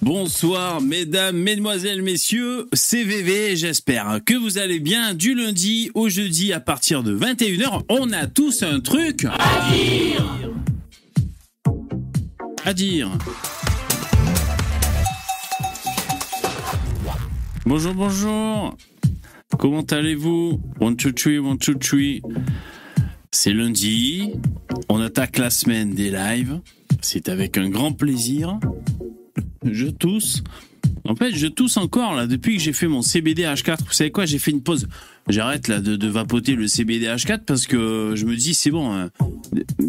Bonsoir mesdames, mesdemoiselles, messieurs, c'est VV, j'espère que vous allez bien du lundi au jeudi à partir de 21h. On a tous un truc à dire. À dire. Bonjour, bonjour. Comment allez-vous? One, two, three, one, two, three. C'est lundi. On attaque la semaine des lives. C'est avec un grand plaisir. Je tousse. En fait, je tousse encore depuis que j'ai fait mon CBD H4. Vous savez quoi J'ai fait une pause. J'arrête de, vapoter le CBD H4 parce que je me dis c'est bon. Hein.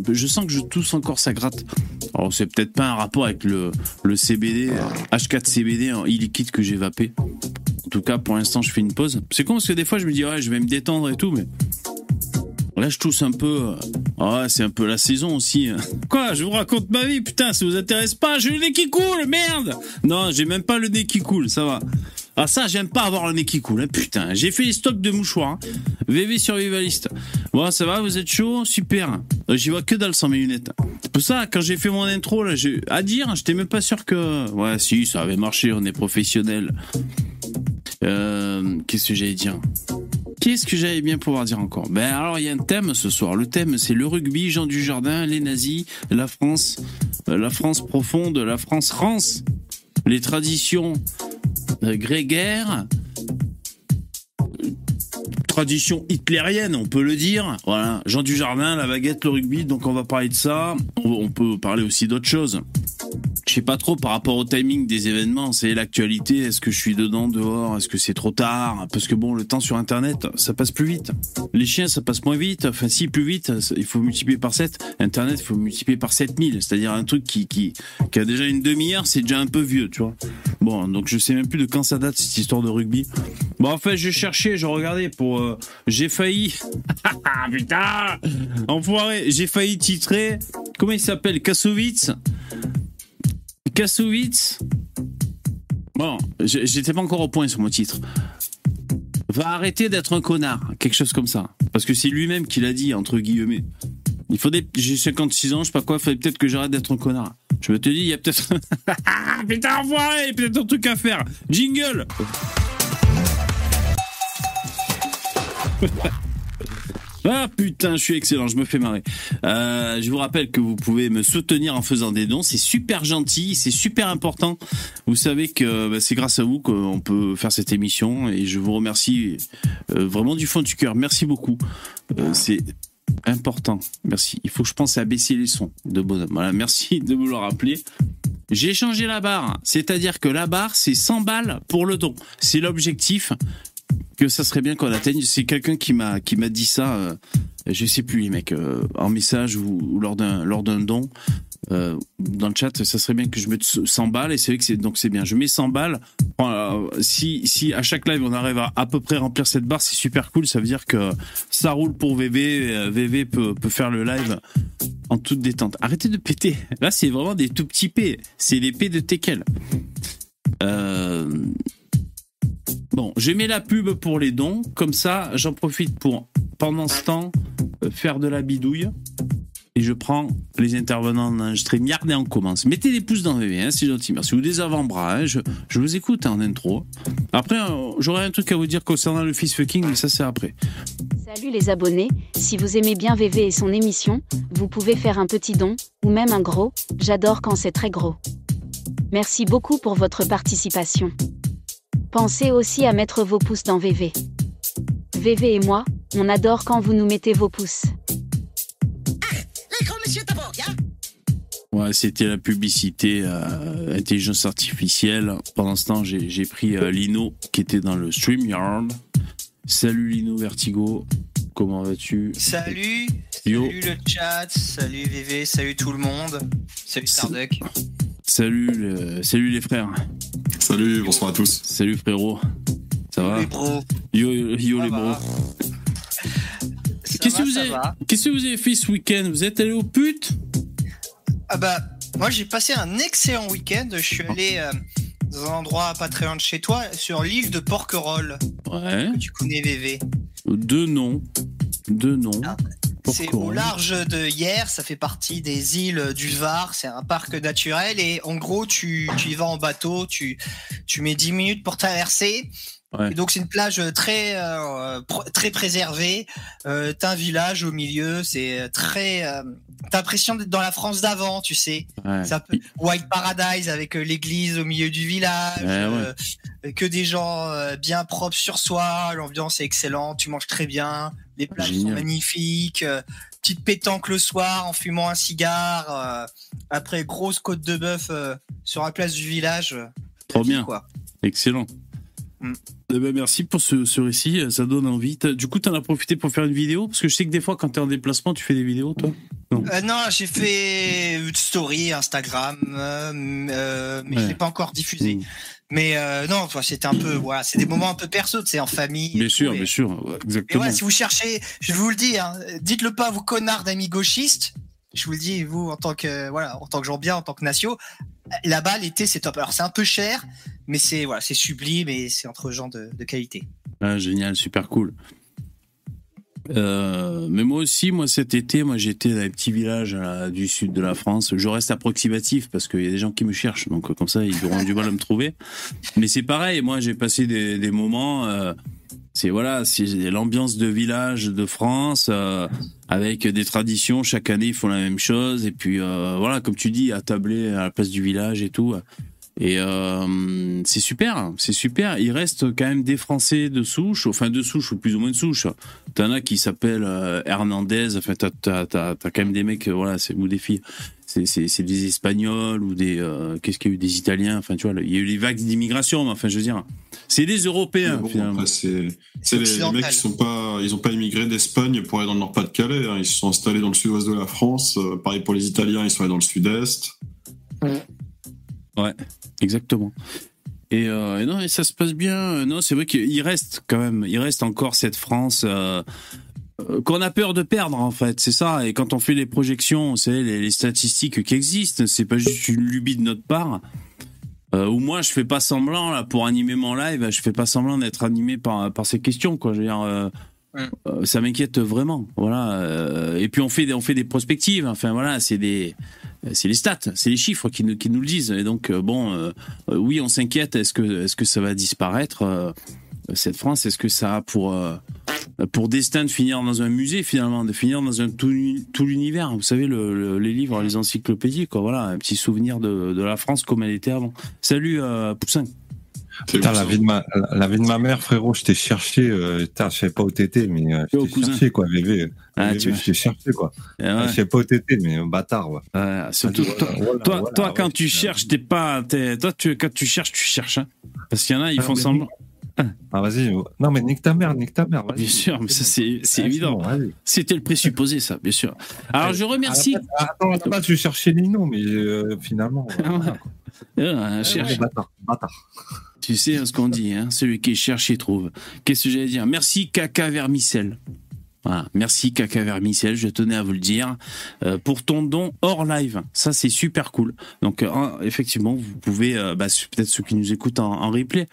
Je sens que je tousse encore, ça gratte. Alors c'est peut-être pas un rapport avec le, le CBD H4 CBD en e-liquide que j'ai vapé. En tout cas, pour l'instant, je fais une pause. C'est con parce que des fois, je me dis ouais, je vais me détendre et tout, mais Là, je tousse un peu. Ah, c'est un peu la saison aussi. Quoi Je vous raconte ma vie, putain, ça vous intéresse pas J'ai le nez qui coule, merde Non, j'ai même pas le nez qui coule, ça va. Ah ça, j'aime pas avoir le nez qui coule, hein, putain. J'ai fait les stocks de mouchoirs. Hein. VV survivaliste. Bon, ça va, vous êtes chaud Super. Euh, j'y vois que dalle sans mes lunettes. C'est pour ça, quand j'ai fait mon intro, là, à dire, j'étais même pas sûr que... Ouais, si, ça avait marché, on est professionnel. Euh, Qu'est-ce que j'allais dire? Qu'est-ce que j'allais bien pouvoir dire encore? Ben alors il y a un thème ce soir. Le thème c'est le rugby, Jean Dujardin, les nazis, la France, euh, la France profonde, la France rance, les traditions euh, grégaires, tradition hitlérienne, on peut le dire. Voilà, Jean Dujardin, la baguette, le rugby, donc on va parler de ça. On peut parler aussi d'autres choses je sais pas trop par rapport au timing des événements, c'est l'actualité, est-ce que je suis dedans, dehors, est-ce que c'est trop tard? Parce que bon, le temps sur internet, ça passe plus vite. Les chiens, ça passe moins vite, enfin si, plus vite, il faut multiplier par 7. Internet, il faut multiplier par 7000, c'est-à-dire un truc qui, qui, qui a déjà une demi-heure, c'est déjà un peu vieux, tu vois. Bon, donc je sais même plus de quand ça date cette histoire de rugby. Bon, en fait, je cherchais, je regardais pour... Euh, j'ai failli... Putain Enfoiré J'ai failli titrer... Comment il s'appelle Kassovitz Kassovitz. Bon, j'étais pas encore au point sur mon titre. Va arrêter d'être un connard, quelque chose comme ça. Parce que c'est lui-même qui l'a dit, entre guillemets. Il faudrait, j'ai 56 ans, je sais pas quoi, il faudrait peut-être que j'arrête d'être un connard. Je me te dis, il y a peut-être, putain, enfoiré, peut-être un truc à faire. Jingle! Ah putain, je suis excellent, je me fais marrer. Euh, je vous rappelle que vous pouvez me soutenir en faisant des dons, c'est super gentil, c'est super important. Vous savez que bah, c'est grâce à vous qu'on peut faire cette émission et je vous remercie euh, vraiment du fond du cœur. Merci beaucoup. Euh, c'est important. Merci. Il faut que je pense à baisser les sons de bonhomme. Voilà, merci de me le rappeler. J'ai changé la barre, c'est-à-dire que la barre c'est 100 balles pour le don. C'est l'objectif que ça serait bien qu'on atteigne. C'est quelqu'un qui m'a qui m'a dit ça. Euh, je sais plus les mecs euh, en message ou, lors d'un lors d'un don euh, dans le chat. Ça serait bien que je mette 100 balles et c'est vrai que c'est donc c'est bien. Je mets 100 balles. si si à chaque live on arrive à à peu près remplir cette barre, c'est super cool. Ça veut dire que ça roule pour VV. VV peut peut faire le live en toute détente. Arrêtez de péter. Là c'est vraiment des tout petits P. C'est les P de Tekel. Euh, Bon, je mets la pub pour les dons, comme ça j'en profite pour, pendant ce temps, euh, faire de la bidouille. Et je prends les intervenants dans StreamYard et on commence. Mettez des pouces dans le VV, hein, c'est gentil, merci. Ou des avant-bras, hein, je, je, vous écoute hein, en intro. Après, euh, j'aurai un truc à vous dire concernant le fils fucking, mais ça c'est après. Salut les abonnés, si vous aimez bien VV et son émission, vous pouvez faire un petit don, ou même un gros, j'adore quand c'est très gros. Merci beaucoup pour votre participation. Pensez aussi à mettre vos pouces dans VV. VV et moi, on adore quand vous nous mettez vos pouces. Ouais, c'était la publicité euh, intelligence artificielle. Pendant ce temps, j'ai pris euh, Lino qui était dans le StreamYard. Salut Lino Vertigo, comment vas-tu? Salut, salut le chat, salut VV, salut tout le monde, salut Starduck. Salut, salut les frères. Salut, bonsoir à tous. Salut frérot. Ça va les bros. Yo, yo, les bros. Qu'est-ce que vous avez, qu'est-ce que vous avez fait ce week-end? Vous êtes allé au pute Ah bah, moi j'ai passé un excellent week-end. Je suis allé euh, dans un endroit pas très loin de chez toi, sur l'île de Porquerolles. Ouais. Tu connais VV Deux noms. Deux noms. Ah. C'est au large de Hier, ça fait partie des îles du Var, c'est un parc naturel et en gros tu, tu y vas en bateau, tu, tu mets 10 minutes pour traverser. Et donc c'est une plage très euh, très préservée. Euh, t'as un village au milieu, c'est très. Euh, t'as l'impression d'être dans la France d'avant, tu sais. Ça peut... White Paradise avec euh, l'église au milieu du village, euh, que des gens bien propres sur soi. L'ambiance est excellente, tu manges très bien, les plages sont magnifiques. petite pétanque le soir en fumant un cigare. après grosse côte de bœuf sur la place du village. Trop bien. Quoi. Excellent. Mm. Eh ben, merci pour ce, récit, ça donne envie. Du coup, tu en as profité pour faire une vidéo? Parce que je sais que des fois, quand tu es en déplacement, tu fais des vidéos, toi? Non, euh, non j'ai fait une story, Instagram, euh, euh, mais je l'ai pas encore diffusé. Mm. Mais non, c'était un peu, voilà, c'est des moments un peu perso, c'est en famille. Bien sûr, bien sûr, exactement. Et si vous cherchez, je vous le dis, hein, dites-le pas, vous connards d'amis gauchistes. Je vous le dis, vous en tant que voilà, en tant que gens bien, en tant que nation, là-bas l'été c'est top. Alors c'est un peu cher, mais c'est sublime et c'est entre gens de, qualité. Ah, génial, super cool. Euh, mais moi aussi, moi cet été, moi j'étais dans un petit village du sud de la France. Je reste approximatif parce qu'il y a des gens qui me cherchent, donc comme ça ils auront du mal à me trouver. Mais c'est pareil, moi j'ai passé des, moments. Euh, c'est voilà, c'est l'ambiance de village de France euh, avec des traditions. Chaque année ils font la même chose et puis voilà, comme tu dis, à tabler à la place du village et tout. Et euh, c'est super, c'est super. Il reste quand même des Français de souche, enfin de souche ou plus ou moins de souche. T'en as qui s'appellent euh, Hernandez. Enfin, t'as t'as t'as quand même des mecs, voilà, c'est ou des filles. C'est c'est c'est des Espagnols ou des euh, qu'est-ce qu'il y a eu des Italiens. Enfin, tu vois, il y a eu les vagues d'immigration. Mais enfin, je veux dire, c'est des Européens finalement. c'est c'est les, les, mecs qui sont pas, ils ont pas immigré d'Espagne pour aller dans le Nord-Pas-de-Calais. Hein. Ils se sont installés dans le sud-ouest de la France. pareil pour les Italiens, ils sont allés dans le sud-est. Ouais. Exactement. Euh, et, non, et ça se passe bien. Non, c'est vrai qu'il reste quand même, il reste encore cette France euh, euh, qu'on a peur de perdre en fait. C'est ça. Et quand on fait les projections, c'est les, les, statistiques qui existent. C'est pas juste une lubie de notre part. Euh, ou moi, je fais pas semblant là pour animer mon live. Je fais pas semblant d'être animé par par ces questions. Quoi. Ça m'inquiète vraiment, voilà. et puis on fait des, on fait des prospectives. Enfin voilà, c'est des, euh, c'est les stats, c'est les chiffres qui nous, qui nous le disent. Et donc, euh, bon, euh, oui, on s'inquiète. Est-ce que, est-ce que ça va disparaître cette France Est-ce que ça a pour pour destin de finir dans un musée finalement, de finir dans un tout, tout l'univers Vous savez, le, les livres, les encyclopédies, quoi. Voilà, un petit souvenir de, de la France comme elle était avant. Salut, Poussin. Putain, la vie, de ma, la vie de ma mère, frérot, je t'ai cherché, euh, je sais pas où t'étais, mais euh, je t'ai cherché, quoi, bébé. Ah, tu... Je t'ai cherché, quoi. Ah, je sais pas où t'étais, mais bâtard, ouais. surtout, toi, toi, quand tu cherches, t'es pas, toi, tu, quand tu cherches, tu cherches, hein. Parce qu'il y en a, ils ah, font semblant. Ah, vas-y. Non, mais nique ta mère, nique ta mère. Bien sûr, mais ça, c'est, c'est évident. C'était le présupposé, ça, bien sûr. Alors, je remercie. Attends, attends, tu cherchais Nino, mais euh, finalement. Voilà, cherche. Bâtard, bâtard. Tu sais ce qu'on dit, hein celui qui cherche, il trouve. Qu'est-ce que j'allais dire? Merci Caca Vermicelle. Voilà. Merci Caca Vermicelle, je tenais à vous le dire, euh, pour ton don hors live. Ça, c'est super cool. Donc, euh, effectivement, vous pouvez, euh, bah, peut-être ceux qui nous écoutent en, replay,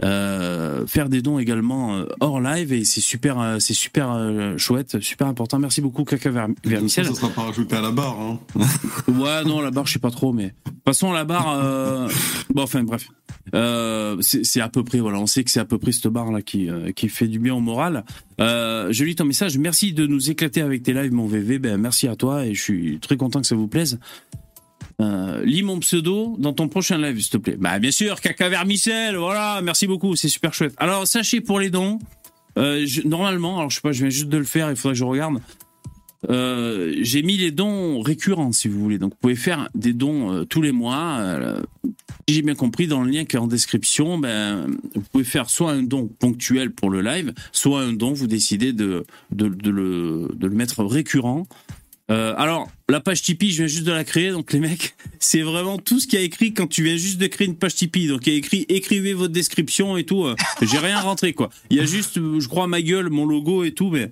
faire des dons également hors live et c'est super, c'est super chouette, super important. Merci beaucoup Caca Vermicelle. Ça sera pas rajouté à la barre. Hein. ouais, non, la barre, je sais pas trop, mais passons la barre. Bon, enfin, bref. Euh, c'est à peu près, voilà, on sait que c'est à peu près cette barre là qui, euh, qui fait du bien au moral. Euh, je lis ton message. Merci de nous éclater avec tes lives, mon VV. Ben, merci à toi et je suis très content que ça vous plaise. Euh, lis mon pseudo dans ton prochain live, s'il te plaît. Bah, bien sûr, caca vermicelle, voilà, merci beaucoup, c'est super chouette. Alors, sachez pour les dons, euh, normalement, alors je sais pas, je viens juste de le faire, il faudrait que je regarde. Euh, j'ai mis les dons récurrents, si vous voulez. Donc, vous pouvez faire des dons tous les mois. Si j'ai bien compris, dans le lien qui est en description, ben, vous pouvez faire soit un don ponctuel pour le live, soit un don, vous décidez de, de le mettre récurrent. Alors, la page Tipeee, je viens juste de la créer, donc les mecs, c'est vraiment tout ce qu'il y a écrit quand tu viens juste de créer une page Tipeee. Donc, il y a écrit écrivez votre description et tout. J'ai rien rentré, quoi. Il y a juste, je crois, ma gueule, mon logo et tout, mais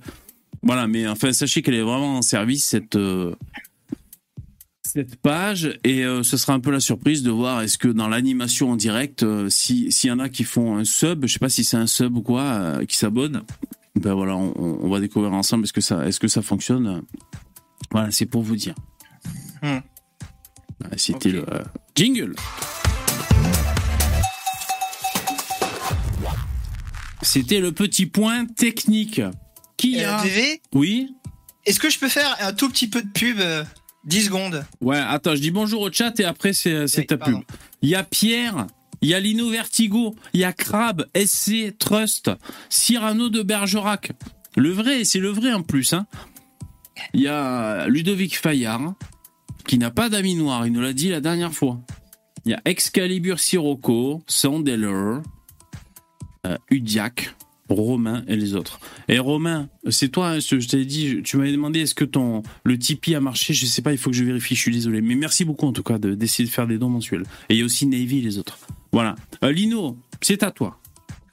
voilà, mais enfin, sachez qu'elle est vraiment en service, cette, euh, cette page. Et euh, ce sera un peu la surprise de voir est-ce que dans l'animation en direct, euh, s'il y en a qui font un sub, je sais pas si c'est un sub ou quoi, qui s'abonnent, Ben voilà, on, va découvrir ensemble que est-ce que ça fonctionne. Voilà, c'est pour vous dire. Hmm. C'était le euh, jingle. C'était le petit point technique. Qui a Oui. Est-ce que je peux faire un tout petit peu de pub 10 euh, secondes? Ouais, attends, je dis bonjour au chat et après c'est euh, ta pub. Il y a Pierre, il y a Lino Vertigo, il y a Crab, SC, Trust, Cyrano de Bergerac. Le vrai, c'est le vrai en plus. Hein. Il y a Ludovic Fayard, qui n'a pas d'amis noirs, il nous l'a dit la dernière fois. Il y a Excalibur Sirocco, Sandeller, euh, Udiac, Romain et les autres. Et Romain, c'est toi, hein, je t'ai dit, tu m'avais demandé est-ce que ton le Tipeee a marché, je sais pas, il faut que je vérifie, je suis désolé. Mais merci beaucoup en tout cas d'essayer de, faire des dons mensuels. Et il y a aussi Navy et les autres. Voilà. Euh, Lino, c'est à toi.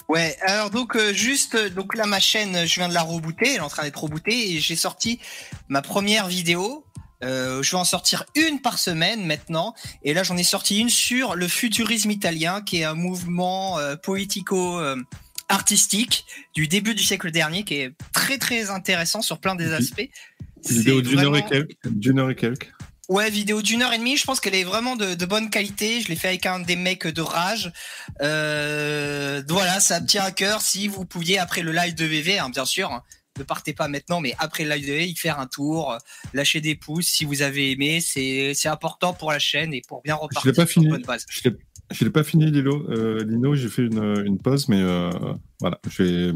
Ouais, alors donc euh, juste donc là ma chaîne, je viens de la rebooter, elle est en train d'être rebootée et j'ai sorti ma première vidéo. Euh, je vais en sortir une par semaine maintenant et là j'en ai sorti une sur le futurisme italien qui est un mouvement politico artistique du début du siècle dernier qui est très très intéressant sur plein des aspects. Vidéo d'une heure et quelques. D'une heure et quelques. Ouais, vidéo d'une heure et demie. Je pense qu'elle est vraiment de, bonne qualité. Je l'ai fait avec un des mecs de rage. Euh, voilà, ça me tient à cœur. Si vous pouviez après le live de VV, hein, bien sûr, hein, ne partez pas maintenant, mais après le live de VV, y faire un tour, lâcher des pouces si vous avez aimé. C'est important pour la chaîne et pour bien repartir. Je l'ai pas fini. Je l'ai pas fini, Lilo. Euh, Lino, j'ai fait une, une, pause, mais euh, voilà, je vais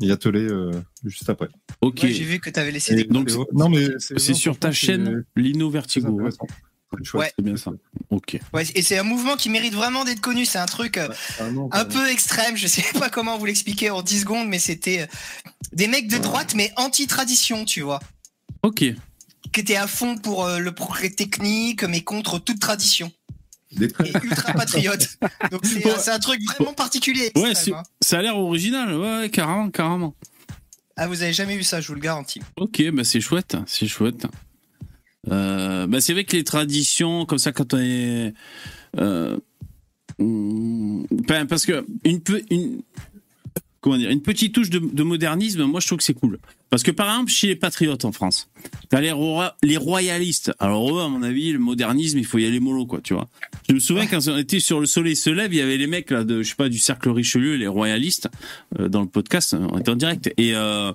m'y atteler euh, juste après. Ok. j'ai vu que tu avais laissé des Donc, non, mais c'est sur ta chaîne Lino Vertigo. Ouais. C'est bien ça. Ok. Ouais, et c'est un mouvement qui mérite vraiment d'être connu. C'est un truc euh, un peu extrême. Je sais pas comment vous l'expliquer en 10 secondes, mais c'était euh, des mecs de droite, mais anti-tradition, tu vois. Ok. Qui étaient à fond pour le progrès technique, mais contre toute tradition ultra patriote. Donc c'est un truc vraiment particulier. Ouais, hein. ça a l'air original. Ouais, carrément, carrément. Ah, vous avez jamais vu ça, je vous le garantis. Ok, bah c'est chouette, c'est chouette. Euh, bah c'est vrai que les traditions, comme ça, quand on est, euh, hmm, parce que une, une comment dire, une petite touche de, modernisme, moi je trouve que c'est cool. Parce que par exemple, chez les patriotes en France, t'as les, les royalistes. Alors eux, à mon avis, le modernisme, il faut y aller mollo, quoi, tu vois. Je me souviens quand on était sur le soleil se lève, il y avait les mecs là de, je sais pas, du cercle Richelieu, les royalistes, euh, dans le podcast, on était en direct. Et euh,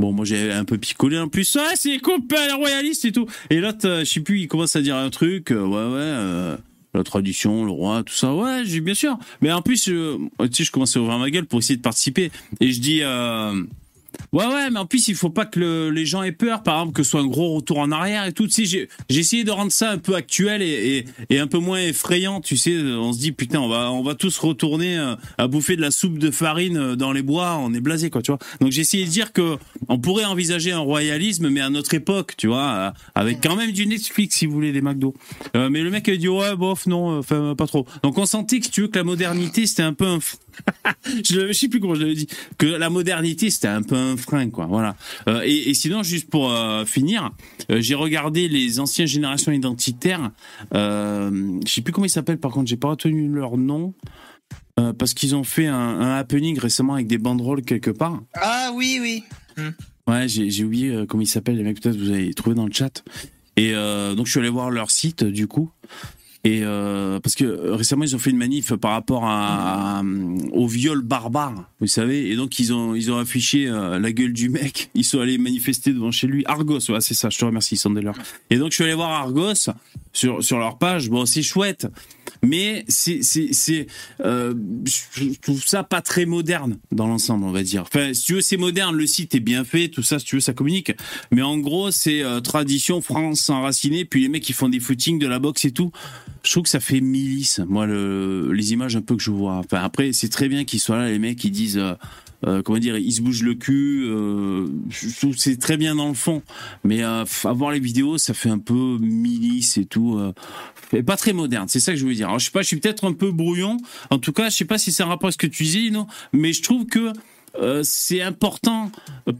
bon, moi j'ai un peu picolé en plus. Ouais, c'est copain, les royalistes et tout. Et l'autre, euh, je sais plus, il commence à dire un truc. ouais, ouais la tradition, le roi, tout ça. Ouais, bien sûr. Mais en plus, tu sais, je commence à ouvrir ma gueule pour essayer de participer. Et je dis, euh, Ouais, ouais, mais en plus, il faut pas que les gens aient peur, par exemple, que ce soit un gros retour en arrière et tout. Tu sais, j'ai essayé de rendre ça un peu actuel et, un peu moins effrayant. Tu sais, on se dit, putain, on va, on va tous retourner euh, à bouffer de la soupe de farine euh, dans les bois, on est blasé, quoi, tu vois. Donc, j'ai essayé de dire que on pourrait envisager un royalisme, mais à notre époque, tu vois, euh, avec quand même du Netflix, si vous voulez, des McDo. mais le mec a dit, ouais, bof, non, enfin, pas trop. Donc, on sentait que, que la modernité, c'était un peu un je, ne sais plus comment je l'avais dit. Que la modernité c'était un peu un frein quoi. Voilà. Euh, et, sinon juste pour euh, finir euh, j'ai regardé les anciennes générations identitaires. Je sais plus comment ils s'appellent par contre j'ai pas retenu leur nom parce qu'ils ont fait un, happening récemment avec des banderoles quelque part. Ah oui oui. Hmm. ouais j'ai oublié comment ils s'appellent les mecs peut-être vous avez trouvé dans le chat. Et donc je suis allé voir leur site du coup et euh, parce que récemment ils ont fait une manif par rapport à, au viol barbare, vous savez, et donc ils ont ils ont affiché euh, la gueule du mec. Ils sont allés manifester devant chez lui. Argos, ouais, c'est ça. Je te remercie, Sandeller. Et donc je suis allé voir Argos sur sur leur page. Bon, c'est chouette, mais c'est c'est c'est euh, je trouve ça pas très moderne dans l'ensemble, on va dire. Enfin, si tu veux, c'est moderne. Le site est bien fait, tout ça. Si tu veux, ça communique. Mais en gros, c'est euh, tradition France enracinée. Puis les mecs qui font des footings, de la boxe et tout je trouve que ça fait milice. Moi, le, les images un peu que je vois. Enfin, après, c'est très bien qu'ils soient là, les mecs qui disent, euh, euh, comment dire, ils se bougent le cul. Euh, c'est très bien dans le fond, mais euh, avoir les vidéos, ça fait un peu milice et tout. Et pas très moderne. C'est ça que je veux dire. Alors, je sais pas, je suis peut-être un peu brouillon. En tout cas, je sais pas si c'est un rapport à ce que tu dis, non Mais je trouve que euh, c'est important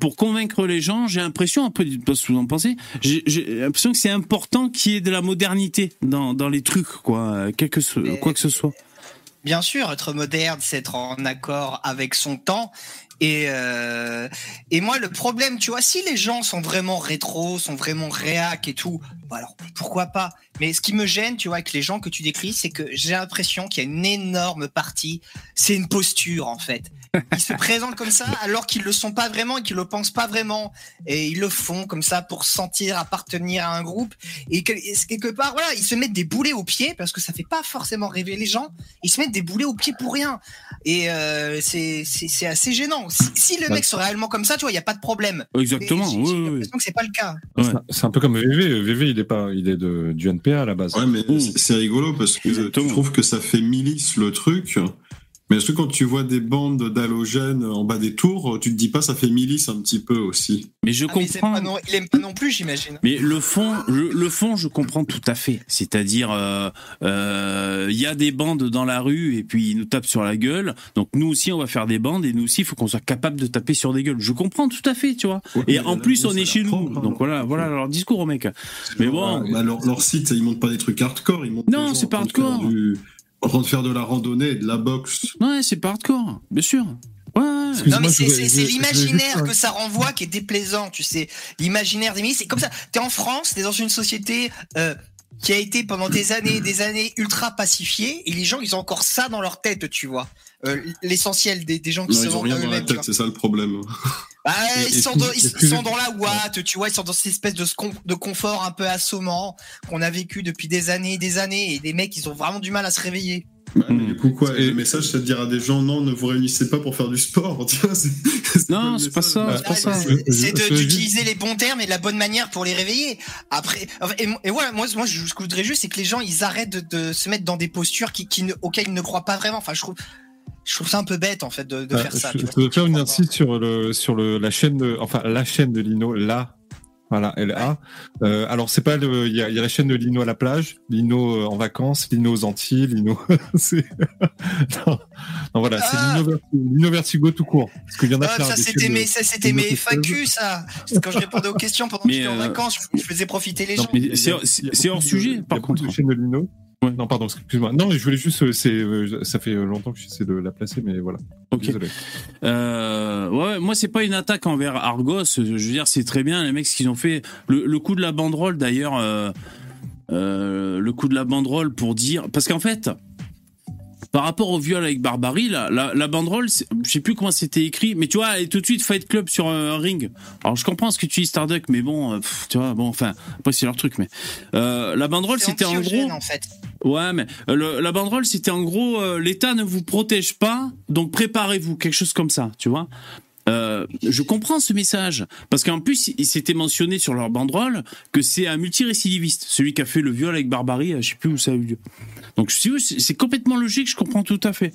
pour convaincre les gens. J'ai l'impression, un peu, pas ce que vous en pensez, j'ai l'impression que c'est important qu'il y ait de la modernité dans, dans les trucs, quoi, quoi que ce soit. Bien sûr, être moderne, c'est être en accord avec son temps. Et, euh, et moi, le problème, tu vois, si les gens sont vraiment rétro, sont vraiment réac et tout, alors pourquoi pas? Mais ce qui me gêne, tu vois, avec les gens que tu décris, c'est que j'ai l'impression qu'il y a une énorme partie, c'est une posture en fait. Ils se présentent comme ça alors qu'ils le sont pas vraiment et qu'ils le pensent pas vraiment, et ils le font comme ça pour sentir appartenir à un groupe. Et quelque part, voilà, ils se mettent des boulets aux pieds parce que ça fait pas forcément rêver les gens. Ils se mettent des boulets aux pieds pour rien, et euh, c'est c'est assez gênant si, le mec serait réellement comme ça, tu vois, il n'y a pas de problème. Exactement. J'ai oui, l'impression que c'est pas le cas. C'est un peu comme VV. VV, il est pas, il est de, du NPA à la base. Ouais, mais c'est rigolo parce que tu trouves que ça fait milice le truc. Mais est-ce que quand tu vois des bandes d'halogènes en bas des tours, tu te dis pas ça fait milice un petit peu aussi? Mais je ah, comprends. il aime pas non plus, j'imagine. Mais le fond, le fond, je comprends tout à fait. C'est-à-dire, il euh, euh, y a des bandes dans la rue et puis ils nous tapent sur la gueule. Donc nous aussi, on va faire des bandes et nous aussi, il faut qu'on soit capable de taper sur des gueules. Je comprends tout à fait, tu vois. et en plus, on est chez nous. Donc voilà, voilà leur discours au mec. Mais bon, bah, leur, site, ils montrent pas des trucs hardcore, ils montrent. Non, c'est pas hardcore en train de faire de la randonnée et de la boxe. Ouais, c'est pas hardcore, bien sûr. Ouais, non mais c'est l'imaginaire que ça renvoie qui est déplaisant, tu sais. L'imaginaire des c'est comme ça. T'es en France, t'es dans une société euh, qui a été pendant des années, des années ultra pacifiée, et les gens ils ont encore ça dans leur tête, tu vois. Euh, l'essentiel des, gens qui se vendent eux-mêmes. C'est ça le problème. Bah, ils, sont dans, ils, sont dans, la ouate, tu vois, ils sont dans cette espèce de, de confort un peu assommant qu'on a vécu depuis des années et des années, et les mecs, ils ont vraiment du mal à se réveiller. du coup, quoi et Le message, c'est de dire à des gens non, ne vous réunissez pas pour faire du sport. non, c'est pas ça. C'est pas ça. C'est d'utiliser les bons termes et de la bonne manière pour les réveiller. Après, et, voilà, moi, moi, ce que je voudrais juste, c'est que les gens, ils arrêtent de, se mettre dans des postures qui, qui auxquelles ils ne croient pas vraiment. Enfin, je trouve, je trouve ça un peu bête en fait de, de faire ça. Je, peux faire une insiste sur le sur le la chaîne de enfin la chaîne de Lino là. Voilà, LA. Euh, alors c'est pas le, il y a, y a, la chaîne de Lino à la plage, Lino euh, en vacances, Lino aux Antilles, Lino. c'est non, non, voilà, c'est ah. Lino, Lino, Vertigo tout court. Parce qu'il y en a ah, Ça c'était mes, ça c'était mes FAQ ça. Quand je répondais aux questions pendant que j'étais en euh, vacances, je, faisais profiter les gens. C'est hors sujet par contre. La chaîne de Lino. Ouais, non, pardon, excuse-moi. Non, je voulais juste, euh, c'est, euh, ça fait longtemps que j'essaie de la placer, mais voilà. Ok. Désolé. Euh, ouais, moi, c'est pas une attaque envers Argos. Je veux dire, c'est très bien les mecs ce qu'ils ont fait. Le, coup de la banderole, d'ailleurs, euh, le coup de la banderole pour dire, parce qu'en fait, par rapport au viol avec Barbarie, la, la, la banderole, je sais plus comment c'était écrit, mais tu vois, et tout de suite Fight Club sur un ring. Alors je comprends ce que tu dis Starduck, mais bon, tu vois, bon, enfin, après c'est leur truc, mais euh, la banderole c'était en gros. En fait. Ouais, mais euh, la banderole, c'était en gros, euh, l'État ne vous protège pas, donc préparez-vous, quelque chose comme ça, tu vois. Euh, je comprends ce message parce qu'en plus il s'était mentionné sur leur banderole que c'est un multirécidiviste, celui qui a fait le viol avec barbarie, je sais plus où ça a eu lieu. Donc c'est complètement logique, je comprends tout à fait.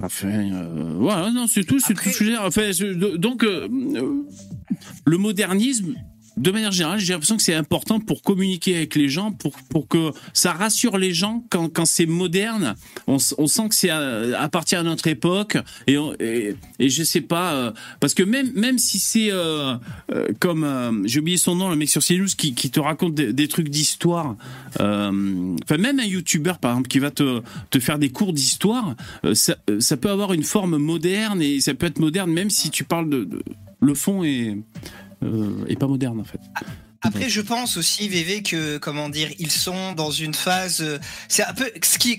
Enfin, voilà, non, c'est tout, c'est tout. Enfin, donc le modernisme, de manière générale, j'ai l'impression que c'est important pour communiquer avec les gens, pour, pour que ça rassure les gens quand, quand c'est moderne. On, on, sent que c'est à, à, partir de notre époque et, et, et, je sais pas euh, parce que même même si c'est euh, euh, comme j'ai oublié son nom, le mec sur CNews qui, qui te raconte des, trucs d'histoire. Enfin même un YouTuber par exemple qui va te, te faire des cours d'histoire, ça, peut avoir une forme moderne et ça peut être moderne même si tu parles de, de le fond est euh, et pas moderne en fait. Après, je pense aussi, VV, que comment dire, ils sont dans une phase. Euh, c'est un peu.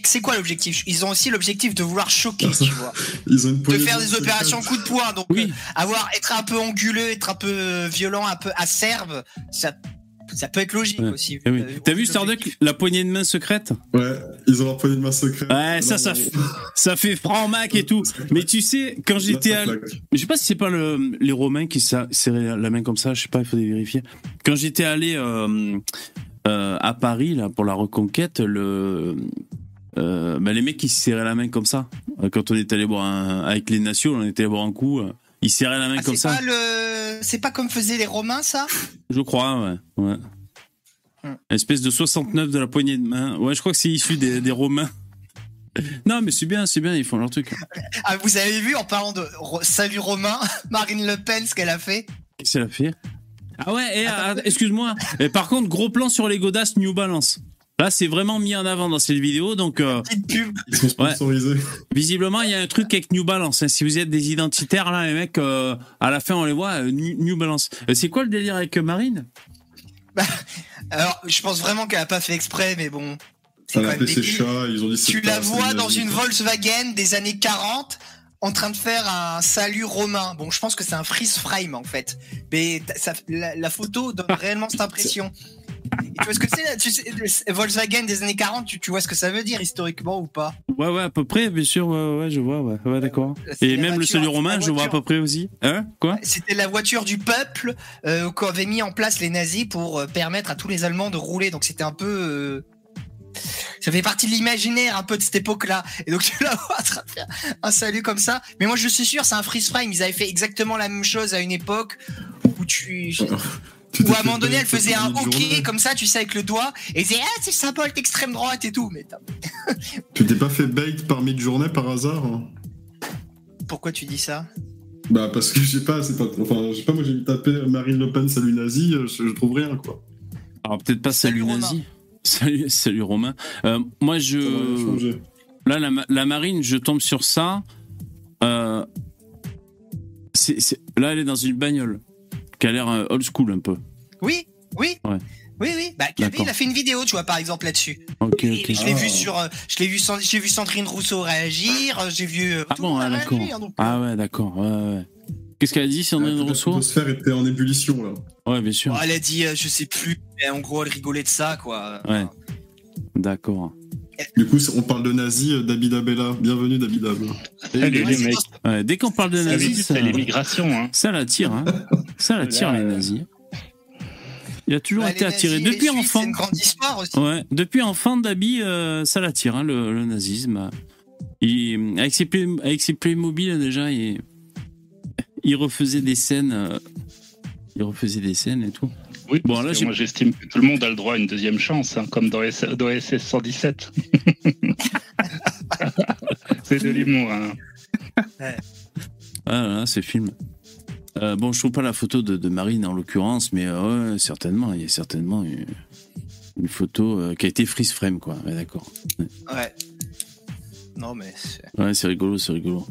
C'est quoi l'objectif? Ils ont aussi l'objectif de vouloir choquer, tu vois. Ils ont une de faire des opérations coup de poing. Donc, oui. Euh, avoir, être un peu anguleux, être un peu violent, un peu acerbe, ça ça peut être logique aussi. Eh oui. T'as vu Starduck, la poignée de main secrète Ouais, ils ont leur poignée de main secrète. Ouais, ça, ça, ça fait franc mac et tout. Mais tu sais, quand j'étais à... Je sais pas si c'est pas le, les Romains qui serraient la main comme ça, je sais pas, il faut vérifier. Quand j'étais allé euh, euh, à Paris, là, pour la reconquête, le... Euh, bah, les mecs qui se serraient la main comme ça. Quand on est allé boire un, avec les nations, on était allé boire un coup. Il serrait la main ah, comme ça. C'est pas comme faisaient les Romains, ça? Je crois, ouais. ouais. Espèce de 69 de la poignée de main. Ouais, je crois que c'est issu des, des Romains. Non, mais c'est bien, c'est bien, ils font leur truc. Ah, vous avez vu, en parlant de Salut Romain, Marine Le Pen, ce qu'elle a fait? Qu'est-ce qu'elle a fait? Ah ouais, ah, excuse-moi. par contre, gros plan sur les godasses New Balance. Là, c'est vraiment mis en avant dans cette vidéo, donc. Euh, pub. Ils sont sponsorisés. Visiblement, il y a un truc avec New Balance. Hein. Si vous êtes des identitaires, là, les mecs, euh, à la fin, on les voit, euh, New, Balance. c'est quoi le délire avec Marine? Bah, Alors, je pense vraiment qu'elle a pas fait exprès, mais bon. Elle a appelé ses chats, ils ont dit Tu la vois dans une Volkswagen des années 40 en train de faire un salut romain. Bon, je pense que c'est un freeze frame en fait, mais ça, la, photo donne réellement cette impression. tu vois ce que c'est tu sais, Volkswagen des années 40, tu, vois ce que ça veut dire historiquement ou pas? Ouais, ouais, à peu près, bien sûr, ouais, ouais je vois, ouais, ouais d'accord. Et même le salut romain, je vois à peu près aussi. Hein? Quoi? C'était la voiture du peuple euh, qu'avaient mis en place les nazis pour euh, permettre à tous les Allemands de rouler. Donc c'était un peu euh, ça fait partie de l'imaginaire un peu de cette époque-là. Et donc tu la vois faire un salut comme ça. Mais moi je suis sûr, c'est un freeze frame. Ils avaient fait exactement la même chose à une époque où tu. Ou à un moment donné, elle faisait un hockey comme ça, tu sais, avec le doigt, et elle disait ah c'est symbole d'extrême droite et tout. Mais tu t'es pas fait bait par mid-journée par hasard hein? Pourquoi tu dis ça? Bah parce que je sais pas, c'est pas, enfin je sais pas, moi j'ai tapé Marine Le Pen salut nazi, euh, je, trouve rien quoi. Alors peut-être pas salut, nazi. Salut, salut Romain. Euh, moi, je. Là, la, marine, je tombe sur ça. Euh, là, elle est dans une bagnole qui a l'air euh, old school un peu. Oui, oui. Oui, oui. Bah, il a fait une vidéo, tu vois, par exemple, là-dessus. Ok, Je l'ai vu ah. sur, je l'ai vu, j'ai vu Sandrine Rousseau réagir, j'ai vu. ah bon, ah, d'accord. ah ouais, d'accord. Ouais, ouais. Qu'est-ce qu'elle a dit, Sandrine Rousseau L'atmosphère était en ébullition, là. Ouais, bien sûr. elle a dit, euh, je sais plus, mais en gros, elle rigolait de ça, quoi. Ouais. D'accord. Du coup, on parle de nazis, euh, David Abella. Bienvenue, David Abella. Salut, les mecs. dès qu'on parle de nazis, c'est l'immigration. Hein. Ça l'attire, hein. Ça l'attire, les nazis. Il a toujours bah, été attiré. Depuis enfant. C'est une grande histoire aussi. Ouais. Depuis enfant, Dabi, euh, ça l'attire, hein, le, nazisme. Il, avec, ses play, avec ses Playmobil, déjà, il il refaisait des scènes. Euh, il refaisait des scènes et tout. Oui, bon, là, moi j'estime que tout le monde a le droit à une deuxième chance, hein, comme dans, SS 117. c'est de l'humour. Hein. Ah là, c'est film. Euh, bon, je trouve pas la photo de, Marine en l'occurrence, mais euh, certainement, il y a certainement une, photo qui a été freeze frame, quoi. d'accord. Ouais. Non, mais. Ouais, c'est rigolo, c'est rigolo.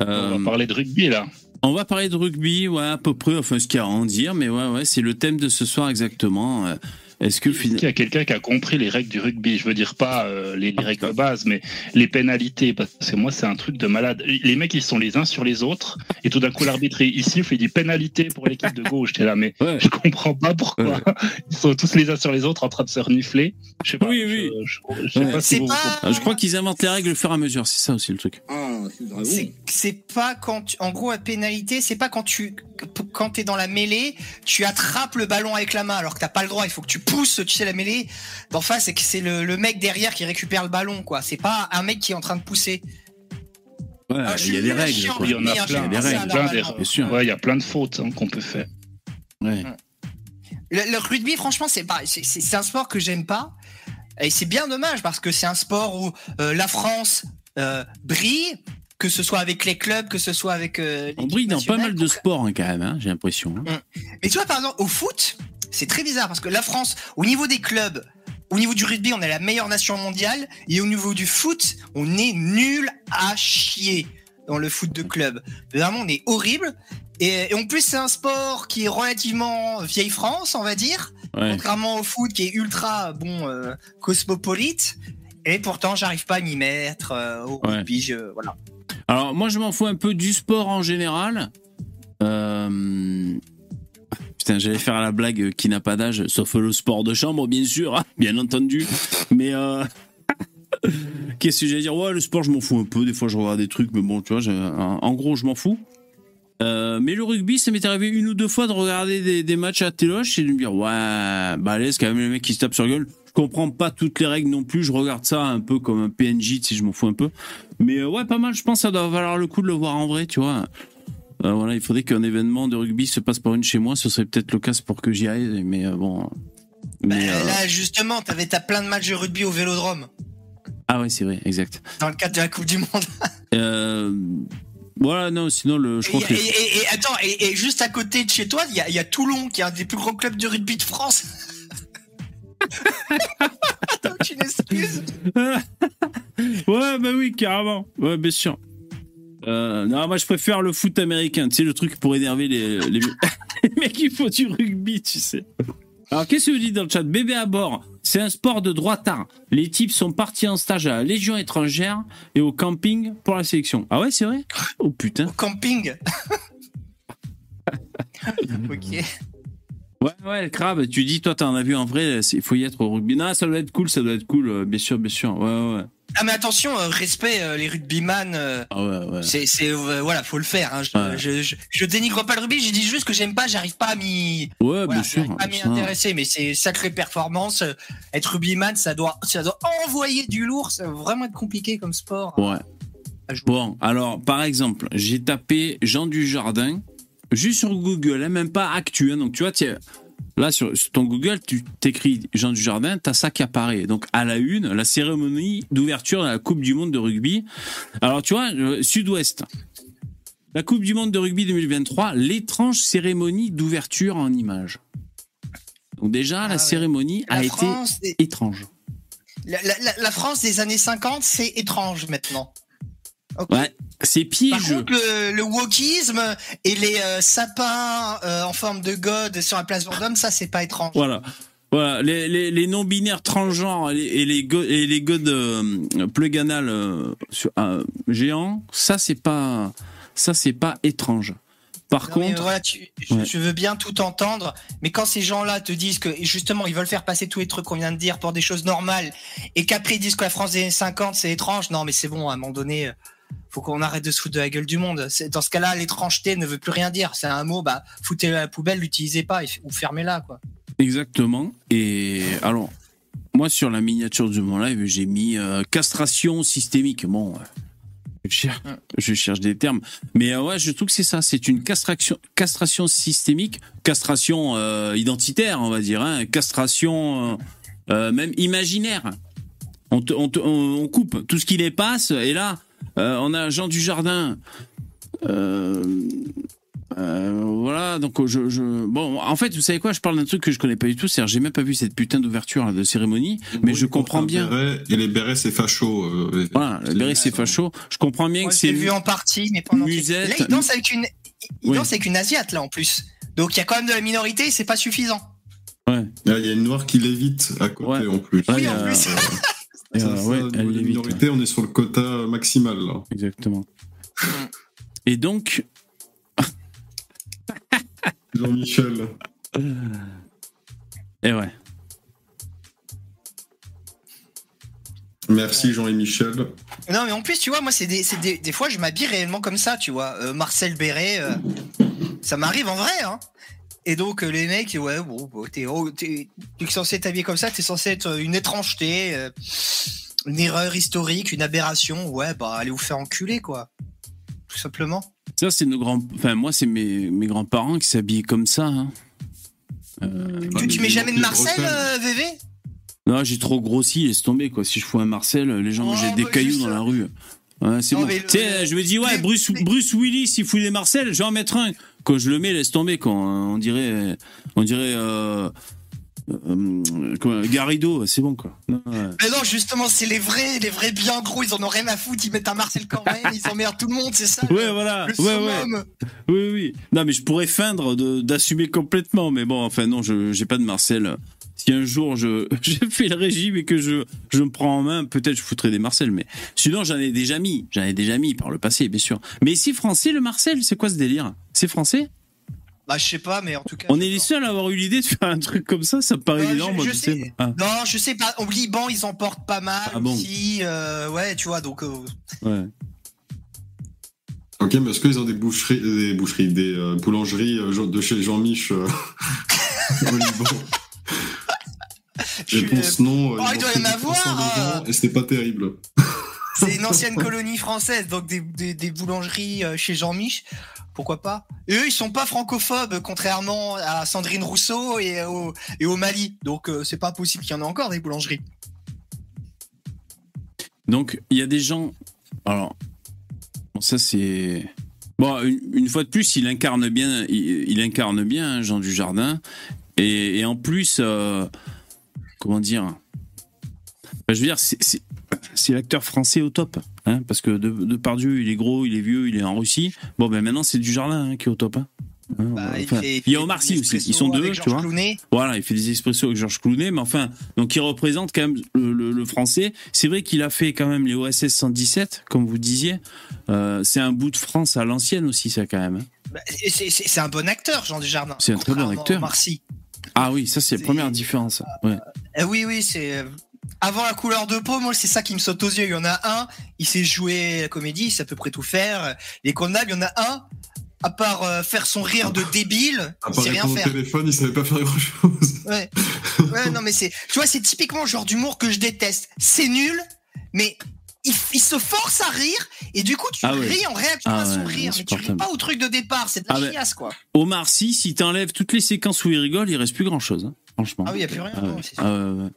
On va euh, parler de rugby là. On va parler de rugby, ouais, à peu près, enfin ce qu'il y a à en dire, mais ouais, ouais, c'est le thème de ce soir exactement. Euh, est-ce que il y a quelqu'un qui a compris les règles du rugby? Je veux dire pas euh, les, règles de base, mais les pénalités. Parce que moi, c'est un truc de malade. Les mecs, ils sont les uns sur les autres, et tout d'un coup, l'arbitre il siffle, il dit pénalité pour l'équipe de gauche. J'étais là, mais je comprends pas pourquoi. Ils sont tous les uns sur les autres en train de se renifler. Je sais pas. Oui, oui. Je, sais pas si Je crois qu'ils inventent les règles au fur et à mesure. C'est ça aussi le truc. Ah, c'est pas quand, en gros, la pénalité, c'est pas quand tu quand t'es dans la mêlée, tu attrapes le ballon avec la main alors que t'as pas le droit. Il faut que tu pousses, tu sais, la mêlée d'en face c'est que c'est le, mec derrière qui récupère le ballon, quoi. C'est pas un mec qui est en train de pousser. Ouais, ah, il y a des règles. Il y en a plein. Il y a plein Ouais, il y a plein de fautes hein, qu'on peut faire. Ouais. Le, rugby, franchement, c'est c'est un sport que j'aime pas. Et c'est bien dommage parce que c'est un sport où euh, la France euh, brille, que ce soit avec les clubs, que ce soit avec. Euh, on brille dans pas mal de sports hein, quand même, hein, j'ai l'impression. Hein. Mm. Mais tu vois, par exemple, au foot, c'est très bizarre parce que la France, au niveau des clubs, au niveau du rugby, on est la meilleure nation mondiale, et au niveau du foot, on est nul à chier dans le foot de club. Vraiment, on est horrible. Et, en plus, c'est un sport qui est relativement vieille France, on va dire, contrairement au foot qui est ultra bon euh, cosmopolite. Et pourtant, j'arrive pas à m'y mettre euh, au rugby. Je, voilà. Alors moi je m'en fous un peu du sport en général. Euh, putain, j'allais faire la blague qui n'a pas d'âge, sauf le sport de chambre, bien sûr, hein, bien entendu. Mais euh, qu'est-ce que j'allais dire? Ouais, le sport, je m'en fous un peu. Des fois, je regarde des trucs, mais bon, tu vois, en gros, je m'en fous. Euh, mais le rugby, ça m'est arrivé une ou deux fois de regarder des, matchs à téloche et de me dire ouais, bah allez, c'est quand même les mecs qui se tapent sur gueule je comprends pas toutes les règles non plus. Je regarde ça un peu comme un PNJ, si je m'en fous un peu. Mais euh, ouais, pas mal. Je pense que ça doit valoir le coup de le voir en vrai, tu vois. Euh, voilà, il faudrait qu'un événement de rugby se passe par une chez moi. Ce serait peut-être le cas pour que j'y aille. Mais euh, bon. Bah, là, justement, t'avais as plein de matchs de rugby au Vélodrome. Ah ouais, c'est vrai, exact. Dans le cadre de la Coupe du Monde. Voilà, non, sinon, le, je crois et, et, attends, et, juste à côté de chez toi, il y a, y a Toulon, qui est un des plus gros clubs de rugby de France. une excuse. ouais, bah oui, carrément. Ouais, bien sûr. Euh, non, moi je préfère le foot américain, tu sais, le truc pour énerver les, les, mecs qui font du rugby, tu sais. Alors, qu'est-ce que vous dites dans le chat? Bébé à bord, c'est un sport de droitard. Les types sont partis en stage à la Légion étrangère et au camping pour la sélection. Ah ouais, c'est vrai? Oh putain. Au camping Ok. Ouais, ouais, crabe, tu dis, toi, t'en as vu en vrai, il faut y être au rugby. Non, ça doit être cool, ça doit être cool, euh, bien sûr, bien sûr. Ouais, ouais. Ah mais attention, euh, respect euh, les rugbyman. Euh, ah ouais, ouais. C'est, c'est voilà, faut le faire. Hein. Je, je, je, dénigre pas le rugby, je dis juste que j'aime pas, j'arrive pas à m'y. Ouais, bien sûr. Pas m'y intéresser, mais c'est sacrée performance. Être rugbyman, ça doit, ça doit envoyer du lourd. Ça va vraiment être compliqué comme sport. Ouais. Bon, alors par exemple, j'ai tapé Jean Dujardin juste sur Google, hein, même pas Actu. Hein, donc tu vois, Là, sur, ton Google, tu t'écris Jean Dujardin, t'as ça qui apparaît. Donc, à la une, la cérémonie d'ouverture de la Coupe du Monde de rugby. Alors, tu vois, euh, Sud-Ouest. La Coupe du Monde de rugby 2023, l'étrange cérémonie d'ouverture en images. Donc déjà, la ah cérémonie a été étrange. la, France des années 50, c'est étrange maintenant. Ouais, c'est piégeux. Par contre, le, wokisme et les euh, sapins euh, en forme de god sur la place Vendôme, ça, c'est pas étrange. Voilà. Voilà, les, les, les non-binaires transgenres et les, et les, et les godes euh, pleuganales euh, géants, ça, c'est pas, ça, c'est pas étrange. Par contre, voilà, je, veux bien tout entendre, mais quand ces gens-là te disent que justement ils veulent faire passer tous les trucs qu'on vient de dire pour des choses normales, et qu'après ils disent que la France des années 50 c'est étrange, non mais c'est bon, à un moment donné, faut qu'on arrête de se foutre de la gueule du monde. Dans ce cas-là, l'étrangeté ne veut plus rien dire. C'est un mot, bah, foutez la poubelle, l'utilisez pas ou fermez-la, quoi. Exactement. Et alors, moi, sur la miniature de mon live, j'ai mis euh, castration systémique. Bon, je, cherche, je, cherche, des termes. Mais euh, ouais, je trouve que c'est ça. C'est une castration, castration systémique, castration euh, identitaire, on va dire, hein, castration même imaginaire. On, on, on, coupe tout ce qui les passe, et là, euh, on a Jean Dujardin. Euh, euh, voilà, donc je, bon, en fait, vous savez quoi, je parle d'un truc que je connais pas du tout, c'est-à-dire j'ai même pas vu cette putain d'ouverture de cérémonie, mais je comprends bien. et les bérets c'est facho. voilà, les bérets c'est facho. Je comprends bien que c'est vu en partie, mais pendant musette. Là, il danse avec une, il danse avec une asiate là en plus. Donc il y a quand même de la minorité, c'est pas suffisant. Ouais. Il y a une noire qui l'évite à côté en plus. Oui, en plus. la minorité, on est sur le quota maximal. Là. Exactement. Et donc. Jean-Michel. Et ouais. Merci Jean et Michel. Non mais en plus tu vois moi c'est des, des, des, fois je m'habille réellement comme ça tu vois euh, Marcel Béret euh, ça m'arrive en vrai hein et donc, euh, les mecs, ouais, bon, t'es, oh, censé t'habiller comme ça, t'es censé être une étrangeté, euh, une erreur historique, une aberration. Ouais, bah, allez vous faire enculer, quoi. Tout simplement. Ça, c'est nos grands. Enfin, moi, c'est mes, mes grands-parents qui s'habillaient comme ça. Hein. Euh, tu, mets jamais de Marcel, VV Non, j'ai trop grossi, laisse tomber, quoi. Si je fous un Marcel, les gens me jettent des bah, cailloux dans la rue. Ouais, c'est bon. je me dis, ouais, Bruce, Bruce Willis, il fout des Marcel, je vais en mettre un quand je le mets, laisse tomber. Quand on dirait, on dirait. Euh, euh, Garrido, c'est bon quoi. Non, Mais non, justement, c'est les vrais, les vrais bien gros, ils en ont rien à foutre, ils mettent un Marcel Corben, ils emmerdent tout le monde, c'est ça. Ouais, voilà. ouais, ouais. Oui, oui. Non, mais je pourrais feindre d'assumer complètement, mais bon, enfin non, je j'ai pas de Marcel si un jour je, je fais le régime et que je, je me prends en main, peut-être je foutrais des Marcel, mais sinon j'en ai déjà mis, j'en ai déjà mis par le passé, bien sûr. Mais si français le Marcel, c'est quoi ce délire? C'est français? Bah, je sais pas, mais en tout cas. On est les seuls à avoir eu l'idée de faire un truc comme ça, ça me paraît énorme, je, sais. Ah. Non, je sais pas. Au Liban, ils en portent pas mal ah aussi. Euh, ouais, tu vois, donc. Euh, ouais. Ok, mais est-ce qu'ils ont des boucheries, des boucheries, des euh, boulangeries de chez Jean-Mich au Liban? Réponse non. Oh, il doit y en avoir. Et c'était pas terrible. C'est une ancienne colonie française, donc des, des, boulangeries euh, chez Jean-Mich. Pourquoi pas et Eux, ils sont pas francophobes, contrairement à Sandrine Rousseau et au, et au Mali. Donc, euh, c'est pas possible qu'il y en ait encore des boulangeries. Donc, il y a des gens. Alors, bon, ça, c'est. Bon, une, fois de plus, il incarne bien, il, incarne bien hein, Jean Dujardin. Et, et en plus. Euh, comment dire bah, Je veux dire, c'est l'acteur français au top. Hein, parce que de, de Pardieu, il est gros, il est vieux, il est en Russie. Bon, ben maintenant, c'est du jardin hein, qui est au top. Hein. Bah, il, y a Omar Sy aussi, ils sont deux, tu vois. Voilà, il fait des expressions avec Georges Clooney, mais enfin, donc il représente quand même le, français. C'est vrai qu'il a fait quand même les OSS 117, comme vous disiez. Euh, c'est un bout de France à l'ancienne aussi, ça quand même. Bah, c'est un bon acteur, Jean Dujardin. C'est un très bon acteur. Omar Ah oui, ça c'est la première différence. Ouais. Euh, oui, oui, c'est euh, avant la couleur de peau, moi, c'est ça qui me saute aux yeux. Il y en a un, il sait jouer la comédie, il sait à peu près tout faire. Les condables, il y en a un, à part euh, faire son rire de débile, il sait rien faire. Au téléphone, il savait pas faire grand chose. Ouais. ouais, non, mais c'est, tu vois, c'est typiquement le genre d'humour que je déteste. C'est nul, mais il, se force à rire et du coup tu ah ris en réaction ah à son rire. Mais tu ris pas au truc de départ c'est de la ah chiasse quoi. Omar Sy si t'enlèves toutes les séquences où il rigole il reste plus grand chose hein, franchement. Ah oui il y a plus rien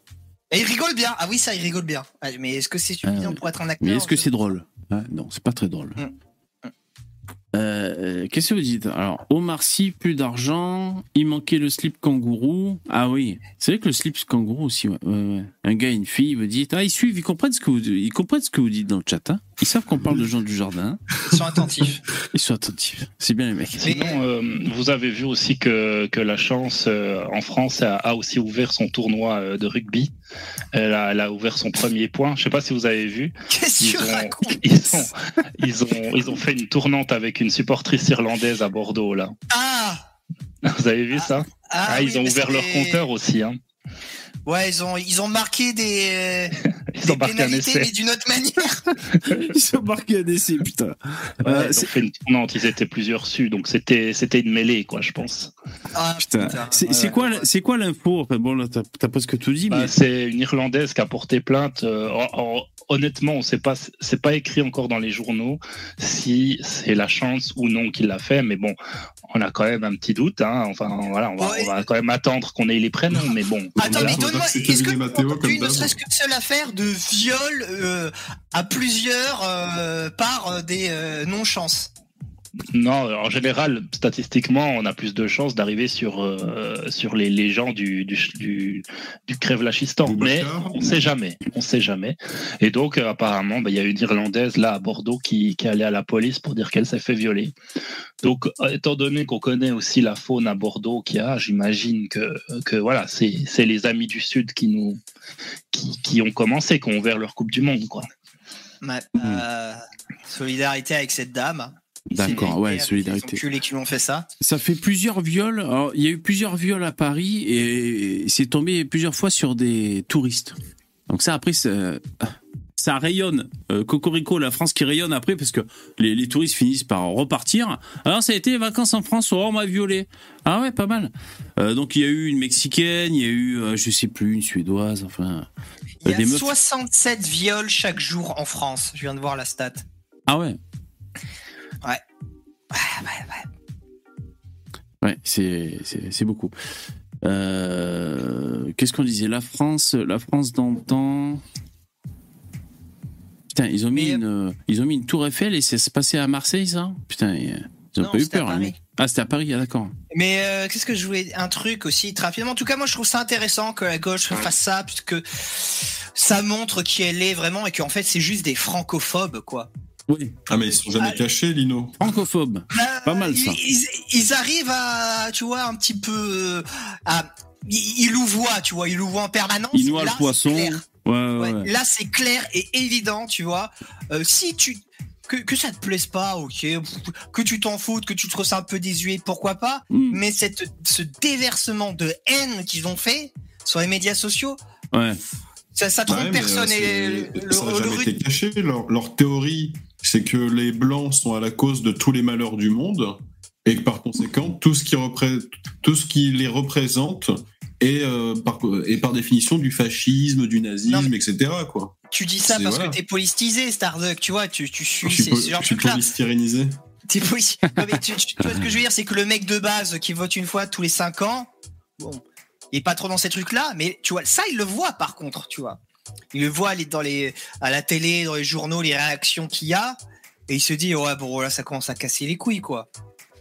et il rigole bien. Ah oui ça il rigole bien. Mais est-ce que c'est suffisant pour être un acteur mais est-ce que c'est drôle? Non c'est pas très drôle. Mm. Euh, qu'est-ce que vous dites? Alors, Omar Sy, plus d'argent. Il manquait le slip kangourou. Ah oui, c'est vrai que le slip kangourou aussi. Un gars, une fille, me dit Ah, ils suivent, ils comprennent ce que vous, ils comprennent ce que vous dites dans le chat. Hein ils savent qu'on parle de gens du jardin. Ils sont attentifs. Ils sont attentifs. C'est bien les mecs. Sinon, euh, vous avez vu aussi que, que la chance euh, en France a, aussi ouvert son tournoi de rugby. Elle a, elle a, ouvert son premier point. Je sais pas si vous avez vu. Qu'est-ce que tu racontes ils ont, ils, ont, ils ont fait une tournante avec une supportrice irlandaise à Bordeaux, là. Ah Vous avez vu ça? Ah, ah Ils ont ouvert leur compteur aussi. Hein. Ouais, ils ont, ils ont marqué des, ils ont marqué un essai. mais d'une autre manière. ils ont marqué un essai, putain. Ouais, euh, ils ont fait une tournante, ils étaient plusieurs su, donc c'était, c'était une mêlée, quoi, je pense. Ah, putain. C'est, quoi, c'est quoi l'info enfin, Bon, là, t'as, pas ce que tu dis, bah, mais. C'est une Irlandaise qui a porté plainte. Euh, honnêtement, on sait pas, c'est pas écrit encore dans les journaux si c'est la chance ou non qu'il l'a fait, mais bon, on a quand même un petit doute. Hein. Enfin, voilà, on va, on va, quand même attendre qu'on ait les prénoms, mais bon. Attends, mais tu ne serait-ce qu'une seule affaire de viol euh, à plusieurs euh, par euh, des non-chances? Non, en général, statistiquement, on a plus de chances d'arriver sur, euh, sur les, les gens du, du, du, du crève-lachistan. Mais on sait jamais. On sait jamais. Et donc, euh, apparemment, bah, il y a une Irlandaise là à Bordeaux qui, qui est allée à la police pour dire qu'elle s'est fait violer. Donc, euh, étant donné qu'on connaît aussi la faune à Bordeaux qu'il y a, j'imagine que, que voilà, c'est les amis du Sud qui nous qui, qui ont commencé, qui ont ouvert leur Coupe du Monde. Quoi. solidarité avec cette dame. D'accord, ouais, solidarité. Les qui m'ont fait ça. Ça fait plusieurs viols. Alors, il y a eu plusieurs viols à Paris et c'est tombé plusieurs fois sur des touristes. Donc ça, après, ça, ça rayonne. Euh, Cocorico, la France qui rayonne après parce que les, touristes finissent par repartir. Alors ça a été les vacances en France, oh, on m'a violé. Ah ouais, pas mal. Euh, donc il y a eu une Mexicaine, il y a eu, euh, je sais plus, une Suédoise, enfin... Il y a 67 viols chaque jour en France. Je viens de voir la stat. Ah Ouais. Ouais, ouais, ouais. Ouais, c'est beaucoup. Euh, Qu'est-ce qu'on disait? La France, la France d'antan. Putain, ils ont mis une, ils ont mis une tour Eiffel et c'est se passé à Marseille, ça? Putain, ils ont pas eu peur. Hein, ah, c'était à Paris, ah, d'accord. Mais euh, qu'est-ce que je voulais Un truc aussi, très rapidement. En tout cas, moi, je trouve ça intéressant que la gauche fasse ça, puisque ça montre qui elle est vraiment et qu'en fait, c'est juste des francophobes, quoi. Oui. Ah, mais ils sont jamais ah, cachés, Lino. Francophobes. Bah, pas mal, ça. Ils, arrivent à, tu vois, un petit peu, euh, à, ils, nous voient, tu vois, ils nous voient en permanence. Ils noient le poisson. Ouais, ouais, Là, c'est clair et évident, tu vois. Euh, si tu, que, que ça te plaise pas, ok, que tu t'en foutes, que tu te trouves un peu désuet, pourquoi pas. Mm. Mais cette, ce déversement de haine qu'ils ont fait sur les médias sociaux. Ouais. Ça, ça trompe personne. et ça n'a jamais été caché. Leur, leur théorie c'est que les blancs sont à la cause de tous les malheurs du monde et que par conséquent, tout ce qui, tout ce qui les représente est, euh, par, par définition du fascisme, du nazisme, etc. Quoi. Tu dis ça parce que t'es politisé, Starduck, tu vois, tu, tu suis, je suis, je suis polystyrénisé. tu, tu, vois ce que je veux dire, c'est que le mec de base qui vote une fois tous les 5 ans, bon, il est pas trop dans ces trucs-là, mais tu vois, ça, il le voit par contre, tu vois. Il le voit dans les, à la télé, dans les journaux, les réactions qu'il y a, et il se dit ouais bon là ça commence à casser les couilles quoi.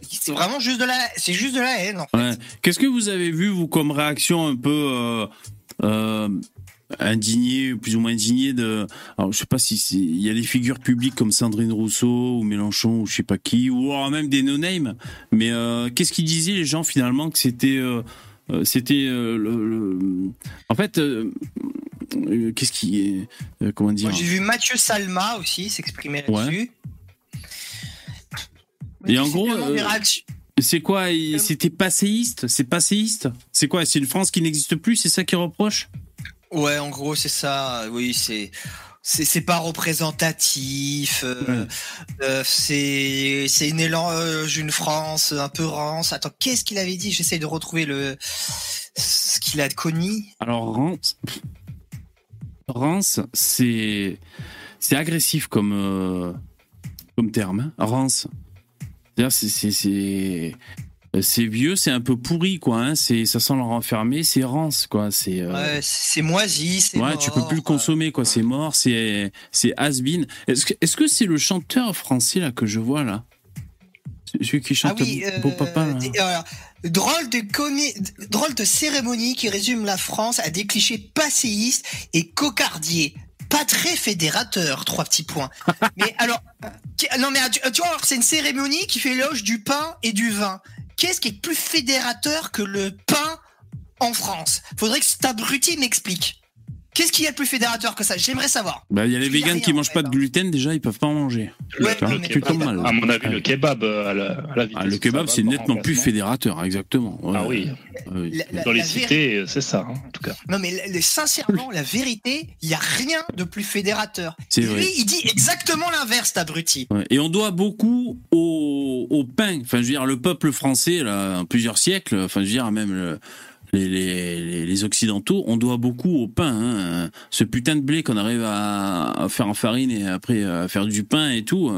C'est vraiment juste de la, c'est juste de la haine. En fait. Qu'est-ce que vous avez vu vous comme réaction un peu, euh, indigné, plus ou moins indigné de. Alors, je sais pas si il y a des figures publiques comme Sandrine Rousseau ou Mélenchon ou je sais pas qui, ou même des no-name. Mais euh, qu'est-ce qu'ils disaient les gens finalement que c'était. Euh, euh, c'était le, En fait. Qu'est-ce qui est. comment dire J'ai vu Mathieu Salma aussi s'exprimer là-dessus. Et en gros. C'est quoi C'était passéiste? C'est passéiste? C'est quoi C'est une France qui n'existe plus C'est ça qu'ils reprochent Ouais, en gros, c'est ça. Oui, c'est c'est pas représentatif. Euh, euh, c'est c'est une élange, une France un peu rance. Attends, qu'est-ce qu'il avait dit? J'essaie de retrouver le ce qu'il a connu. Alors rance, rance, c'est c'est agressif comme euh, comme terme. Hein. Rance. C'est c'est c'est vieux, c'est un peu pourri, quoi. Hein. C'est, ça sent leur enfermé, c'est rance, quoi. C'est. Euh, ouais, c'est moisi, c'est. Ouais, tu peux plus le consommer, quoi. C'est mort, c'est, c'est has been. Est-ce que, est-ce que c'est le chanteur français là que je vois là? Celui qui chante ah oui, Beau euh, Papa. Drôle de drôle de cérémonie qui résume la France à des clichés passéistes et cocardiers pas très fédérateur, trois petits points. mais alors, non mais tu, tu vois, c'est une cérémonie qui fait l'éloge du pain et du vin qu'est-ce qui est plus fédérateur que le pain en France? Faudrait que cet abruti m'explique. Qu'est-ce qu'il y a de plus fédérateur que ça? J'aimerais savoir. Bah, il y a les véganes qui mangent pas de gluten, déjà, ils peuvent pas en manger. Ouais, tu tombes mal. À mon avis, le kebab euh, à la, ah, Le kebab, c'est nettement plus fédérateur, exactement. Ah oui. Dans les cités, c'est ça, hein, en tout cas. Non, mais sincèrement, la vérité, il y a rien de plus fédérateur. Lui, il dit exactement l'inverse, cet abruti. Et on doit beaucoup au, au pain. Enfin, je veux dire, le peuple français, là, en plusieurs siècles, enfin, je veux dire, même le les, les, Occidentaux, on doit beaucoup au pain. Hein. Ce putain de blé qu'on arrive à, faire en farine et après à faire du pain et tout,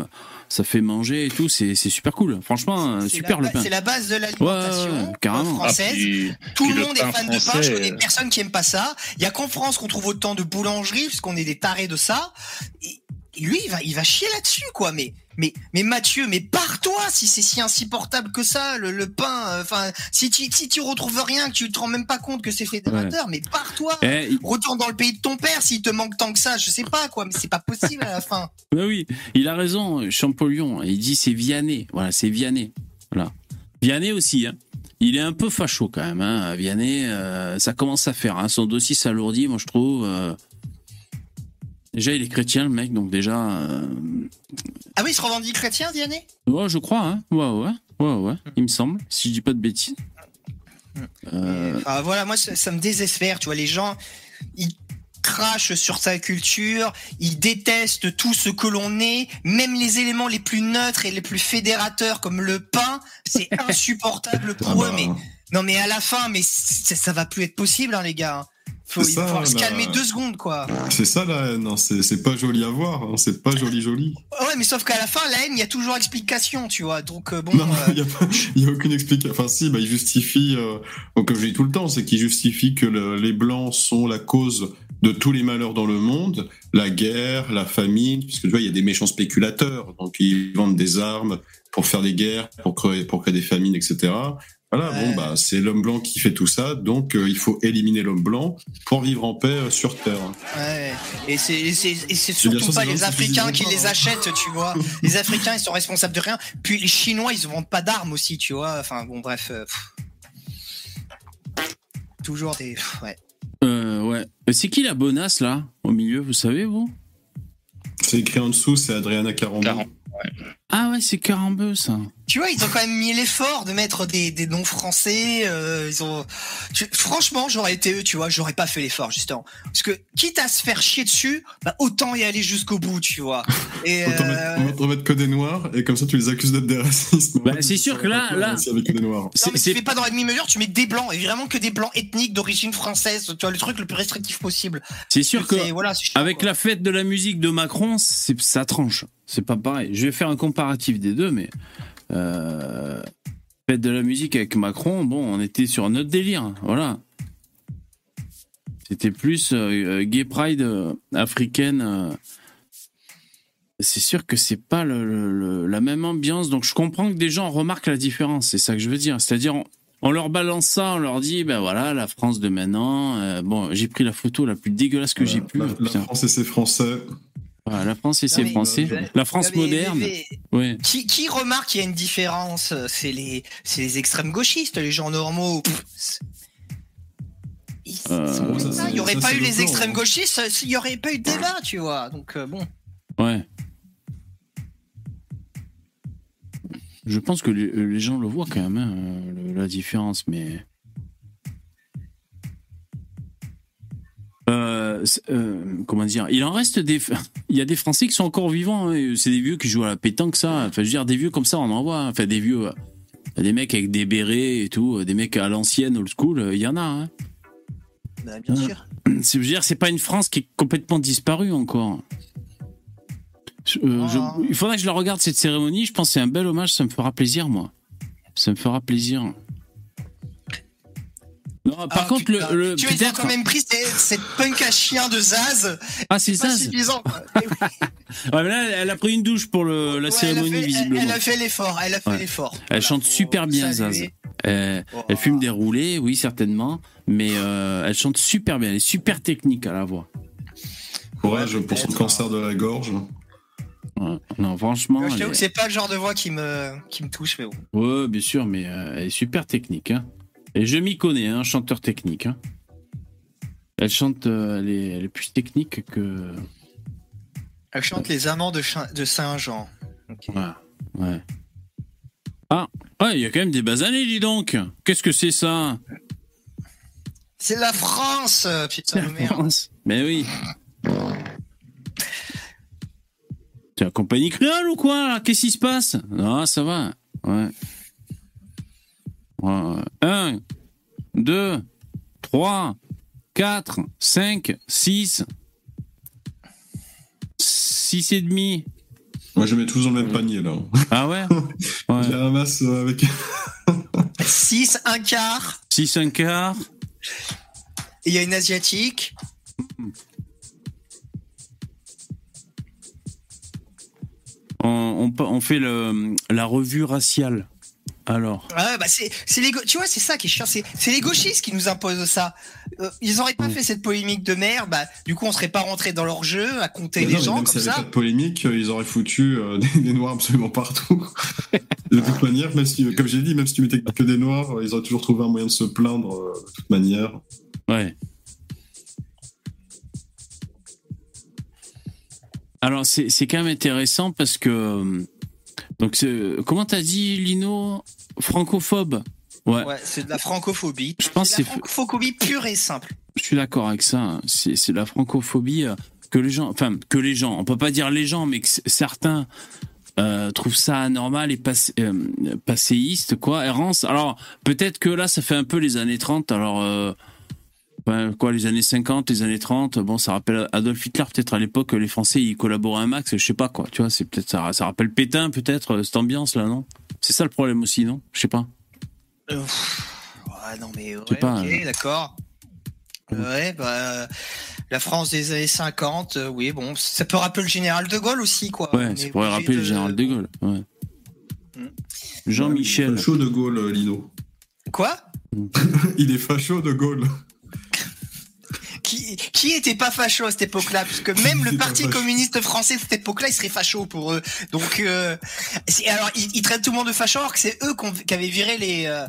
ça fait manger et tout, c'est super cool. Franchement, super le pain. C'est la base de l'alimentation française. Ah, tout le, monde est fan de pain, je connais personne qui aime pas ça. Il y a qu'en France qu'on trouve autant de boulangeries, puisqu'on est des tarés de ça. Et lui, il va, il va chier là-dessus, quoi. Mais mais, mais Mathieu, mais pars-toi si c'est si insupportable que ça, le, pain. Euh, enfin, si tu, si tu retrouves rien, que tu te rends même pas compte que c'est fédérateur, mais pars-toi. Eh, Retourne dans le pays de ton père s'il te manque tant que ça. Je sais pas, quoi, mais c'est pas possible à la fin. Bah oui, il a raison, Champollion. Il dit c'est Vianney. Voilà, c'est Vianney. Voilà. Vianney aussi, hein. Il est un peu facho quand même, hein. Vianney, euh, ça commence à faire. Hein. Son dossier s'alourdit, moi je trouve. Euh, Déjà, il est chrétien, le mec, donc déjà. Euh, ah oui, il se revendique chrétien, Diané? Ouais, je crois, hein. Ouais, ouais, ouais, ouais, il me semble, si je dis pas de bêtises. Euh... voilà, moi, ça, me désespère, tu vois, les gens, ils crachent sur sa culture, ils détestent tout ce que l'on est, même les éléments les plus neutres et les plus fédérateurs, comme le pain, c'est insupportable pour ah eux, bah. mais. Non mais à la fin, mais ça, va plus être possible, hein, les gars. Hein. Faut, il faut se calmer deux secondes, quoi. C'est ça la haine, c'est pas joli à voir, hein. c'est pas joli joli. Ouais, mais sauf qu'à la fin, la haine, il y a toujours explication, tu vois. Donc euh, bon. Non, euh, il n'y a, aucune explication. Enfin, si, bah, il justifie, euh, comme je dis tout le temps, c'est qu'il justifie que les blancs sont la cause de tous les malheurs dans le monde, la guerre, la famine, puisque tu vois, il y a des méchants spéculateurs, donc ils vendent des armes pour faire des guerres, pour créer, pour créer des famines, etc. Voilà, bon, bah, c'est l'homme blanc qui fait tout ça, donc euh, il faut éliminer l'homme blanc pour vivre en paix euh, sur Terre. Ouais, et c'est surtout pas les Africains qui les achètent, tu vois. les Africains, ils sont responsables de rien. Puis les Chinois, ils ne vendent pas d'armes aussi, tu vois. Enfin, bon, bref. Euh, toujours des. ouais. Euh, ouais. C'est qui la bonasse, là, au milieu, vous savez, vous? C'est écrit en dessous, c'est Adriana Carambeau. Ah ouais, c'est Carambeu, ça tu vois, ils ont quand même mis l'effort de mettre des, des noms français. Euh, ils ont, franchement, j'aurais été eux, tu vois, j'aurais pas fait l'effort justement, parce que quitte à se faire chier dessus, bah, autant y aller jusqu'au bout, tu vois. Et autant euh... mettre, mettre que des noirs et comme ça tu les accuses d'être des racistes. Bah, c'est sûr que là, là, avec des noirs. Non, mais tu fais pas dans la demi-mesure, tu mets des blancs et vraiment que des blancs ethniques d'origine française, tu vois le truc le plus restrictif possible. C'est sûr que voilà, avec la fête de la musique de Macron, c'est ça tranche. C'est pas pareil. Je vais faire un comparatif des deux, mais euh, fête de la musique avec Macron, bon, on était sur un autre délire, voilà. C'était plus euh, gay pride euh, africaine. Euh. c'est sûr que c'est pas le, la même ambiance, donc je comprends que des gens remarquent la différence. C'est ça que je veux dire. C'est-à-dire, on leur balance ça, on leur dit, ben voilà, la France de maintenant. Euh, bon, j'ai pris la photo la plus dégueulasse que j'ai pu. La, France et ses Français. La France et ses Français. la France moderne. Qui, remarque qu'il y a une différence C'est les, les extrêmes gauchistes, les gens normaux. Euh, il n'y aurait pas eu les extrêmes hein. gauchistes, il n'y aurait pas eu de débat, tu vois. Donc bon. Ouais. Je pense que les, gens le voient quand même, hein, la différence, mais. Euh, euh, comment dire Il en reste des. Il y a des Français qui sont encore vivants. Hein, c'est des vieux qui jouent à la pétanque, ça. Enfin, je veux dire, des vieux comme ça, on en voit. Hein. Enfin, des vieux. Des mecs avec des bérets et tout, des mecs à l'ancienne, old school, il y en a. Hein. Bah, bien sûr. Je veux dire, c'est pas une France qui est complètement disparue encore. Euh, il faudrait que je la regarde cette cérémonie. Je pense que c'est un bel hommage. Ça me fera plaisir, moi. Ça me fera plaisir. Non, par ah, contre, le, le tu as quand même pris cette, punk à chien de Zaz. Ah, c'est Zaz. Suffisant. ouais, mais là, elle a pris une douche pour le, la cérémonie, visiblement. Elle, a fait l'effort. Elle a fait l'effort. Elle chante super bien, Zaz. Elle, elle, fume des roulés, oui, certainement. Mais euh, elle chante super bien. Elle est super technique à la voix. Courage pour son cancer de la gorge. Non, franchement. Je t'avoue que c'est pas le genre de voix qui me, qui me touche, mais bon. Ouais, bien sûr, mais euh, elle est super technique. Hein. Et je m'y connais, un hein, chanteur technique. Hein. Elle chante, euh, elle, est, elle, est, plus technique que. Elle chante les amants de, de Saint-Jean. Ouais, ouais. Ah, il y a quand même des basanés, dis donc. Qu'est-ce que c'est ça? C'est la France, putain de merde. France. Mais oui. T'es la compagnie créole ou quoi? Qu'est-ce qui se passe? Non, ça va. Ouais. Ouais. Un, deux, trois, quatre, cinq, six, six et demi. Moi, je mets tous dans le même panier, là. Ah ouais, ouais. J'ai ramasse avec... 6, un quart. 6, un quart. Il y a une asiatique. on, fait la revue raciale. Alors. bah c'est, les, tu vois, c'est ça qui est chiant. C'est, les gauchistes qui nous imposent ça. Euh, ils auraient pas mm. fait cette polémique de merde. Bah, du coup, on serait pas rentré dans leur jeu à compter les gens comme ça. Pas de polémique, euh, ils auraient foutu euh, des, noirs absolument partout. de toute manière, même si, comme j'ai dit, même si tu mettais que des noirs, ils auraient toujours trouvé un moyen de se plaindre de toute manière. Ouais. Alors c'est quand même intéressant parce que euh, donc comment t'as dit Lino? Francophobe? Ouais, ouais c'est de la francophobie. Je pense c'est la francophobie pure et simple. Je suis d'accord avec ça hein. c'est la francophobie euh, que les gens enfin que les gens on peut pas dire les gens mais que certains euh, trouvent ça anormal et passéiste quoi. Errance alors peut-être que là ça fait un peu les années 30 alors quoi, les années 50, les années 30, bon, ça rappelle Adolf Hitler, peut-être à l'époque, les Français, ils collaboraient un max, je sais pas, quoi, tu vois, c'est peut-être, ça, ça rappelle Pétain, peut-être, euh, cette ambiance-là, non? C'est ça le problème aussi, non? Je sais pas. Euh, ouais, non, mais, ouais, pas, ok, d'accord. Ouais, bah, la France des années 50, euh, oui, bon, ça peut rappeler le général de Gaulle aussi, quoi. Ouais, ça pourrait rappeler le général de Gaulle, ouais. Hmm. Jean-Michel. Facho de Gaulle, Lino. Quoi? Il est facho de Gaulle qui, qui était pas facho à cette époque-là Puisque même le Parti communiste français à cette époque-là, il serait facho pour eux. Donc, euh, alors, ils, traitent tout le monde de facho alors que c'est eux qui avaient viré les, euh,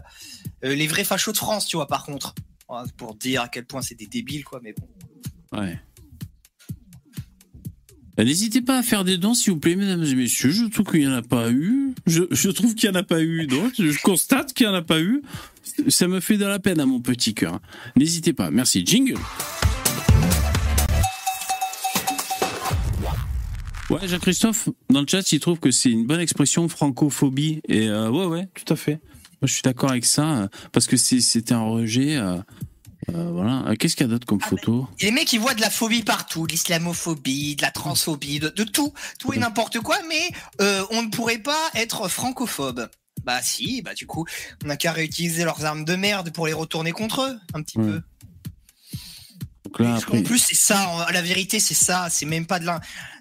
euh, les vrais fachos de France, tu vois, par contre. Pour dire à quel point c'est des débiles, quoi, mais bon. Ouais. N'hésitez pas à faire des dons, s'il vous plaît, mesdames et messieurs. Je trouve qu'il n'y en a pas eu. Je, je trouve qu'il n'y en a pas eu, donc je constate qu'il n'y en a pas eu. Ça me fait de la peine à mon petit cœur. N'hésitez pas. Merci. Jingle. Ouais, Jacques-Christophe, dans le chat, il trouve que c'est une bonne expression francophobie. Et euh, ouais, ouais, tout à fait. Moi, je suis d'accord avec ça, euh, parce que c'était un rejet. Euh, voilà. Qu'est-ce qu'il y a d'autre comme ah, photo Les mecs, ils voient de la phobie partout, l'islamophobie, de la transphobie, de, tout, tout et n'importe quoi, mais on ne pourrait pas être francophobe. Bah si, bah du coup, on a qu'à réutiliser leurs armes de merde pour les retourner contre eux, un petit peu. En plus, c'est ça. La vérité, c'est ça. C'est même pas de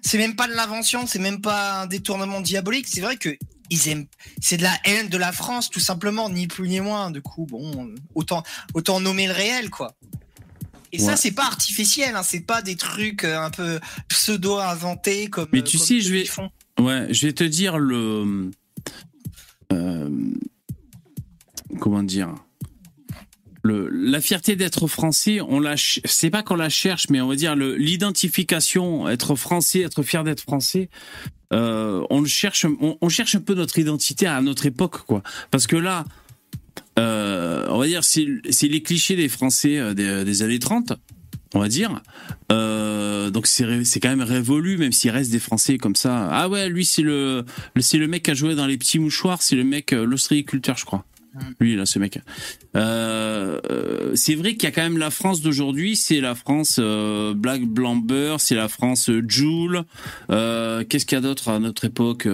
c'est même pas de l'invention. C'est même pas un détournement diabolique. C'est vrai que ils aiment, c'est de la haine de la France, tout simplement, ni plus ni moins. Du coup, bon, autant, autant nommer le réel, quoi. Et ça, c'est pas artificiel, hein, c'est pas des trucs euh, un peu pseudo inventés comme. Mais tu sais, je vais, ouais, je vais te dire le, comment dire, le, la fierté d'être français, on la, c'est pas qu'on la cherche, mais on va dire l'identification, être français, être fier d'être français. Euh, on cherche, on, cherche un peu notre identité à notre époque, quoi. Parce que là, euh, on va dire, c'est les clichés des Français euh, des, années 30, on va dire. donc c'est quand même révolu, même s'il reste des Français comme ça. Ah ouais, lui c'est le, c'est le mec qui a joué dans les petits mouchoirs, c'est le mec l'ostréiculteur, je crois. Lui, là, ce mec. Euh, euh, c'est vrai qu'il y a quand même la France d'aujourd'hui, c'est la France euh, Black Blamber, c'est la France euh, Joule. Euh, Qu'est-ce qu'il y a d'autre à notre époque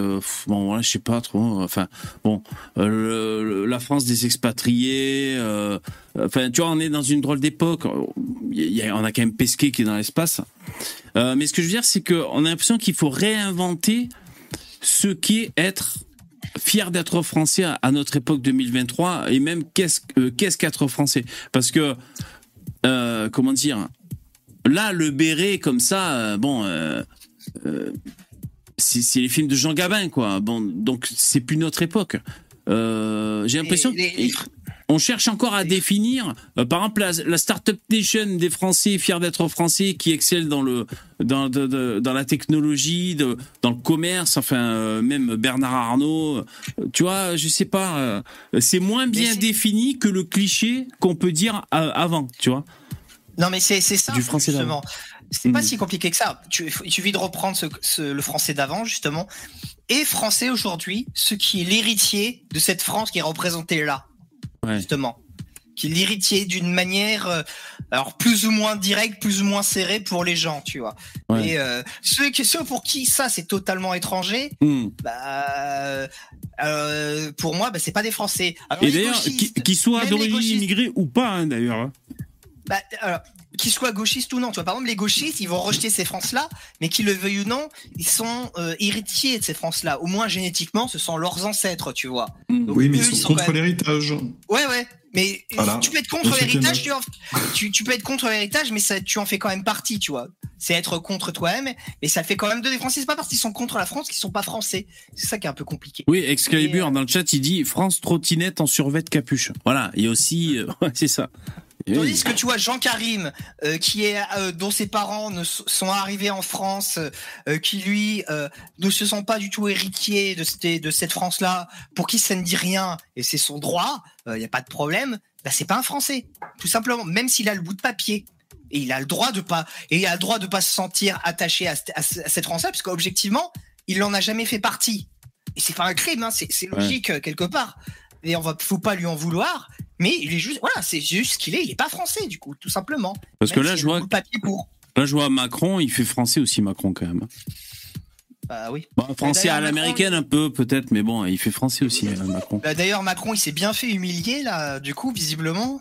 Bon, voilà, je sais pas trop. Enfin, bon, la France des expatriés. enfin, tu vois, on est dans une drôle d'époque. on a quand même Pesquet qui est dans l'espace. mais ce que je veux dire, c'est qu'on a l'impression qu'il faut réinventer ce qu'est être fier d'être français à, notre époque 2023 et même qu'est-ce euh, qu'est-ce qu'être français? Parce que euh, comment dire? Là le béret comme ça euh, bon c'est les films de Jean Gabin quoi. Bon donc c'est plus notre époque. J'ai l'impression on cherche encore à définir, euh, par exemple, la, la, Startup Nation des Français fiers d'être Français qui excellent dans le dans, dans la technologie, de, dans le commerce, enfin euh, même Bernard Arnault, euh, tu vois, je sais pas, c'est moins bien défini que le cliché qu'on peut dire avant, tu vois. Non mais c'est c'est ça du français justement. C'est pas hmm. si compliqué que ça. Tu, il suffit de reprendre ce, le français d'avant justement et français aujourd'hui, ce qui est l'héritier de cette France qui est représentée là justement, qui est l'héritier d'une manière, euh, alors plus ou moins directe, plus ou moins serrée pour les gens, tu vois. Et euh, ceux, ceux pour qui ça c'est totalement étranger, hmm. bah, euh, pour moi, bah, c'est pas des Français. Et d'ailleurs, qu'ils soient d'origine immigrée ou pas, hein, d'ailleurs. Hein. Bah, alors, qu'ils soient gauchistes ou non. Tu vois, par exemple, les gauchistes, ils vont rejeter ces France-là, mais qu'ils le veuillent ou non, ils sont euh, héritiers de ces France-là. Au moins génétiquement, ce sont leurs ancêtres, tu vois. Mm. oui, mais ils sont, contre l'héritage. Ouais, ouais. Mais tu peux être contre l'héritage, tu, tu, peux être contre l'héritage, mais ça, tu en fais quand même partie, tu vois. C'est être contre toi-même, mais ça fait quand même de des Français. C'est pas parce qu'ils sont contre la France qu'ils sont pas français. C'est ça qui est un peu compliqué. Oui, Excalibur, euh, dans le chat, il dit France trottinette en survêt de capuche. Voilà. Et aussi, euh, c'est ça. Tandis que tu vois Jean Karim, euh, qui est euh, dont ses parents ne sont arrivés en France, euh, qui lui ne se sent pas du tout héritier de cette de cette France-là, pour qui ça ne dit rien et c'est son droit, il n'y a pas de problème. Bah c'est pas un Français, tout simplement. Même s'il a le bout de papier et il a le droit de pas et il a le droit de pas se sentir attaché à, cette France-là, parce qu'objectivement, il n'en a jamais fait partie. Et c'est pas un crime, hein, c'est logique quelque part. Et on va, faut pas lui en vouloir. Mais il est juste, voilà, c'est juste qu'il est, il est pas français du coup, tout simplement. Parce que là, je vois, là, je vois Macron, il fait français aussi Macron quand même. Bah oui. français à l'américaine un peu peut-être, mais bon, il fait français aussi euh, Macron. Bah, d'ailleurs, Macron, il s'est bien fait humilier là, du coup, visiblement.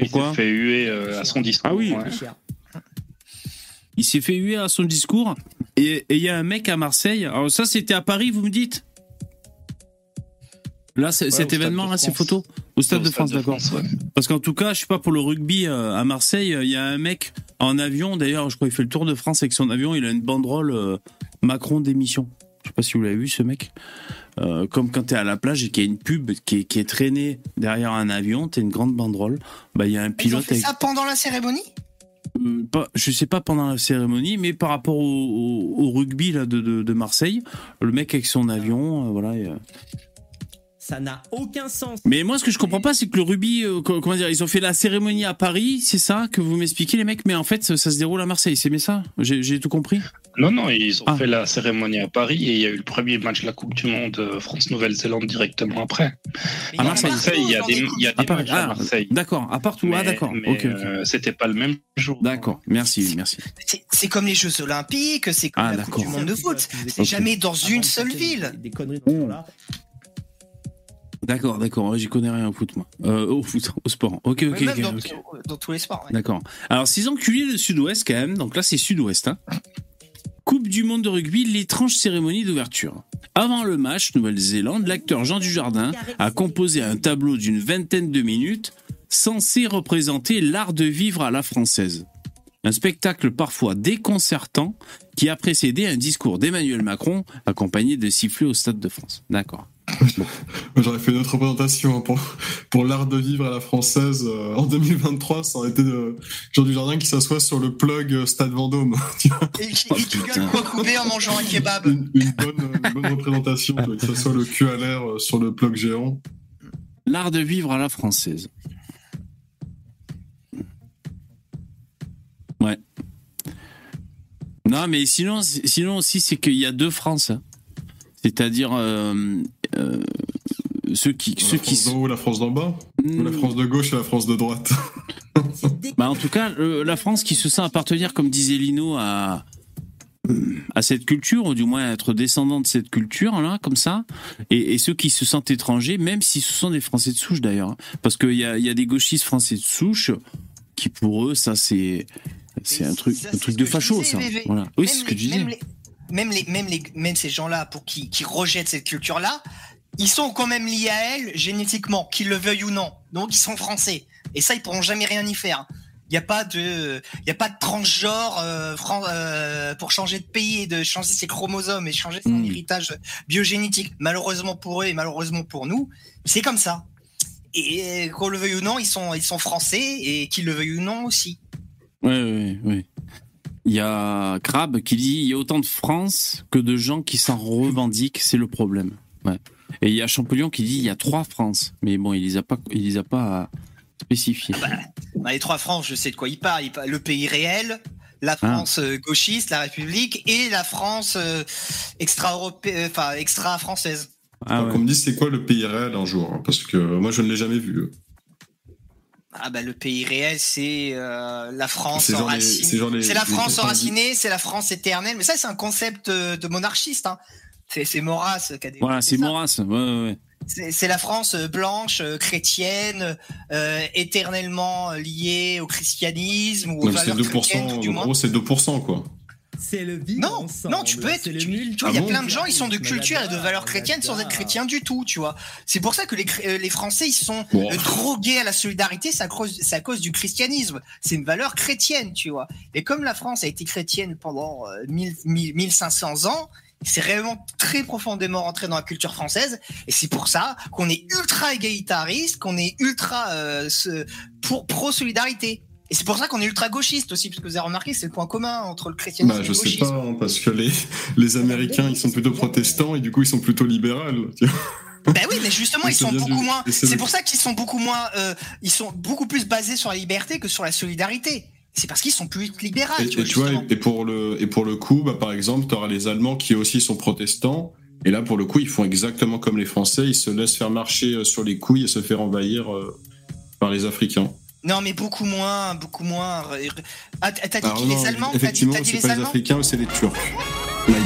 il s'est fait huer euh, à son discours. Ah oui. Il s'est fait huer à son discours. Et il y a un mec à Marseille. Alors ça, c'était à Paris, vous me dites? Là, cet événement-là, ces photos Au Stade de France, d'accord. Parce qu'en tout cas, je sais pas, pour le rugby euh, à Marseille, il y a un mec en avion, d'ailleurs, je crois qu'il fait le tour de France avec son avion, il a une banderole euh, Macron d'émission. Je sais pas si vous l'avez vu, ce mec. Euh, comme quand tu es à la plage et qu'il y a une pub qui est, qui est traînée derrière un avion, tu une grande banderole. Bah, il y a un pilote. Ils ont fait ça pendant la cérémonie? Pas, je sais pas pendant la cérémonie, mais par rapport au, rugby là, de, de, Marseille, le mec avec son avion, voilà. Ça n'a aucun sens. Mais moi, ce que je comprends pas, c'est que le rugby, euh, comment dire, ils ont fait la cérémonie à Paris, c'est ça que vous m'expliquez, les mecs, mais en fait, ça, se déroule à Marseille, c'est bien ça? J'ai tout compris Non, non, ils ont ah. fait la cérémonie à Paris et il y a eu le premier match de la Coupe du Monde euh, France-Nouvelle-Zélande directement après. À Marseille, il y a des, il y a des matchs à ah, Marseille. D'accord, à partout, ah d'accord. Euh, c'était pas le même jour. D'accord, merci, merci. C'est comme les Jeux Olympiques, c'est comme la Coupe du Monde de foot. C'est jamais dans une seule ville. Des conneries dans ce là D'accord, d'accord. J'y connais rien au foot, moi. Euh, au foot, au sport. Ok, ok, ok. Dans, tous les sports. D'accord. Alors, six enculés de Sud-Ouest, quand même. Donc là, c'est Sud-Ouest. Hein. Coupe du monde de rugby, l'étrange cérémonie d'ouverture. Avant le match Nouvelle-Zélande, l'acteur Jean Dujardin a composé un tableau d'une vingtaine de minutes censé représenter l'art de vivre à la française. Un spectacle parfois déconcertant qui a précédé un discours d'Emmanuel Macron accompagné de sifflets au Stade de France. D'accord. J'aurais fait une autre représentation hein, pour, pour l'art de vivre à la française euh, en 2023. Ça aurait été de Jean Dujardin qui s'assoit sur le plug euh, Stade Vendôme. et qui, gueule coupé en mangeant un kebab. Une, bonne, une bonne, représentation, que ce soit le cul à l'air euh, sur le plug géant. L'art de vivre à la française. Ouais. Non, mais sinon, sinon aussi, c'est qu'il y a deux France. Hein. C'est-à-dire euh, euh, ceux qui. La ceux France qui... d'en haut, la France d'en bas Ou la Hmm. France de gauche et la France de droite Bah, en tout cas, le- la France qui se sent appartenir, comme disait Lino, à, à cette culture, ou du moins être descendant de cette culture-là, comme ça, et, et ceux qui se sentent étrangers, même si ce sont des Français de souche d'ailleurs, parce qu'il y a, il y a des gauchistes français de souche qui, pour eux, ça c'est. C'est un truc, Ça, un truc de facho, disais, ça. mais- Voilà. Oui, c'est ce que je disais. Même, les, même, les, même, ces gens-là, pour qui, qui rejettent cette culture-là, ils sont quand même liés à elle génétiquement, qu'ils le veuillent ou non. Donc ils sont français. Et ça, ils pourront jamais rien y faire. Il n'y a pas de, il a pas de transgenre euh, fran- euh, pour changer de pays et de changer ses chromosomes et changer son Mm. héritage biogénétique. Malheureusement pour eux et malheureusement pour nous, c'est comme ça. Et qu'on le veuille ou non, ils sont, ils sont français et qu'ils le veuillent ou non aussi. Ouais, ouais, ouais. Il y a Crabbe qui dit il y a autant de France que de gens qui s'en revendiquent, c'est le problème. Ouais. Et il y a Champollion qui dit il y a trois France, mais bon, il les a pas, il les a pas spécifiés. Dans les trois France, je sais de quoi il parle. Il parle le pays réel, la Ah. France euh, gauchiste, la République, et la France euh, extra-européenne, enfin extra-française. Ah ouais. Qu'on me dise c'est quoi le pays réel un jour, hein, parce que moi je ne l'ai jamais vu. Ah bah le pays réel, c'est euh, la France enracinée. c'est la France 90. enracinée, c'est la France éternelle. Mais ça, c'est un concept euh, de monarchiste. Hein. C'est Maurras qui a Voilà, c'est. Maurras. Ouais, ouais, ouais. C'est la France euh, blanche, euh, chrétienne, euh, éternellement liée au christianisme ou aux Donc c'est valeurs chrétiennes, 2%, tout du en gros c'est 2%, quoi. C'est le vivre Non, ensemble, non, tu peux être. Tu, le tu vois, il y a Ah bon plein de gens, ils sont de culture et de valeurs chrétiennes sans être chrétiens du tout, tu vois. C'est pour ça que les, euh, les Français, ils sont Bon. euh, drogués à la solidarité, c'est à, cause- à cause du christianisme. C'est une valeur chrétienne, tu vois. Et comme la France a été chrétienne pendant euh, 1000, 1000, 1500 ans, c'est réellement très profondément rentré dans la culture française. Et c'est pour ça qu'on est ultra égalitariste, qu'on est ultra euh, pro-solidarité. Et c'est pour ça qu'on est ultra gauchiste aussi, parce que vous avez remarqué, c'est le point commun entre le christianisme Bah et je le sais gauchisme. pas, hein, parce que les, les Américains ils sont plutôt protestants et du coup ils sont plutôt vois. Ben oui, mais justement, ils sont beaucoup du- moins. et c'est le- pour ça qu'ils sont beaucoup moins. euh, ils sont beaucoup plus basés sur la liberté que sur la solidarité. C'est parce qu'ils sont plus libéraux. Et, tu vois, et tu vois, justement. et, et pour le, et pour le coup, bah, par exemple, tu auras les Allemands qui aussi sont protestants. Et là, pour le coup, ils font exactement comme les Français. Ils se laissent faire marcher euh, sur les couilles et se faire envahir euh, par les Africains. Non, mais beaucoup moins, beaucoup moins. Ah, t'as dit qui, les Allemands T'as dit, effectivement, c'est pas les Africains, c'est les Turcs. Bad.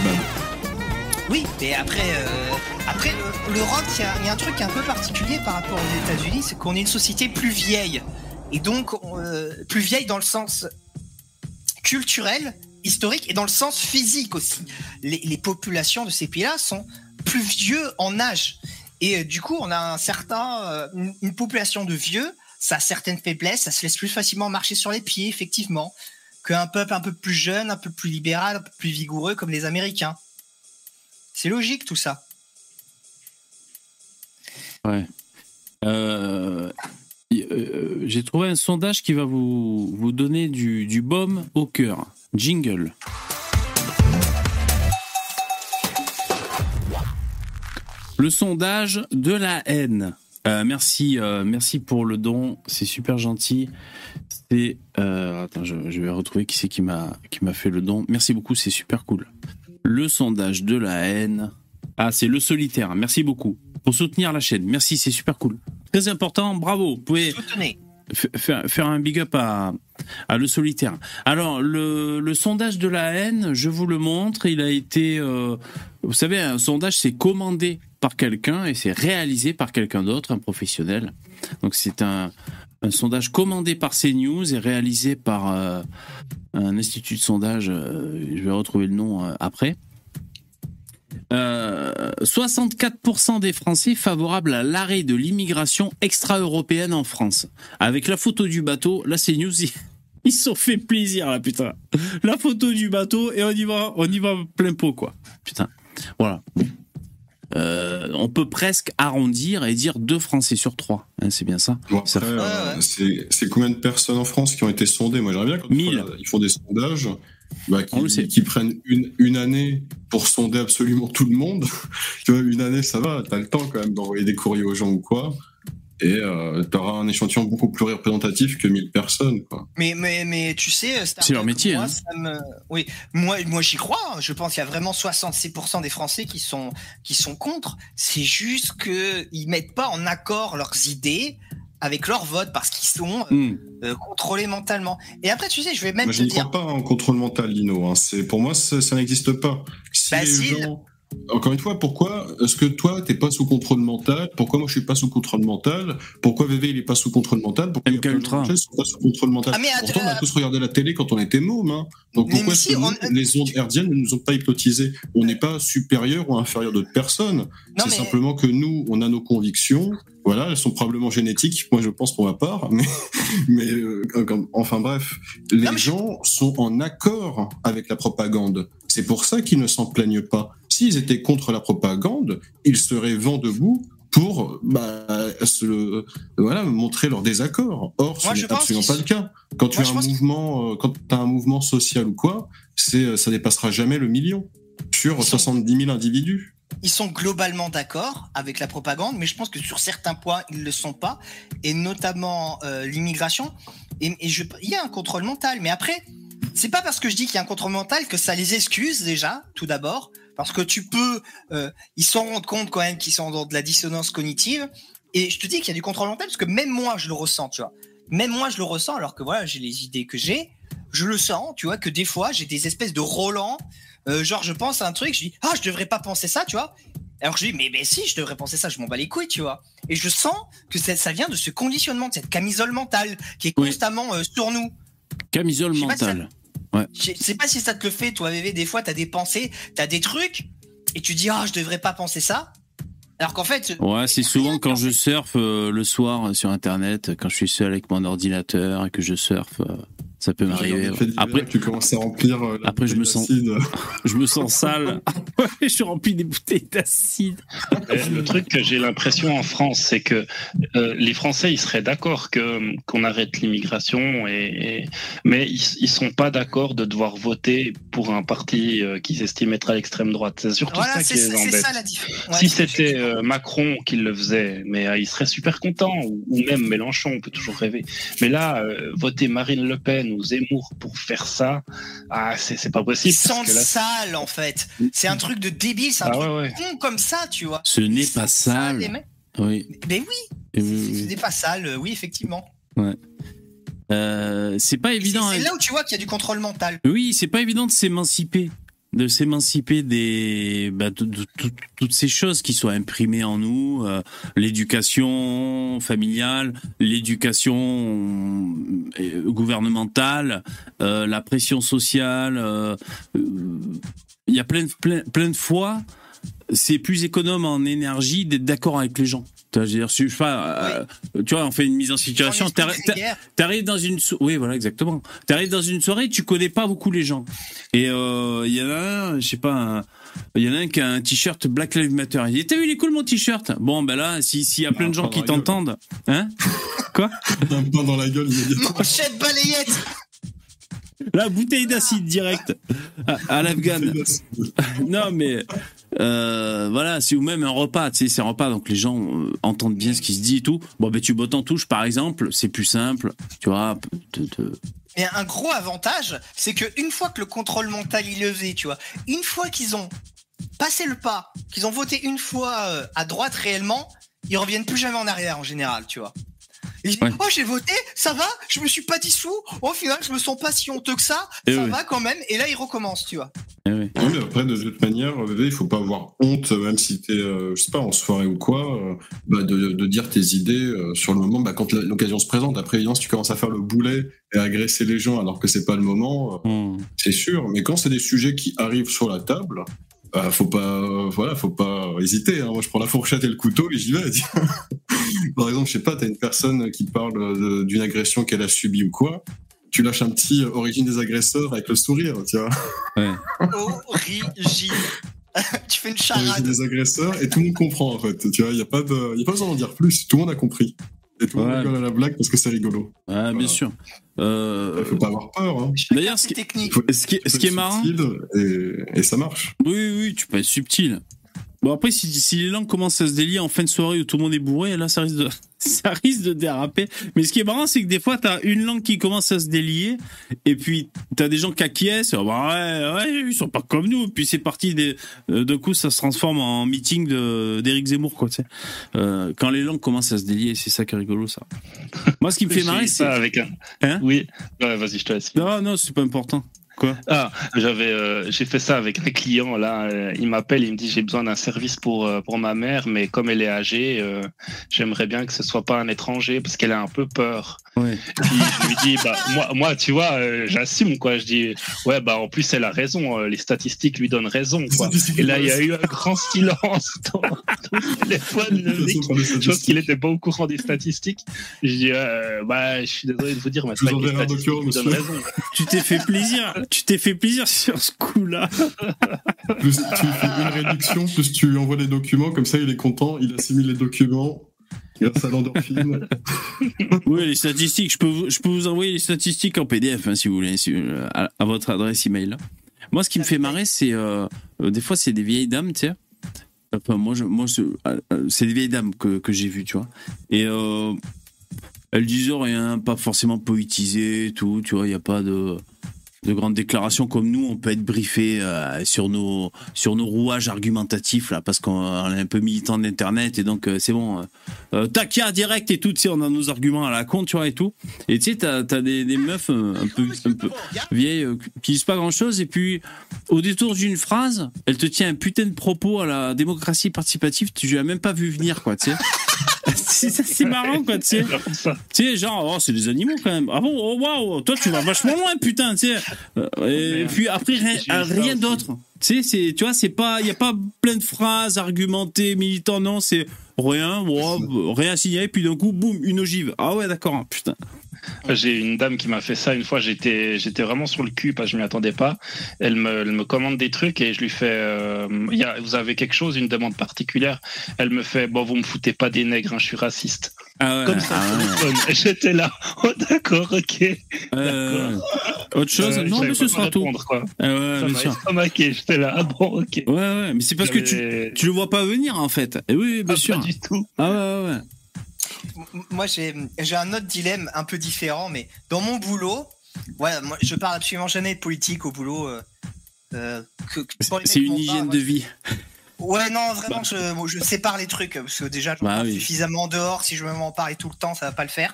Oui, mais après, euh, après le- l'Europe, il y, a- il y a un truc un peu particulier par rapport aux États-Unis, c'est qu'on est une société plus vieille. Et donc, euh, plus vieille dans le sens culturel, historique et dans le sens physique aussi. Les, les populations de ces pays-là sont plus vieux en âge. Et euh, du coup, on a un certain, une, une population de vieux, ça a certaines faiblesses, ça se laisse plus facilement marcher sur les pieds, effectivement, qu'un peuple un peu plus jeune, un peu plus libéral, un peu plus vigoureux comme les Américains. C'est logique tout ça. Ouais. Euh, euh, J'ai trouvé un sondage qui va vous, vous donner du, du baume au cœur. Jingle. Le sondage de la haine. Euh, merci, euh, merci pour le don, c'est super gentil. C'est euh, attends, je, je vais retrouver qui c'est qui m'a qui m'a fait le don. Merci beaucoup, c'est super cool. Le sondage de la haine. Ah, c'est le solitaire. Merci beaucoup pour soutenir la chaîne. Merci, c'est super cool. Très important, bravo. Vous pouvez faire, faire un big up à, à le solitaire. Alors, le, le sondage de la haine, je vous le montre. Il a été, vous savez, un sondage, c'est commandé par quelqu'un et c'est réalisé par quelqu'un d'autre, un professionnel. Donc, c'est un, sondage commandé par CNews et réalisé par euh, un institut de sondage. euh, je vais retrouver le nom euh, après. 64% des Français favorables à l'arrêt de l'immigration extra-européenne en France. Avec la photo du bateau, là c'est news. Ils se sont fait plaisir là, putain. La photo du bateau et on y va, on y va plein pot quoi. Putain. Voilà. Euh, on peut presque arrondir et dire deux Français sur trois. Hein, c'est bien ça. Euh, c'est combien de personnes en France qui ont été sondées Moi, j'aimerais bien quand ils font des sondages bah, qui, prennent une, une, année pour sonder absolument tout le monde. tu vois, une année, ça va, t'as le temps quand même d'envoyer des courriers aux gens ou quoi. Et euh, tu auras un échantillon beaucoup plus représentatif que 1000 personnes. Quoi. Mais, mais, mais tu sais, c'est leur métier. Moi, hein. Oui, moi, moi j'y crois. Hein. Je pense qu'il y a vraiment 66% des Français qui sont, qui sont contre. C'est juste qu'ils mettent pas en accord leurs idées avec leur vote parce qu'ils sont euh, hmm. euh, contrôlés mentalement. Et après, tu sais, je vais même Moi, je ne crois pas en contrôle mental, Lino. Hein. C'est pour moi, ça, n'existe pas. Si les gens encore une fois, pourquoi est-ce que toi, t'es pas sous contrôle mental? Pourquoi moi, je suis pas sous contrôle mental? Pourquoi VV, il est pas sous contrôle mental? Pourquoi MK Ultra sont pas sous contrôle mental? Ah, Pourtant, on a tous regardé la télé quand on était môme. Hein. Donc pourquoi que les ondes herdiennes ne nous ont pas hypnotisés? On n'est pas supérieur ou inférieur d'autres personnes. C'est simplement que nous, on a nos convictions. Voilà, elles sont probablement génétiques, moi je pense pour ma part, mais, mais euh, enfin bref, les gens sont en accord avec la propagande. C'est pour ça qu'ils ne s'en plaignent pas. S'ils étaient contre la propagande, ils seraient vent debout pour bah, se, voilà, montrer leur désaccord. Or, ce n'est absolument pas le cas. Quand tu as un mouvement, euh, quand as un mouvement social ou quoi, c'est, ça dépassera jamais le million sur 70 000 individus. Ils sont globalement d'accord avec la propagande, mais je pense que sur certains points, ils ne le sont pas, et notamment euh, l'immigration. Et, et je, il y a un contrôle mental, mais après, c'est pas parce que je dis qu'il y a un contrôle mental que ça les excuse déjà, tout d'abord. Parce que tu peux, euh, ils s'en rendent compte quand même qu'ils sont dans de la dissonance cognitive. Et je te dis qu'il y a du contrôle mental parce que même moi, je le ressens, tu vois. Même moi, je le ressens alors que voilà, j'ai les idées que j'ai. Je le sens, tu vois, que des fois, j'ai des espèces de Roland. Euh, genre, je pense à un truc, je dis, ah, je devrais pas penser ça, tu vois. Alors je dis, mais, mais si, je devrais penser ça, je m'en bats les couilles, tu vois. Et je sens que ça, ça vient de ce conditionnement, de cette camisole mentale qui est constamment euh, sur nous. Camisole mentale. Ouais. Je sais pas si ça te le fait, toi, bébé. Des fois, t'as des pensées, t'as des trucs, et tu dis, ah, je devrais pas penser ça. Alors qu'en fait. Ouais, c'est souvent quand je surfe euh, le soir sur Internet, quand je suis seul avec mon ordinateur et que je surfe. Euh, ça peut m'arriver. Après, tu commences à remplir. Euh, après, je me sens, je me sens sale. je suis rempli des bouteilles d'acide. Le truc que j'ai l'impression en France, c'est que euh, les Français, ils seraient d'accord que qu'on arrête l'immigration, et, mais ils, ils sont pas d'accord de devoir voter pour un parti euh, qu'ils estiment être à l'extrême droite. C'est surtout ça qui les embête. si c'était Macron qui le faisait, mais il serait super content, ou, ou, même Mélenchon, on peut toujours rêver. Mais là, voter Marine Le Pen ou Zemmour pour faire ça, ah, c'est pas possible. Sans sale, en fait. C'est un truc de débile, c'est un ah truc con comme ça, tu vois. Ce n'est pas sale. oui. Mais oui. Ce n'est pas sale, oui, effectivement. Ouais. Euh, c'est pas évident. C'est là où tu vois qu'il y a du contrôle mental. Oui, c'est pas évident de s'émanciper de s'émanciper des bah, de, toutes ces choses qui sont imprimées en nous, euh, l'éducation familiale, l'éducation euh, gouvernementale, euh, la pression sociale. Il y a plein plein de fois, c'est plus économe en énergie d'être d'accord avec les gens. Tu vois, tu vois, on fait une mise en situation. T'arrives dans une, oui, voilà, exactement. T'arrives dans une soirée, tu connais pas beaucoup les gens. Et euh, il y en a un, je sais pas, il y en a un qui a un t-shirt Black Lives Matter. Il dit, t'as vu, il est cool mon t-shirt. Bon, ben là, s'il y a plein de gens qui t'entendent, hein? Quoi? Un pain dans la gueule immédiatement. Manchette balayette. La bouteille d'acide direct à, l'Afghan. non mais euh, voilà, c'est ou même un repas, tu sais, c'est un repas, donc les gens euh, entendent bien ce qui se dit et tout. Bon, ben tu bottes en touche, par exemple, c'est plus simple, tu vois. Mais un gros avantage, c'est que une fois que le contrôle mental est levé, tu vois, une fois qu'ils ont passé le pas, qu'ils ont voté une fois euh, à droite réellement, ils reviennent plus jamais en arrière en général, tu vois. Et oh, j'ai voté, ça va, je me suis pas dissous. Au final, je me sens pas si honteux que ça, ça va quand même. Et là, il recommence, tu vois. oui. après, de toute manière, il faut pas avoir honte, même si t'es, euh, je sais pas, en soirée ou quoi, euh, bah, de, de, dire tes idées euh, sur le moment, bah, quand l'occasion se présente. Après, évidemment, si tu commences à faire le boulet et à agresser les gens alors que c'est pas le moment, hmm. c'est sûr. Mais quand c'est des sujets qui arrivent sur la table, bah, faut pas, voilà, faut pas hésiter. Hein. Moi, je prends la fourchette et le couteau et j'y vais. Par exemple, je sais pas, t'as une personne qui parle d'une agression qu'elle a subie ou quoi. Tu lâches un petit origine des agresseurs avec le sourire, tu vois. Ouais. Origine. tu fais une charade. Origine des agresseurs et tout le monde comprend en fait. Tu vois, il y a pas de, y a pas besoin d'en dire plus. Tout le monde a compris. Et tout le monde rigole à la blague parce que c'est rigolo. Ouais, bien sûr. Euh... Faut pas avoir peur. Hein. D'ailleurs, ce, qui... ce qui, ce qui est marrant. Et, et ça marche. Oui, oui, tu peux être subtil. Bon après si, si, les langues commencent à se délier en fin de soirée où tout le monde est bourré, là ça risque de ça risque de déraper. Mais ce qui est marrant c'est que des fois t'as une langue qui commence à se délier et puis t'as des gens qui acquiescent, bah ouais ouais ils sont pas comme nous. Puis c'est parti des euh, de coup ça se transforme en meeting d'Éric Zemmour quoi. Tu sais. Euh, quand les langues commencent à se délier, c'est ça qui est rigolo ça. Moi ce qui me fait marrer c'est avec un. Hein? Oui. Ouais, vas-y je te laisse. Non non c'est pas important. Quoi Ah, j'avais, euh, j'ai fait ça avec un client là. Euh, il m'appelle, il me dit j'ai besoin d'un service pour euh, pour ma mère, mais comme elle est âgée, j'aimerais bien que ce soit pas un étranger parce qu'elle a un peu peur. Ouais. Puis je lui dis bah moi moi tu vois j'assume quoi. Je dis ouais bah en plus elle a raison. les statistiques lui donnent raison quoi. Et là il y a eu un grand silence dans, le téléphone. Je pense qu'il était pas au courant des statistiques. Je dis bah je suis désolé de vous dire mais les statistiques lui donnent raison. Tu t'es fait plaisir tu t'es fait plaisir sur ce coup-là. plus tu fais une réduction, plus tu lui envoies les documents, comme ça il est content, il assimile les documents. Grâce à l'endorphine. oui, les statistiques. Je peux, vous, je peux vous envoyer les statistiques en PDF hein, si vous voulez, à, votre adresse email. Moi, ce qui me fait marrer, c'est euh, euh, des fois, c'est des vieilles dames, tu sais. Enfin, moi, je, moi euh, c'est des vieilles dames que, que j'ai vues, tu vois. Et elles disent rien, pas forcément poétisé, tout, tu vois, il n'y a pas de de grandes déclarations comme nous, on peut être briefé euh, sur nos sur nos rouages argumentatifs là, parce qu'on est un peu militant d'internet et donc euh, c'est bon. Euh, euh takia direct et tout, tu sais, on a nos arguments à la con, tu vois et tout. Et tu sais, t'as as des, des meufs un peu un peu vieilles qui disent pas grand chose et puis au détour d'une phrase, elle te tient un putain de propos à la démocratie participative, tu l'as même pas vu venir quoi, tu sais. c'est marrant quoi, tu sais. Tu sais, genre, oh, c'est des animaux quand même. Ah bon, oh, waouh, toi tu vas vachement loin, putain, tu sais. Et puis après, rien, rien d'autre. Tu sais, c'est, tu vois, c'est pas, il y a pas plein de phrases argumentées, militants, non, c'est rien, wow, rien signé, puis d'un coup, boum, une ogive. Ah ouais, d'accord, hein, putain. J'ai une dame qui m'a fait ça une fois. J'étais, j'étais vraiment sur le cul parce que je m'y attendais pas. Elle me, elle me commande des trucs et je lui fais, euh, y a, vous avez quelque chose, une demande particulière? Elle me fait, bon, vous me foutez pas des nègres, hein, je suis raciste. Ah Comme ça, ah J'étais là. Oh, d'accord, ok. Euh, autre chose? Euh, Non, mais ce sera tout. Quoi. Ah ouais, bien sûr. J'étais là. Ah bon, ok. Ouais, ouais, mais c'est parce que tu, tu le vois pas venir en fait. Et oui, bien ah, sûr. Pas du tout. Ah ouais, ouais moi, j'ai un autre dilemme un peu différent, mais dans mon boulot, ouais, moi, je parle absolument jamais de politique au boulot. Euh, euh c'est une hygiène de vie. Ouais, non, vraiment, bah. je, je, sépare les trucs parce que déjà, je bah, suffisamment dehors. Si je veux m'en parler tout le temps, ça va pas le faire.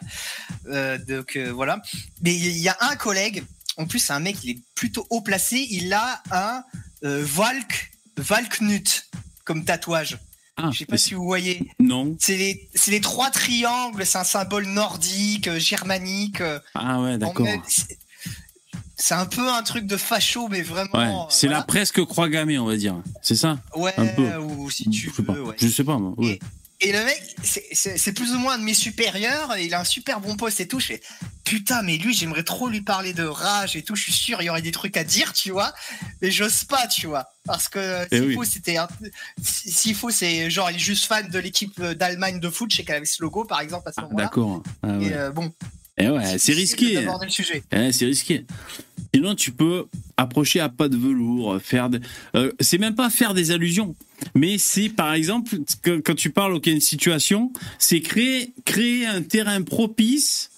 Euh, donc euh, voilà. Mais il y a un collègue. En plus, c'est un mec, il est plutôt haut placé. Il a un Valk Valknut comme tatouage. Ah, je sais pas si vous voyez. Non. C'est les, les, trois triangles, c'est un symbole nordique, euh, germanique. Euh, ah ouais, d'accord. C'est un peu un truc de facho, mais vraiment. Ouais, c'est la presque croix gammée, on va dire. C'est ça? Ouais, un peu. ou si tu je veux. Sais pas. Je sais pas, moi. Ouais. Et le mec, c'est plus ou moins un de mes supérieurs, il a un super bon poste et tout. Je fais, putain, mais lui, j'aimerais trop lui parler de rage et tout. Je suis sûr, il y aurait des trucs à dire, tu vois. Mais j'ose pas, tu vois. Parce que eh s'il faut, c'était s'il faut, c'est genre, il est juste fan de l'équipe d'Allemagne de foot. Je sais qu'elle avait ce logo, par exemple, à ce ah, moment-là. D'accord. Ah, ouais. Euh, bon. Eh ouais, c'est risqué. Eh, c'est risqué. Sinon, tu peux approcher à pas de velours, faire. Euh, c'est même pas faire des allusions, mais c'est par exemple quand tu parles d'une situation, c'est créer créer un terrain propice.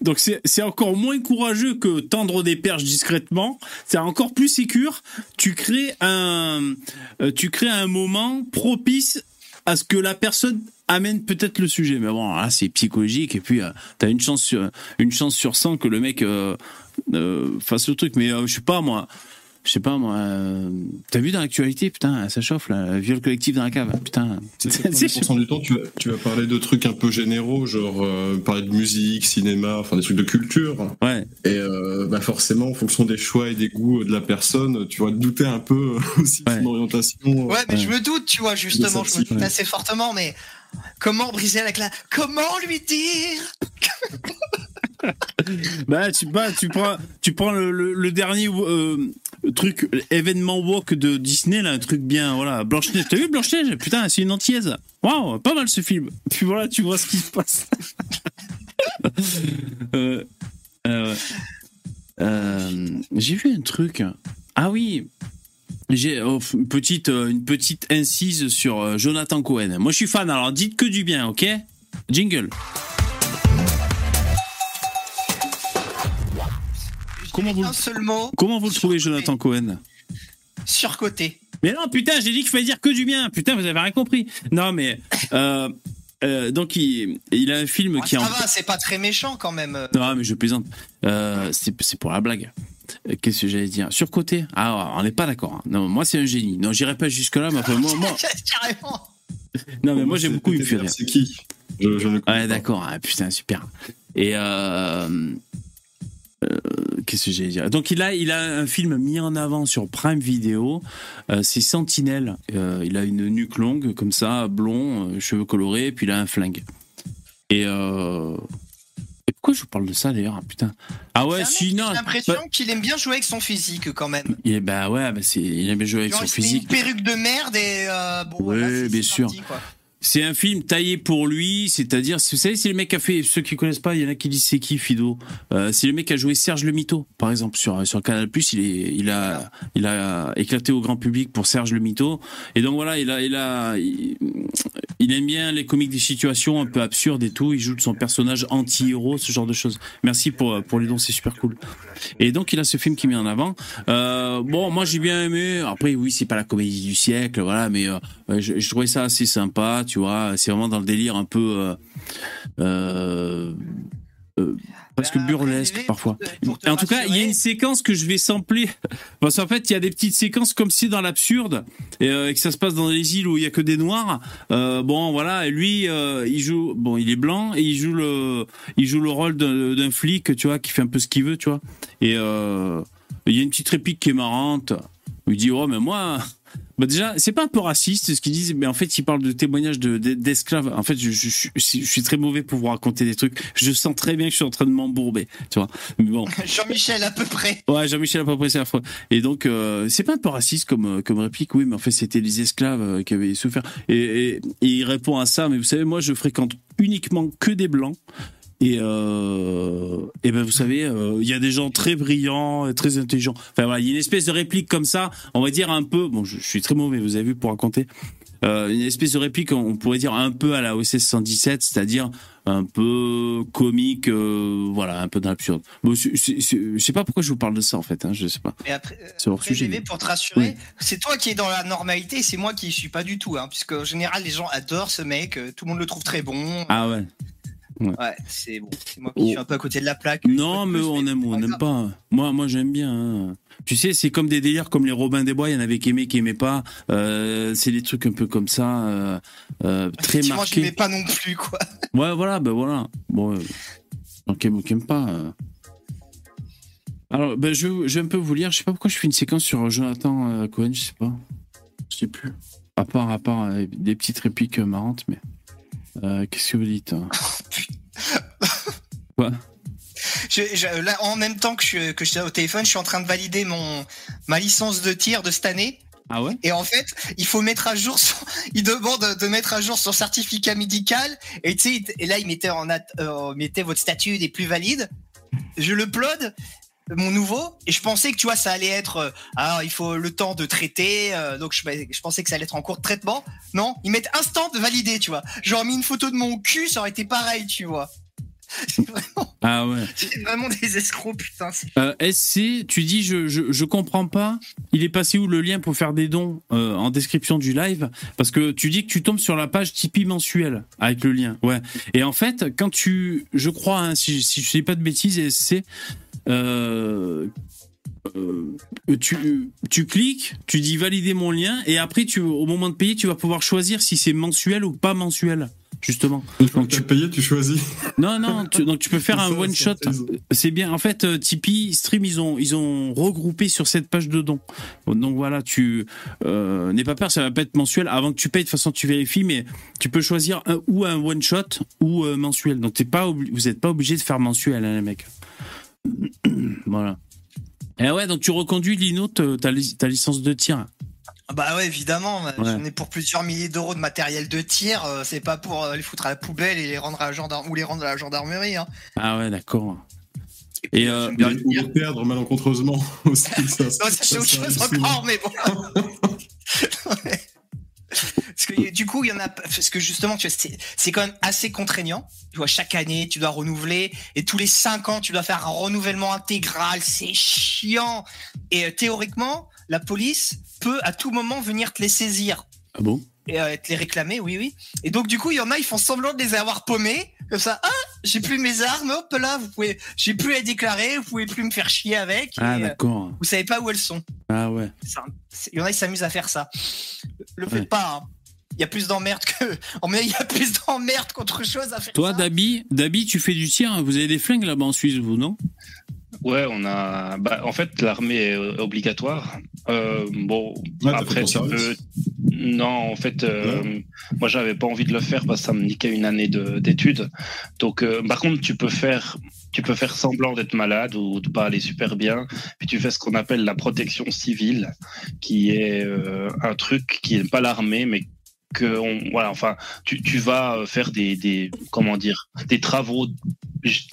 Donc c'est encore moins courageux que tendre des perches discrètement. C'est encore plus sécure. Tu crées un euh, tu crées un moment propice à ce que la personne amène peut-être le sujet. Mais bon, là c'est psychologique et puis euh, tu as une chance sur une chance sur 100 que le mec euh, fasse le truc. Mais euh, je sais pas moi. je sais pas moi. euh, T'as vu dans l'actualité, putain, ça chauffe là, viol collectif dans la cave, putain. C'est 70% du temps, tu vas, tu vas parler de trucs un peu généraux, genre euh, parler de musique, cinéma, enfin des trucs de culture. Ouais. Et euh, bah forcément, en fonction des choix et des goûts de la personne, tu vas te douter un peu aussi de Ouais. son orientation. Ouais, mais Ouais. je me doute, tu vois, justement, je me doute ouais. assez fortement, mais comment briser la classe Comment lui dire? Bah tu bah, tu prends tu prends le, dernier euh, truc événement walk de Disney là, un truc bien voilà Blanche Neige. T'as vu Blanche Neige Putain, c'est une antillaise. Waouh, pas mal ce film. Puis voilà, tu vois ce qui se passe. euh. Euh, J'ai vu un truc. Ah oui. J'ai oh, une petite euh, une petite incise sur euh, Jonathan Cohen. Moi je suis fan. Alors dites que du bien, ok? Jingle. Comment vous le- Un seul mot, Comment vous le trouvez, Jonathan Cohen? Surcoté. Mais non, putain, j'ai dit qu'il fallait dire que du bien. Putain, vous avez rien compris. Non, mais euh, euh, donc il, il a un film Ah, qui ça en. va, c'est pas très méchant quand même. Non, mais je plaisante. Euh, c'est c'est pour la blague. Euh, Qu'est-ce que j'allais dire? Surcoté? Ah, on n'est pas d'accord. hein. Non, moi c'est un génie. Non, j'irai pas jusque là, mais enfin, moi, moi- Carrément. non, mais moi j'aime beaucoup. Il me fait rire. C'est qui? Je, je Ouais, d'accord. Ah, putain, super. Et euh, euh, qu'est-ce que j'allais dire? Donc il a, il a un film mis en avant sur Prime Video. Euh, c'est Sentinelle. Euh, il a une nuque longue comme ça, blond, euh, cheveux colorés, puis il a un flingue. Et, euh, et pourquoi je vous parle de ça d'ailleurs Ah, Putain. Ah ouais, qui sinon. J'ai l'impression bah, qu'il aime bien jouer avec son physique quand même. il est- bah ouais, bah il aime bien jouer avec Genre, son il physique. une perruque de merde et euh, bon. Voilà, c'est- bien sûr. parti. C'est un film taillé pour lui, c'est-à-dire, vous savez, c'est le mec qui a fait, ceux qui connaissent pas, il y en a qui disent c'est qui Fido? Euh, c'est le mec qui a joué Serge le Mito, par exemple, sur, sur Canal+, il, est, il, a, il a éclaté au grand public pour Serge le Mito. Et donc voilà, il a, il a, il, il aime bien les comiques des situations un peu absurdes et tout, il joue de son personnage anti-héros, ce genre de choses. Merci pour, pour les dons, c'est super cool. Et donc il a ce film qui met en avant. Euh, bon, moi j'ai bien aimé. Après, oui, c'est pas la comédie du siècle, voilà, mais euh, je, trouvais ça assez sympa, vois. C'est vraiment dans le délire un peu euh, euh, euh, presque Bah, burlesque parfois. pour te En tout cas, il y a une séquence que je vais sampler. Parce qu'en fait, il y a des petites séquences comme si dans l'absurde et, euh, et que ça se passe dans les îles où il y a que des noirs. Euh, bon, voilà. Et lui, il joue. Bon, il est blanc et il joue le, il joue le rôle d'un flic, tu vois, qui fait un peu ce qu'il veut, tu vois. Et il y a une petite réplique qui est marrante. Il dit, oh, mais moi. Bah déjà, c'est pas un peu raciste ce qu'ils disent, mais en fait, ils parlent de témoignages de- de- d'esclaves. En fait, je, je, je, je suis très mauvais pour vous raconter des trucs. Je sens très bien que je suis en train de m'embourber, tu vois. Mais bon. Jean-Michel à peu près. Ouais, Jean-Michel a pas pressé affreux. Et donc, euh, c'est pas un peu raciste comme, euh, comme réplique, oui, mais en fait, c'était les esclaves euh, qui avaient souffert. Et, et- et il répond à ça, mais vous savez, moi, je fréquente uniquement que des blancs. Et, euh, et ben vous savez, euh, il y a des gens très brillants, et très intelligents. Enfin voilà, il y a une espèce de réplique comme ça, on va dire un peu. Bon, je, je suis très mauvais, vous avez vu pour raconter. Euh, une espèce de réplique, on, pourrait dire un peu à la OSS 117, c'est-à-dire un peu comique, euh, voilà, un peu dans l'absurde. Bon, je sais pas pourquoi je vous parle de ça en fait, hein, je sais pas. Mais après, C'est hors sujet, mais- pour te rassurer, Oui. c'est toi qui es dans la normalité, c'est moi qui suis pas du tout, hein, puisque en général les gens adorent ce mec, tout le monde le trouve très bon. Ah ouais. Ouais, c'est bon, c'est moi qui Oh. suis un peu à côté de la plaque. Non, mais on aime on n'aime pas. Moi, moi j'aime bien. hein. Tu sais, c'est comme des délires comme les Robins des Bois. Il y en avait qui aimaient, qui aimaient pas. Euh, c'est des trucs un peu comme ça, euh, euh, très Effectivement, je l'aimais marqués. pas non plus, quoi. Ouais, voilà, ben voilà. Bon, donc aime ou aime pas. Alors, ben, je, je vais un peu vous lire. Je sais pas pourquoi je fais une séquence sur Jonathan Cohen. Je sais pas. Je sais plus. À part, à part des petites répliques marrantes, mais euh, qu'est-ce que vous dites hein Quoi Je- je- là, en même temps que je, que je suis au téléphone, je suis en train de valider mon ma licence de tir de cette année. Ah ouais Et en fait, il faut mettre à jour son, il demande de mettre à jour son certificat médical. Et tu sais, il- et là, il mettait en, at- euh, mettait votre statut des plus valides. Je le plode, mon nouveau, et je pensais que tu vois, ça allait être, euh, alors il faut le temps de traiter, euh, donc je, je pensais que ça allait être en cours de traitement. Non, ils mettent instant de valider, tu vois. J'aurais mis une photo de mon cul, ça aurait été pareil, tu vois. C'est vraiment, Ah ouais. c'est vraiment des escrocs, putain. Euh, SC, tu dis je, je je comprends pas. Il est passé où le lien pour faire des dons euh, en description du live? Parce que tu dis que tu tombes sur la page Tipeee mensuelle avec le lien. Ouais. Et en fait, quand tu, je crois, hein, si si je dis pas de bêtises, SC, euh, tu, tu cliques, tu dis valider mon lien, et après, tu, au moment de payer, tu vas pouvoir choisir si c'est mensuel ou pas mensuel justement. donc tu payes, tu choisis. Non, non, donc tu peux faire un one shot. C'est bien. En fait, euh, Tipeee, Stream, ils ont, ils ont regroupé sur cette page de dons. Donc voilà, tu euh, n'aie pas peur, ça va pas être mensuel. Avant que tu payes, de toute façon, tu vérifies, mais tu peux choisir un, ou un one shot ou euh, mensuel. Donc t'es pas, vous n'êtes pas obligé de faire mensuel, hein, les mecs. voilà. Et ouais, donc tu reconduis Lino ta, ta licence de tir. Ah bah ouais, évidemment. J'en ai pour plusieurs milliers d'euros de matériel de tir. Euh, c'est pas pour euh, les foutre à la poubelle et les rendre à la gendarme ou les rendre à la gendarmerie. Hein. Ah ouais, d'accord. Et, euh, ou perdre malencontreusement aussi. Ça, c'est autre chose encore, mais bon. Parce que du coup, il y en a. Parce que justement, tu c'est quand même assez contraignant. Tu vois, chaque année, tu dois renouveler, et tous les cinq ans, tu dois faire un renouvellement intégral. C'est chiant. Et théoriquement, la police peut à tout moment venir te les saisir. Ah bon? Et euh, te les réclamer, oui, oui. Et donc, du coup, il y en a, ils font semblant de les avoir paumés. Comme ça, ah, j'ai plus mes armes, hop là, vous pouvez, j'ai plus à déclarer, vous pouvez plus me faire chier avec. Ah, euh, d'accord. vous savez pas où elles sont. Ah ouais. Il y en a, ils s'amusent à faire ça. Le faites pas, hein. Il y a plus d'emmerde que. Oh, mais il y a plus d'emmerde qu'autre chose à faire. Toi, Dabi, Dabi, tu fais du tir. Hein. Vous avez des flingues là-bas en Suisse, vous, non? Ouais, on a. Bah, en fait, l'armée est obligatoire. Euh, bon, après, tu peux... Non, en fait, euh, moi, j'avais pas envie de le faire parce que ça me niquait une année d'études. Donc, euh, par contre, tu peux faire, tu peux faire semblant d'être malade ou de pas aller super bien. Puis tu fais ce qu'on appelle la protection civile, qui est euh, un truc qui n'est pas l'armée, mais que voilà, enfin, tu, tu vas faire des, des, comment dire, des travaux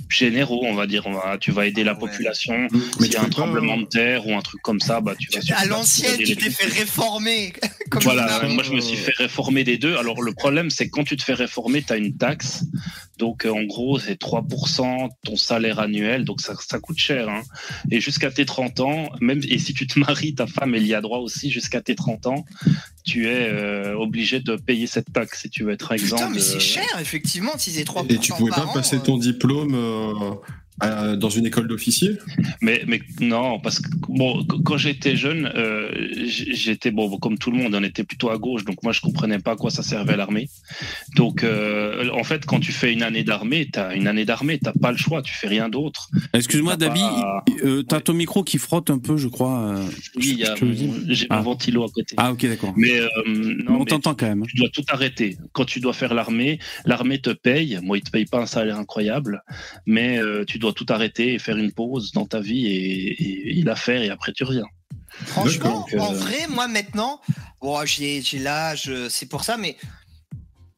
généraux, on va dire. tu vas aider la population. S'il y a un tremblement de terre ou un truc comme ça, bah, tu vas. À l'ancienne, tu t'es fait réformer. voilà, moi je me suis fait réformer des deux. Alors le problème, c'est que quand tu te fais réformer, tu as une taxe. Donc euh, en gros, c'est 3% ton salaire annuel. Donc ça, ça coûte cher. Hein. Et jusqu'à tes 30 ans, même et si tu te maries, ta femme, elle y a droit aussi jusqu'à tes 30 ans tu es euh, obligé de payer cette taxe si tu veux être exempt. Putain, mais c'est cher, effectivement, si c'est 3% Et tu pouvais pas passer ton euh. Diplôme euh, dans une école d'officier mais, mais non, parce que bon, quand j'étais jeune, euh, j'étais bon, comme tout le monde, on était plutôt à gauche, donc moi je comprenais pas à quoi ça servait l'armée. Donc euh, en fait, quand tu fais une année d'armée, t'as une année d'armée, t'as pas le choix, tu fais rien d'autre. Excuse-moi, Dabi, euh, t'as ton micro qui frotte un peu, je crois. oui, j'ai un ah. ventilo à côté. Ah ok, d'accord. Mais non, on t'entend quand même. Tu dois tout arrêter. Quand tu dois faire l'armée, l'armée te paye. Moi, il te paye pas un salaire incroyable, mais tu dois tout arrêter et faire une pause dans ta vie et, et, la faire et après tu reviens. Franchement, en euh, vrai, moi maintenant, bon, j'ai l'âge, c'est pour ça, mais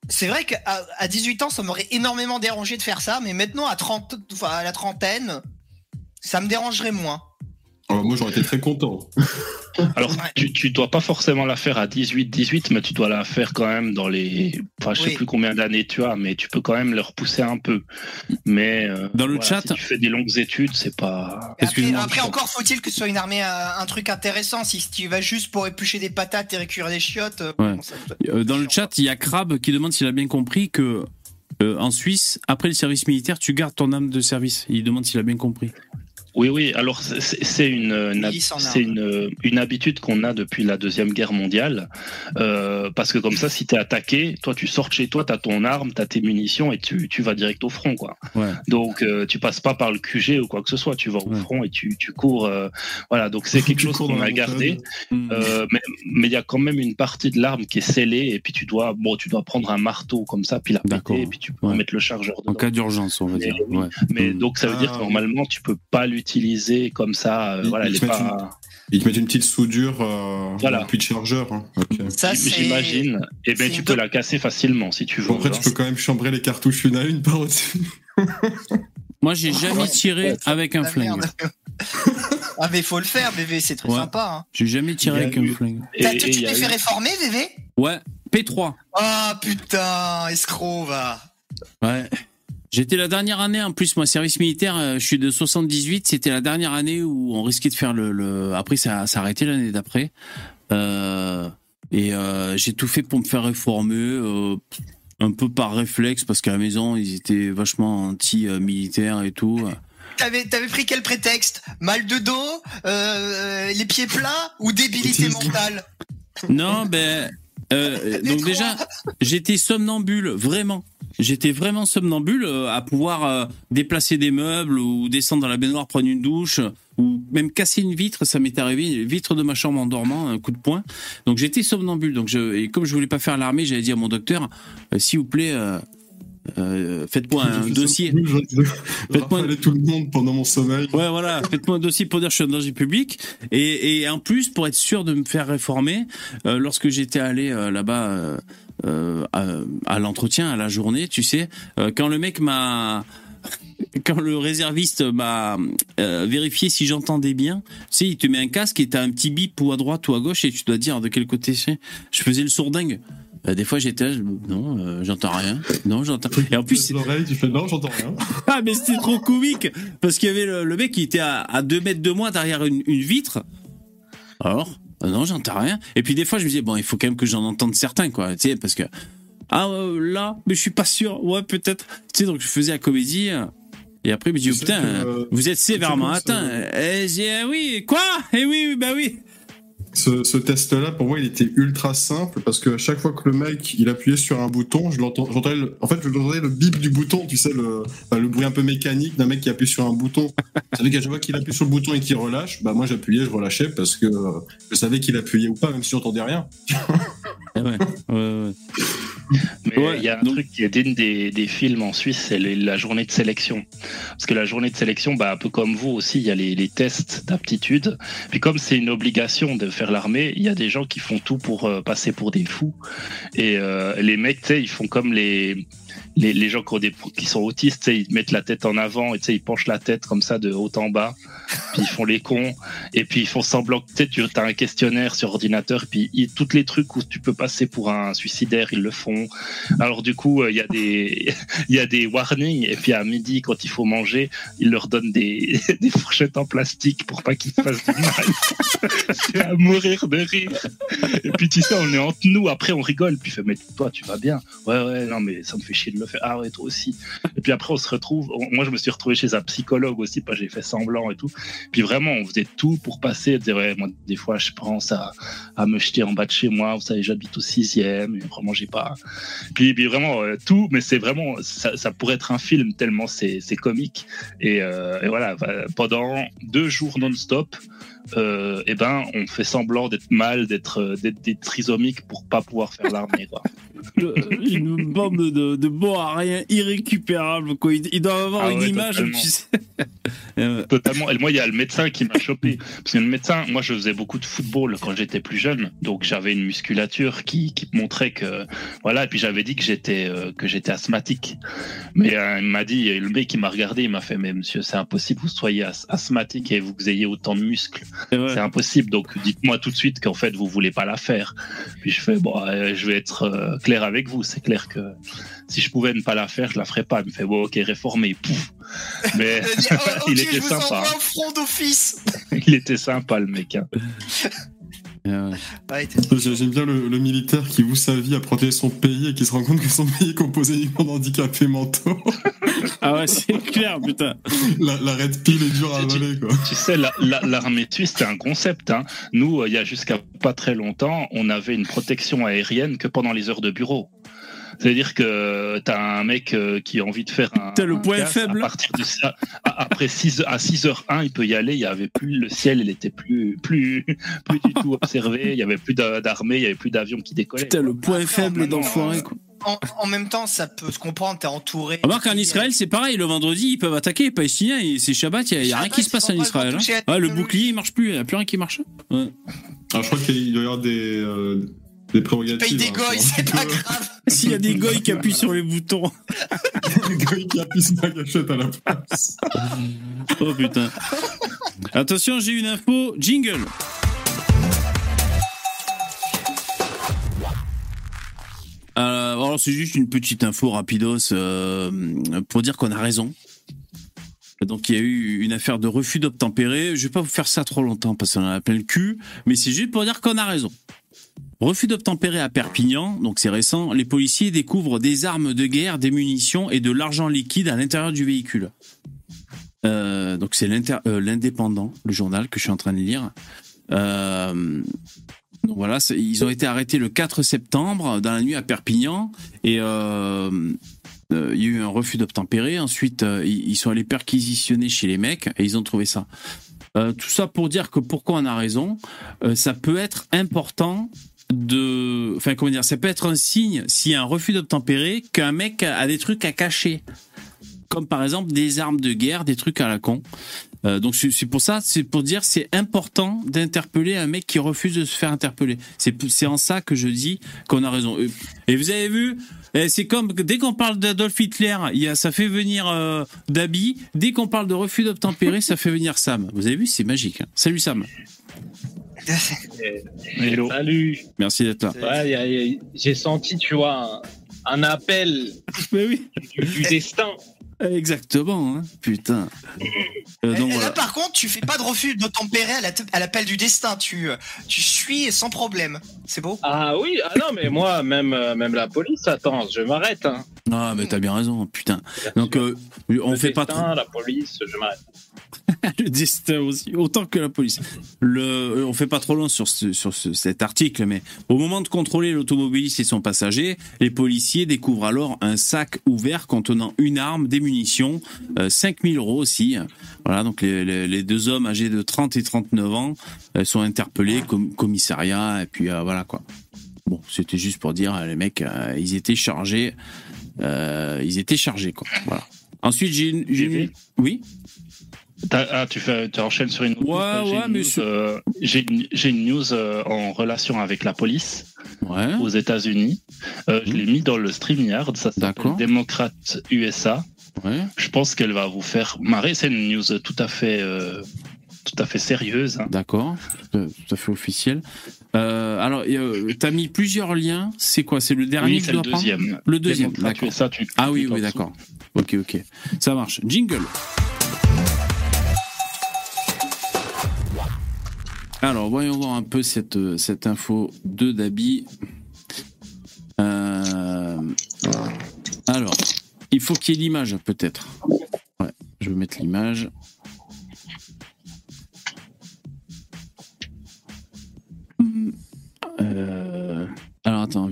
c'est vrai qu'à à 18 ans, ça m'aurait énormément dérangé de faire ça, mais maintenant à 30, à la trentaine, ça me dérangerait moins. Alors moi, j'aurais été très content. Alors, tu, tu dois pas forcément la faire à 18, 18, mais tu dois la faire quand même dans les. Enfin, je sais plus combien d'années tu as, mais tu peux quand même le repousser un peu. Mais. Euh, dans le chat. Si tu fais des longues études, c'est pas. Après, encore faut-il que ce soit une armée euh, un, truc intéressant. Si tu vas juste pour éplucher des patates et récupérer des chiottes. Euh, dans le chat, il y a Crab qui demande s'il a bien compris que. en Suisse, après le service militaire, tu gardes ton âme de service. Il demande s'il a bien compris. Oui, oui. Alors c'est une, c'est une, une, habitude qu'on a depuis la deuxième guerre mondiale, euh, parce que comme ça, si t'es attaqué, toi tu sors de chez toi, t'as ton arme, t'as tes munitions et tu, tu vas direct au front, quoi. Ouais. Donc euh, tu passes pas par le QG ou quoi que ce soit, tu vas au front et tu, tu cours. Euh, voilà, donc c'est quelque chose qu'on a gardé, hmm. euh, mais mais il y a quand même une partie de l'arme qui est scellée et puis tu dois, bon, tu dois prendre un marteau comme ça, puis la péter et puis tu peux mettre le chargeur. Dedans. En cas d'urgence, on va dire. Mais hmm. donc ça veut dire que ah, normalement tu peux pas l'utiliser comme ça. Euh, voilà, ils, te pas... une, te mettent une petite soudure, euh, voilà. puis de chargeur. Hein. J'imagine. Et eh ben tu peux la casser facilement si tu veux. après, tu peux quand même chambrer les cartouches une à une par au-dessus. Moi, j'ai jamais tiré avec un flingue. ah mais faut le faire, bébé, c'est très sympa. Hein. J'ai jamais tiré avec un flingue. tu t'es fait réformer, bébé Ouais, P3. Ah putain, escroc va. Ouais. J'étais la dernière année en plus moi service militaire, euh, je suis de 78, c'était la dernière année où on risquait de faire le, le... après ça, ça a arrêté l'année d'après. Euh, et euh, j'ai tout fait pour me faire réformer euh, un peu par réflexe parce qu'à la maison, ils étaient vachement anti militaires et tout. T'avais, t'avais pris quel prétexte? Mal de dos, les pieds plats ou débilité mentale? Non, ben euh, donc déjà, j'étais somnambule, vraiment. J'étais vraiment somnambule euh, à pouvoir euh, déplacer des meubles ou descendre dans la baignoire prendre une douche ou même casser une vitre, ça m'est arrivé, une vitre de ma chambre en dormant, un coup de poing. Donc j'étais somnambule. Donc je, et comme je voulais pas faire l'armée, j'allais dire à mon docteur, s'il vous plaît, faites-moi un dossier. Faites-moi tout le monde pendant mon sommeil. Ouais, voilà. Faites-moi un dossier pour dire que je suis un danger public. Et, et en plus, pour être sûr de me faire réformer, lorsque j'étais allé là-bas euh, à, l'entretien, à la journée, tu sais, euh, quand le mec m'a quand le réserviste m'a euh, vérifié si j'entendais bien, tu sais, il te met un casque et t'as un petit bip ou à droite ou à gauche et tu dois dire de quel côté c'est. Je faisais le sourdingue. Des fois j'étais non, j'entends rien. Non, j'entends. Et en plus, tu fais non, j'entends rien. ah mais c'était trop comique parce qu'il y avait le, mec qui était à, deux mètres de moi derrière une, une vitre. Alors, euh, non, j'entends rien. Et puis des fois, je me disais, bon, il faut quand même que j'en entende certains, quoi. Tu sais, parce que. Ah, euh, là, mais je suis pas sûr. Ouais, peut-être. Tu sais, donc je faisais la comédie. Euh, et après, je me dis, oh, putain, vous êtes sévèrement atteint. Et j'ai ah oui, quoi? Eh oui, bah oui. Ce, test-là, pour moi, il était ultra simple parce que à chaque fois que le mec il appuyait sur un bouton, je l'entendais. En fait, je l'entendais le bip du bouton, tu sais, le, le bruit un peu mécanique d'un mec qui appuie sur un bouton. Veut dire qu'à chaque fois qu'il appuie sur le bouton et qu'il relâche, bah moi j'appuyais, je relâchais parce que je savais qu'il appuyait ou pas, même si j'entendais rien. Ouais, ouais, ouais. Mais il y a un truc qui est digne des, des films en Suisse, c'est la journée de sélection. Parce que la journée de sélection, bah, un peu comme vous aussi, il y a les, les tests d'aptitude. Puis comme c'est une obligation de faire l'armée, il y a des gens qui font tout pour euh, passer pour des fous. Et euh, les mecs, tu sais, ils font comme les les, gens qui, sont autistes, ils mettent la tête en avant et ils penchent la tête comme ça de haut en bas, puis ils font les cons, et puis ils font semblant que tu as un questionnaire sur ordinateur, puis ils, tous les trucs où tu peux passer pour un suicidaire, ils le font. Alors du coup, euh, il y a des warnings, et puis à midi, quand il faut manger, ils leur donnent des, des fourchettes en plastique pour pas qu'ils fassent du mal. C'est à mourir de rire. Et puis tu sais, on est entre nous, après on rigole, puis fait, mais toi, tu vas bien. Ouais, ouais, non, mais ça me fait chier de le fait ah ouais toi aussi. Et puis après on se retrouve moi je me suis retrouvé chez un psychologue aussi pas j'ai fait semblant et tout. Puis vraiment on faisait tout pour passer moi des fois je pense à, à me jeter en bas de chez moi. Vous savez j'habite au sixième et vraiment j'ai pas. Puis, puis vraiment euh, tout mais c'est vraiment ça, pourrait être un film tellement c'est comique. Et, euh, et voilà pendant deux jours non-stop euh, eh ben, on fait semblant d'être mal, d'être euh, d'être trisomiques pour pas pouvoir faire l'armée. une bande de, de bons à rien irrécupérables. Quoi. Ils, doivent avoir ah une image. Tu sais. totalement. Et moi, il y a le médecin qui m'a chopé. Parce que le médecin, moi, je faisais beaucoup de football quand j'étais plus jeune, donc j'avais une musculature qui, qui montrait que voilà. Et puis j'avais dit que j'étais euh, que j'étais asthmatique. Mais euh, il m'a dit, le mec qui m'a regardé, il m'a fait, mais monsieur, c'est impossible, vous soyez asthmatique et vous ayez autant de muscles. C'est impossible. Donc dites-moi tout de suite qu'en fait vous voulez pas la faire. Puis je fais bon, euh, je vais être euh, clair avec vous. C'est clair que si je pouvais ne pas la faire, je la ferais pas. Il me fait bon, ok, réformé. Pouf. Mais il était sympa. il était sympa le mec. Hein. J'aime bien le, militaire qui voue sa vie à protéger son pays et qui se rend compte que son pays est composé uniquement d'handicapés mentaux. ah ouais, c'est clair, putain. La, la red pill est dure à voler, quoi. Tu sais, l'armée suisse, c'est un concept. Hein. Nous, euh, il y a jusqu'à pas très longtemps, on avait une protection aérienne que pendant les heures de bureau. C'est-à-dire que t'as un mec euh, qui a envie de faire un. T'as le point faible. À partir de ça, après 6 à 6h01, il peut y aller. Il y avait plus le ciel, il était plus plus plus du tout observé. Il y avait plus d'armée, il y avait plus d'avions qui décollaient. T'as le point faible d'enfoiré. En, en, même temps, ça peut se comprendre, t'es entouré. Remarque, en Israël, c'est pareil, le vendredi, ils peuvent attaquer les Palestiniens, c'est Shabbat, il n'y a, rien qui se passe en Israël. Hein. le bouclier, il marche plus, il n'y a plus rien qui marche. Ouais. Alors, je crois qu'il doit y avoir des, euh, des prérogatives. des hein, goy, c'est pas grave. S'il y a des goy qui appuient sur les boutons. des goy qui appuient sur la gâchette à la place. oh putain. Attention, j'ai une info. Jingle. Euh, alors c'est juste une petite info rapidos euh, pour dire qu'on a raison. Donc il y a eu une affaire de refus d'obtempérer. Je vais pas vous faire ça trop longtemps parce qu'on en a plein le cul, mais c'est juste pour dire qu'on a raison. Refus d'obtempérer à Perpignan, donc c'est récent, les policiers découvrent des armes de guerre, des munitions et de l'argent liquide à l'intérieur du véhicule. donc c'est l'indépendant, le journal que je suis en train de lire. donc voilà, ils ont été arrêtés le 4 septembre dans la nuit à Perpignan et il y a eu un refus d'obtempérer. Ensuite, ils sont allés perquisitionner chez les mecs et ils ont trouvé ça. tout ça pour dire que pourquoi on a raison, ça peut être important de, enfin comment dire, ça peut être un signe s'il y a un refus d'obtempérer qu'un mec a des trucs à cacher, comme par exemple des armes de guerre, des trucs à la con. Euh, donc c'est pour ça, c'est pour dire c'est important d'interpeller un mec qui refuse de se faire interpeller. C'est en ça que je dis qu'on a raison. Euh, et vous avez vu, eh, c'est comme dès qu'on parle d'Adolf Hitler, ça fait venir euh, Dabi. Dès qu'on parle de refus d'obtempérer, ça fait venir Sam. Vous avez vu, c'est magique. Hein. Salut Sam. Hello. Salut. Merci d'être là. Ouais, J'ai senti, tu vois, un, appel oui. du, destin. Exactement, hein. putain. Euh, donc, là, par contre, tu fais pas de refus de tempérer à l'appel du destin. Tu, tu suis sans problème. C'est beau. Ah oui, ah non, mais moi, même, euh, même la police, attends, je m'arrête. Hein. Ah, mais t'as bien raison, putain. Donc, euh, on fait pas trop. La police, je m'arrête. le destin aussi, autant que la police. Le, on fait pas trop long sur, sur cet article, mais au moment de contrôler l'automobiliste et son passager, les policiers découvrent alors un sac ouvert contenant une arme, des munitions, 5000 euros aussi. Voilà, donc les, deux hommes âgés de 30 et 39 ans euh, sont interpellés, comme commissariat, et puis euh, voilà quoi. Bon, c'était juste pour dire, les mecs, euh, ils étaient chargés, ils étaient chargés quoi. Voilà. Ensuite, j'ai une, oui. Ah, tu, fais, tu enchaînes sur une Ouais, ouais, mais j'ai une, news en relation avec la police aux États-Unis. je mmh. l'ai mis dans le StreamYard. Ça s'appelle Démocrate USA. Je pense qu'elle va vous faire marrer. C'est une news tout à fait, euh, tout à fait sérieuse. Hein. D'accord, tout à fait officiel. Euh, alors, tu as mis plusieurs liens. C'est quoi? C'est le dernier oui, le deuxième. Le deuxième, d'accord. Ah oui, oui, d'accord. Ok, ok. Ça marche. Jingle. Alors, voyons voir un peu cette, cette info de Dabi. Euh, alors, il faut qu'il y ait l'image, peut-être. Ouais, je vais mettre l'image.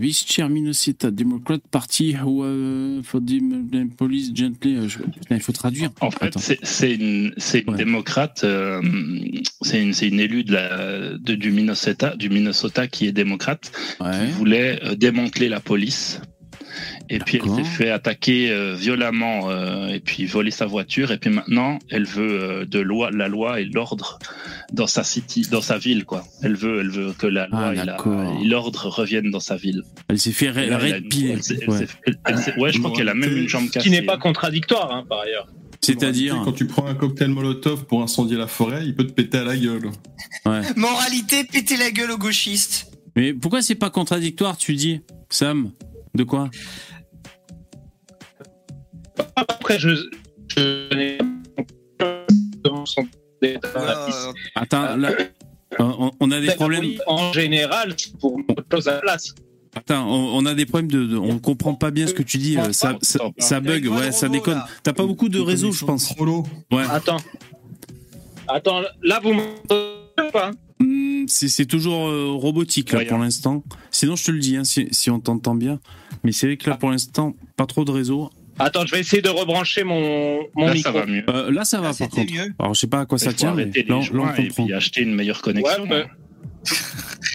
Vice Chair Minnesota Democrat Party uh, for the Police Gently. Euh, il faut traduire. En fait, c'est une, une démocrate, euh, c'est une, une, élue de la, de, du, Minnesota, du Minnesota qui est démocrate, qui voulait démanteler la police et puis elle s'est fait attaquer euh, violemment euh, et puis voler sa voiture. Et puis maintenant, elle veut euh, de loi, la loi et l'ordre dans sa city, dans sa ville, quoi. Elle veut, elle veut que la loi ah, et l'ordre reviennent dans sa ville. Elle s'est fait répiler. Ouais. je crois qu'elle a même une jambe cassée. Ce qui n'est pas contradictoire, hein, par ailleurs. C'est-à-dire quand tu prends un cocktail Molotov pour incendier la forêt, il peut te péter à la gueule. Ouais. Moralité, péter la gueule aux gauchistes. Mais pourquoi c'est pas contradictoire, tu dis, Sam? De quoi? Après, je, je n'ai Attends, là, on, a des problèmes. En général, pour chose à la place. Attends, on, a des problèmes de, on comprend pas bien ce que tu dis. Ça, ça, bug, ouais, ça déconne. T'as pas beaucoup de réseau, je pense. Ouais. Attends. Attends, là vous m'entendez pas hmm, c'est toujours euh, robotique là, pour l'instant. Sinon, je te le dis, hein, si, si, on t'entend bien. Mais c'est vrai que là, pour l'instant, pas trop de réseau. Attends, je vais essayer de rebrancher mon, mon là, micro. Ça va mieux. Euh, là, ça va par contre. Alors, je sais pas à quoi ça tient, mais là, on comprend. Et puis acheter une meilleure connexion. Ouais,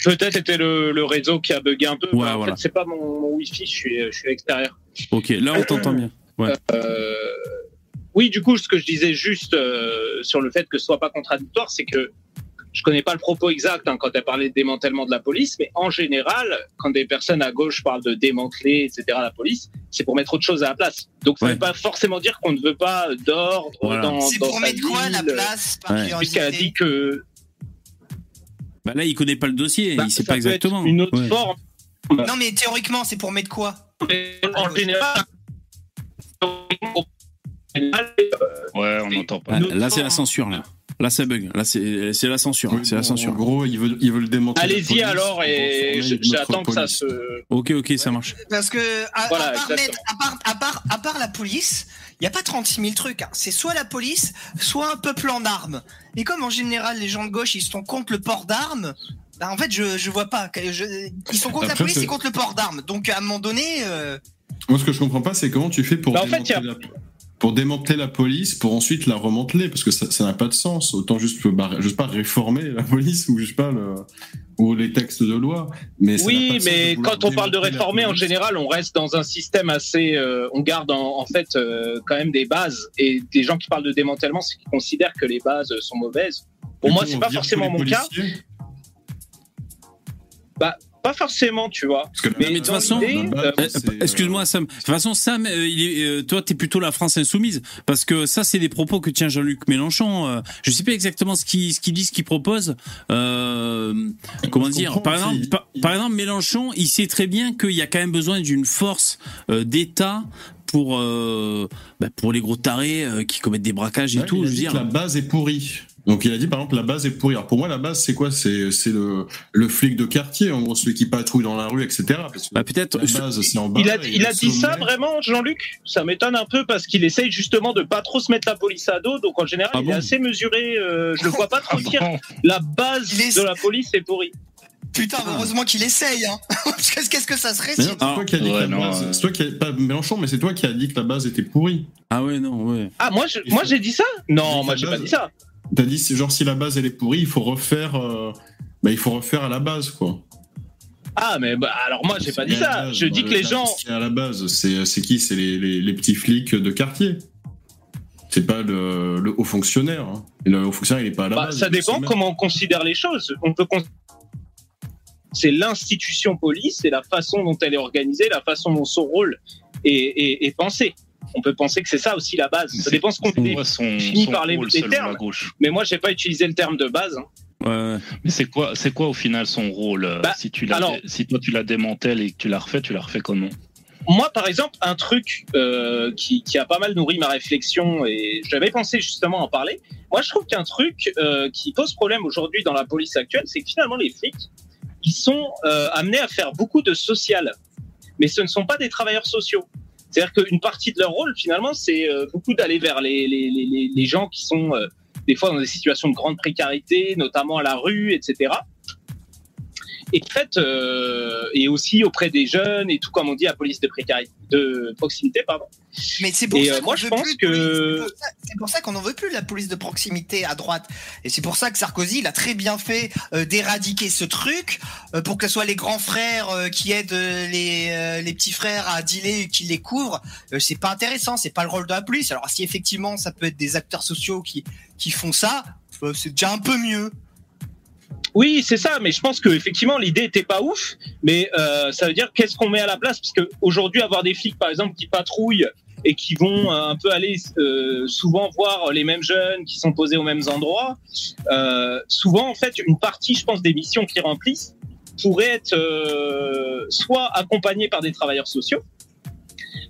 Peut-être c'était le, le, réseau qui a bugué un peu. Ouais, en fait, c'est pas mon, mon, Wi-Fi, je suis, je suis à l'extérieur. Ok, là, on t'entend bien. Ouais. Euh, oui, du coup, ce que je disais juste euh, sur le fait que ce soit pas contradictoire, c'est que je connais pas le propos exact hein, quand elle parlait de démantèlement de la police, mais en général, quand des personnes à gauche parlent de démanteler, etc., la police, c'est pour mettre autre chose à la place. Donc, ça ne veut pas forcément dire qu'on ne veut pas d'ordre dans, C'est pour mettre quoi à la place Puisqu'elle a dit que. Bah là, il connaît pas le dossier, il bah, sait pas exactement. une autre forme. Non, mais théoriquement, c'est pour mettre quoi? En général. Ouais, on n'entend pas. là, c'est la censure, là. Là ça bug. Là c'est c'est la censure. Oui, c'est la censure. En gros, ils veulent, ils veulent Allez-y police alors et j'attends que ça police. se. Ok, ok, ça marche. Parce que, à, Voilà, à part, mettre- à, part, à, part, à part la police, il n'y a pas 36 000 trucs. hein. C'est soit la police, soit un peuple en armes. Et comme en général, les gens de gauche, ils sont contre le port d'armes, bah, en fait, je, je vois pas. je- ils sont contre la police et contre le port d'armes. Donc, à un moment donné, euh, Moi, ce que je comprends pas, c'est comment tu fais pour Bah, en fait, y a- la... pour démanteler la police, pour ensuite la remanteler, parce que ça n'a pas de sens. Autant juste, bah, je sais pas, réformer la police ou je sais pas le... ou les textes de loi. Mais Oui, mais quand on parle de réformer, en général, on reste dans un système assez. euh, on garde en, en fait euh, quand même des bases. Et des gens qui parlent de démantèlement, c'est qu'ils considèrent que les bases sont mauvaises. Pour Du moi, c'est pas forcément mon cas. policiers, Pas forcément, tu vois. Parce que Mais Mais de toute façon, euh, Euh, c'est, Excuse-moi Sam. De toute façon Sam, euh, il est, euh, toi t'es plutôt la France insoumise parce que ça c'est des propos que tient Jean-Luc Mélenchon. Euh, je sais pas exactement ce qu'il ce qu'il dit, ce qu'il propose. Euh, comment dire? Par exemple, par, par exemple Mélenchon, il sait très bien qu'il y a quand même besoin d'une force euh, d'État pour euh, bah, pour les gros tarés euh, qui commettent des braquages et Ouais, tout. il a Je veux dit dire. que la base est pourrie. Donc il a dit par exemple la base est pourrie. Alors pour moi la base c'est quoi? C'est c'est le le flic de quartier en gros celui qui patrouille dans la rue etc. Parce que Bah, peut-être. la base c'est en bas. Il a, il a dit ça vraiment, Jean-Luc? Ça m'étonne un peu parce qu'il essaye justement de pas trop se mettre la police à dos. Donc en général, Ah il bon? est assez mesuré. euh, je le vois pas trop Ah dire bon? La base est- de la police est pourrie. putain, heureusement qu'il essaye. Hein. Qu'est-ce que ça serait si... c'est toi qui a dit Ouais, que la base. C'est toi qui a, pas Mélenchon, mais c'est toi qui a dit que la base était pourrie. Ah ouais non ouais. Ah, moi, je- moi j'ai dit ça? Non, moi j'ai pas dit ça. T'as dit c'est genre si la base elle est pourrie, il faut refaire. euh, Bah il faut refaire à la base quoi. Ah, mais bah, alors moi j'ai pas dit ça. base, Je dis bah, que les gens. Qui est à la base, c'est qui? C'est les, les, les petits flics de quartier. C'est pas le, le haut fonctionnaire. hein. Et le haut fonctionnaire il est pas à la Bah, base. ça dépend comment on considère les choses. On peut c'est l'institution police, c'est la façon dont elle est organisée, la façon dont son rôle est, est- est pensé. On peut penser que c'est ça aussi la base. Ça dépend ce qu'on C'est dit. quoi son, Fini son par les- rôle les selon termes. la gauche Mais moi, j'ai pas utilisé le terme de base. hein. Ouais. Mais c'est quoi, c'est quoi au final son rôle euh, Bah, si, tu la, alors- si toi tu la démantèles et que tu la refais, tu la refais comment? Moi, par exemple, un truc euh, qui, qui a pas mal nourri ma réflexion et j'avais pensé justement en parler. Moi, je trouve qu'un truc euh, qui pose problème aujourd'hui dans la police actuelle, c'est que finalement les flics, ils sont euh, amenés à faire beaucoup de social, mais ce ne sont pas des travailleurs sociaux. C'est-à-dire qu'une partie de leur rôle, finalement, c'est euh, beaucoup d'aller vers les, les, les, les- gens qui sont euh, des fois dans des situations de grande précarité, notamment à la rue, etc. Et fait, euh, et aussi auprès des jeunes et tout comme on dit, la police de précarité, de proximité, pardon. Mais c'est pour Et, ça euh, qu'on moi, je pense plus que-. C'est pour ça- qu'on n'en veut plus de la police de proximité à droite. Et c'est pour ça que Sarkozy, il a très bien fait euh, d'éradiquer ce truc euh, pour que ce soit les grands frères euh, qui aident euh, les, euh, les petits frères à dealer et qui les couvrent. Euh, c'est pas intéressant, c'est pas le rôle de la police. Alors si effectivement ça peut être des acteurs sociaux qui, qui font ça, euh, c'est déjà un peu mieux. Oui, c'est ça, mais je pense que effectivement l'idée était pas ouf, mais euh, ça veut dire qu'est-ce qu'on met à la place? Parce que aujourd'hui avoir des flics par exemple qui patrouillent et qui vont euh, un peu aller euh, souvent voir les mêmes jeunes qui sont posés aux mêmes endroits, euh, souvent en fait une partie, je pense, des missions qu'ils remplissent pourrait être euh, soit accompagnée par des travailleurs sociaux,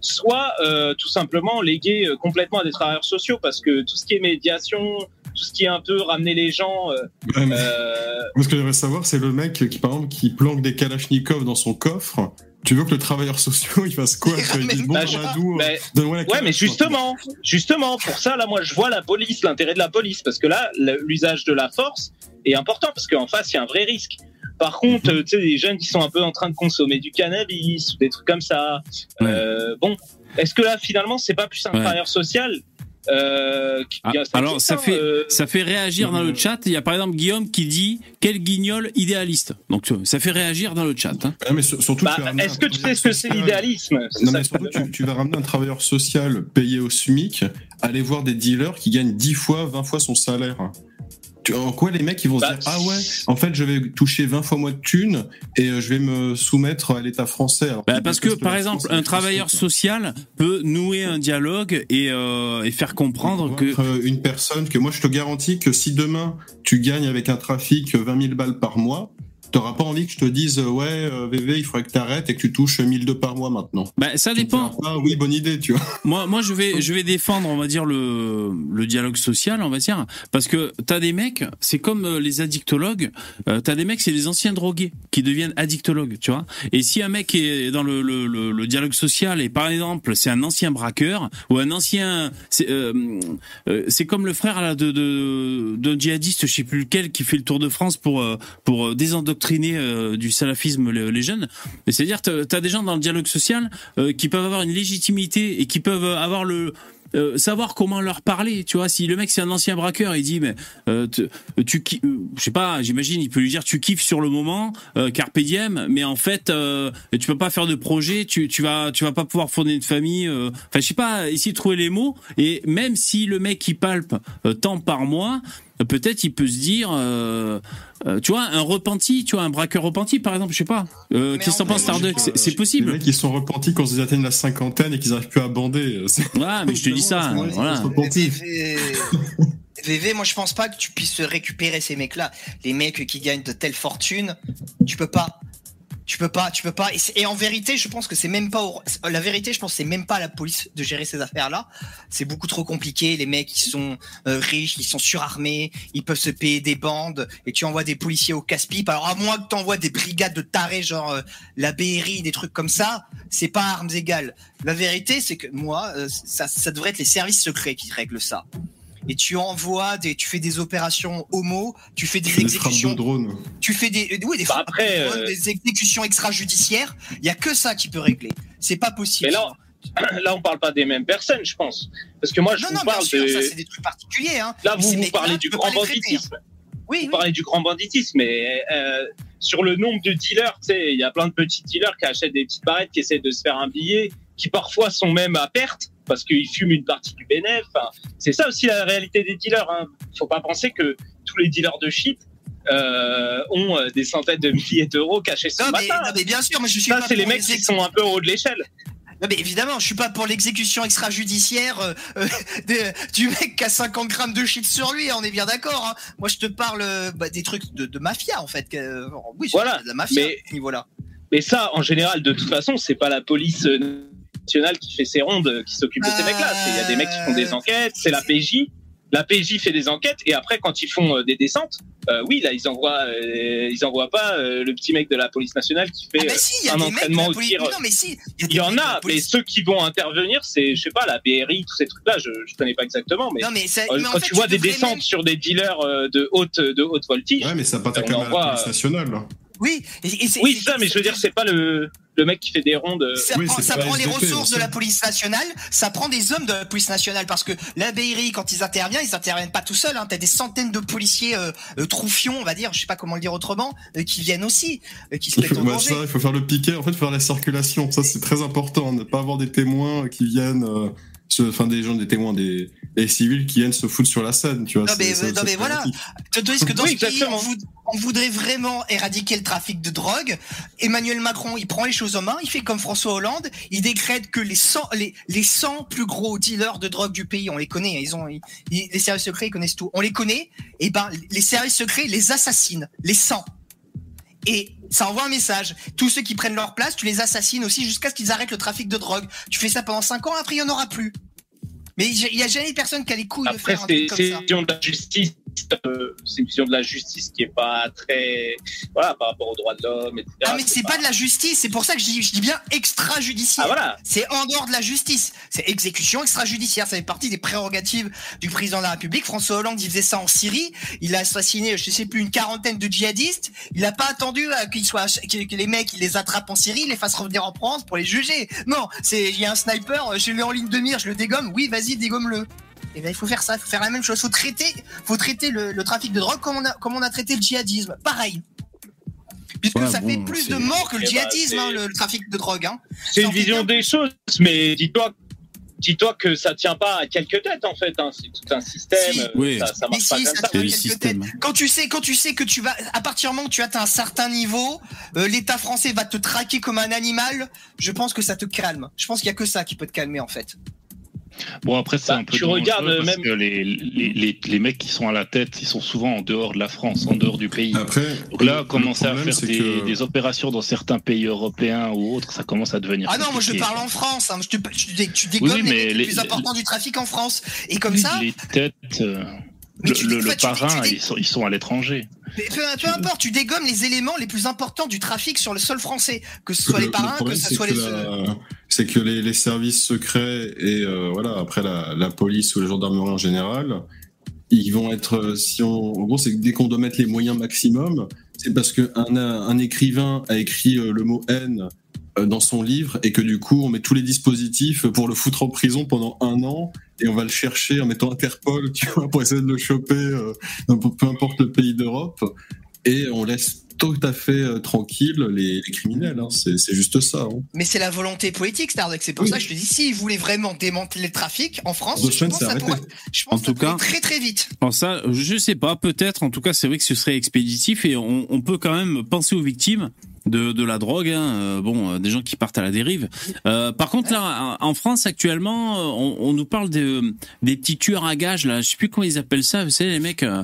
soit euh, tout simplement léguée complètement à des travailleurs sociaux. Parce que tout ce qui est médiation, tout ce qui est un peu ramener les gens euh, Ouais, mais- euh, Moi, ce que j'aimerais savoir, c'est le mec qui, par exemple, qui planque des kalachnikovs dans son coffre. Tu veux que le travailleur social, il fasse quoi? Il dit, bon, Bah, je- Amadou, euh, mais- donne-moi la Ouais, mais justement, justement, pour ça, là, moi, je vois la police, l'intérêt de la police, parce que là, l'usage de la force est important, parce qu'en face, il y a un vrai risque. Par contre, Mhm. euh, tu sais, des jeunes qui sont un peu en train de consommer du cannabis, ou des trucs comme ça. euh, bon, est-ce que là, finalement, c'est pas plus un Ouais. travailleur social euh, Ah, alors, ça hein, fait- euh, Ça fait réagir dans le chat. Il y a par exemple Guillaume qui dit quel guignol idéaliste. Donc ça fait réagir dans le chat. hein. Ah, mais sur- surtout, bah, est-ce que tu sais ce que c'est l'idéalisme? Non, mais que surtout, tu, tu vas ramener un travailleur social payé au SMIC, aller voir des dealers qui gagnent 10 fois, 20 fois son salaire. Tu, en quoi les mecs ils vont Bah, se dire Ah ouais, en fait je vais toucher 20 fois moins de thunes et euh, je vais me soumettre à l'État français. Alors, Bah, parce que par exemple France un travailleur Français, social peut nouer un dialogue et, euh, et faire comprendre que euh, une personne que moi je te garantis que si demain tu gagnes avec un trafic 20 000 balles par mois, T'auras pas envie que je te dise ouais euh, VV il faudrait que t'arrêtes et que tu touches 1002 par mois maintenant. Bah ça dépend. Ah oui bonne idée tu vois. Moi moi je vais je vais défendre on va dire le le dialogue social on va dire parce que t'as des mecs c'est comme euh, les addictologues euh, t'as des mecs c'est les anciens drogués qui deviennent addictologues tu vois et si un mec est dans le le, le, dialogue social et par exemple c'est un ancien braqueur ou un ancien c'est euh, c'est comme le frère là de de d'un djihadiste je sais plus lequel qui fait le tour de France pour pour désendoctriner euh, du salafisme les, jeunes. C'est-à-dire, tu as des gens dans le dialogue social euh, qui peuvent avoir une légitimité et qui peuvent avoir le euh, savoir comment leur parler, tu vois. Si le mec c'est un ancien braqueur, il dit mais tu, je sais pas, j'imagine, il peut lui dire tu kiffes sur le moment, carpe diem, mais en fait tu peux pas faire de projet, tu, tu vas tu vas pas pouvoir fonder une famille. Enfin je sais pas, essayer de trouver les mots et même si le mec qui palpe tant par mois, peut-être il peut se dire, euh, euh, tu vois, un repenti, tu vois, un braqueur repenti, par exemple, je sais pas. Euh, Qu'est-ce que t'en penses, Starduck C'est possible. Les mecs, ils sont repentis quand ils atteignent la cinquantaine et qu'ils arrivent plus à bander. Ouais, mais je te dis ça. Voilà. VV, moi je pense pas que tu puisses récupérer ces mecs-là. Les mecs qui gagnent de telles fortunes, tu peux pas. Tu peux pas, tu peux pas. Et, en vérité, je pense que c'est même pas la vérité. Je pense c'est même pas à la police de gérer ces affaires-là. C'est beaucoup trop compliqué. Les mecs, ils sont euh, riches, ils sont surarmés, ils peuvent se payer des bandes. Et tu envoies des policiers au casse-pipe. Alors à moins que t'envoies des brigades de tarés, genre euh, la BRI, des trucs comme ça, c'est pas armes égales. La vérité, c'est que moi, euh, ça, ça devrait être les services secrets qui règlent ça et tu envoies des, tu fais des opérations homo, tu fais des exécutions, de drone. tu fais des, oui, des, bah après, euh, des exécutions extrajudiciaires. Il y a que ça qui peut régler. C'est pas possible. Mais là, là, on parle pas des mêmes personnes, je pense, parce que moi, je non, vous non, parle bien sûr, ça c'est des trucs particuliers. Hein. Là, vous, vous parlez du grand banditisme. Hein. Oui, vous parlez du grand banditisme, mais euh, sur le nombre de dealers, tu sais, il y a plein de petits dealers qui achètent des petites barrettes, qui essaient de se faire un billet, qui parfois sont même à perte parce qu'ils fument une partie du bénéfice. c'est ça aussi la réalité des dealers. Hein. Faut pas penser que tous les dealers de shit euh, ont euh, des centaines de milliers d'euros cachés sur non, mais, non, mais bien sûr, mais je suis ça, c'est les mecs qui sont un peu au haut de l'échelle. Non mais évidemment, je suis pas pour l'exécution extrajudiciaire euh, euh du mec qui a 50 grammes de shit sur lui, on est bien d'accord. Hein. Moi je te parle bah, des trucs de, de, mafia en fait. oui, voilà. de la mafia mais, niveau là. Mais ça, en général, de toute façon, c'est pas la police nationale qui fait ses rondes, qui s'occupe de ces mecs-là. Il y a des mecs qui font des enquêtes, c'est la PJ. La PJ fait des enquêtes et après, quand ils font euh, des descentes, euh, oui, là, ils envoient, euh, ils envoient pas le petit mec de la police nationale qui fait ah bah un entraînement au tir. Non, mais si, il y, en a, mais ceux qui vont intervenir, c'est, je sais pas, la BRI, tous ces trucs-là, je, je connais pas exactement, mais, mais, quand tu vois des descentes sur des dealers de haute, de haute voltige, ouais, mais ça pas ta à la police nationale. Là. Oui, oui, ça, mais je veux dire, c'est pas le, le mec qui fait des rondes. Euh. Ça prend, ça prend les ressources de la police nationale, ça prend des hommes de la police nationale parce que la BRI, quand ils interviennent, ils interviennent pas tout seuls. Hein. T'as des centaines de policiers euh, euh, troufions, on va dire, je sais pas comment le dire autrement, euh, qui viennent aussi, qui se mettent en danger. Ça, il faut faire le piquet. En fait, il faut faire la circulation. Ça, c'est très important. Ne pas avoir des témoins qui viennent enfin des gens, des témoins, des, des, civils qui viennent se foutre sur la scène, tu vois. Non mais, non, mais voilà, tu te dis que dans oui, ce pays, on, voudrait vraiment éradiquer le trafic de drogue. Emmanuel Macron, il prend les choses en main, il fait comme François Hollande, il décrète que les 100, les, les 100 plus gros dealers de drogue du pays, on les connaît, ils ont, les services secrets, ils connaissent tout, on les connaît, et ben les services secrets les assassinent, les 100 et ça envoie un message. Tous ceux qui prennent leur place, tu les assassines aussi jusqu'à ce qu'ils arrêtent le trafic de drogue. Tu fais ça pendant 5 ans, après il n'y en aura plus. Mais il n'y a jamais personne qui a les couilles de faire un truc comme ça. C'est une vision de la justice. Euh, c'est une vision de la justice qui est pas très voilà par rapport aux droits de l'homme etc. Ah mais c'est pas... de la justice c'est pour ça que je dis, je dis bien extrajudiciaire. Ah, voilà. c'est en dehors de la justice. C'est exécution extrajudiciaire. Ça fait partie des prérogatives du président de la République. François Hollande il faisait ça en Syrie. Il a assassiné je sais plus une quarantaine de djihadistes. Il a pas attendu euh, qu'ils soient que les mecs ils les attrapent en Syrie ils les fassent revenir en France pour les juger. Non c'est il y a un sniper euh, je l'ai en ligne de mire je le dégomme. Oui vas-y dégomme-le et eh il faut faire ça, il faut faire la même chose. Faut traiter, faut traiter le, trafic de drogue comme on a, comme on a traité le djihadisme. Pareil. Puisque ça fait plus de morts que le eh ben, djihadisme, hein, le, trafic de drogue. Hein. C'est une vision des choses, mais dis-toi dis-toi que ça tient pas à quelques têtes en fait. Hein. C'est tout un système. Oui. Ça, ça marche pas comme ça. quelques têtes. Quand tu sais, quand tu sais que tu vas, à partir du moment où tu atteins un certain niveau, euh, l'État français va te traquer comme un animal. Je pense que ça te calme. Je pense qu'il y a que ça qui peut te calmer en fait. Bon, après, c'est Bah, un peu tu regardes parce même- que les, les, les, les mecs qui sont à la tête, ils sont souvent en dehors de la France, en dehors du pays. Après, Donc là, commencer à faire des, que- des opérations dans certains pays européens ou autres, ça commence à devenir. Ah non, moi je parle en France. Hein. Je te- tu, dé- tu dégommes Oui, les mais les- plus importants du trafic en France. Et comme ça, Les têtes. euh, Mais le, parrain, tu- tu- ils, sont, ils sont à l'étranger. peu, peu importe, tu dégommes les éléments les plus importants du trafic sur le sol français, que ce soit Le- les le parrains, que problème, ce c'est soit que les. la- C'est que les, les services secrets et euh, voilà après la, la police ou la gendarmerie en général, ils vont être euh, si on en gros c'est que dès qu'on doit mettre les moyens maximum, c'est parce que un, un écrivain a écrit euh, le mot haine dans son livre et que du coup on met tous les dispositifs pour le foutre en prison pendant un an et on va le chercher en mettant Interpol tu vois pour essayer de le choper euh, dans peu importe le pays d'Europe et on laisse tout à fait euh, tranquille les, les criminels hein. c'est c'est juste ça hein. Mais c'est la volonté politique, Stardeck. C'est pour Oui. ça que je te dis, s'ils voulaient vraiment démanteler le trafic en France, je pense, ça pourrait, je pense En ça tout cas- très très vite. Alors ça, je sais pas, peut-être. En tout cas, c'est vrai que ce serait expéditif et on, on peut quand même penser aux victimes de, de la drogue. hein. Euh, bon, euh, des gens qui partent à la dérive. Euh, par contre, là, en France actuellement, on, on nous parle de, des petits tueurs à gages. Là, je sais plus comment ils appellent ça. Vous savez, les mecs. euh,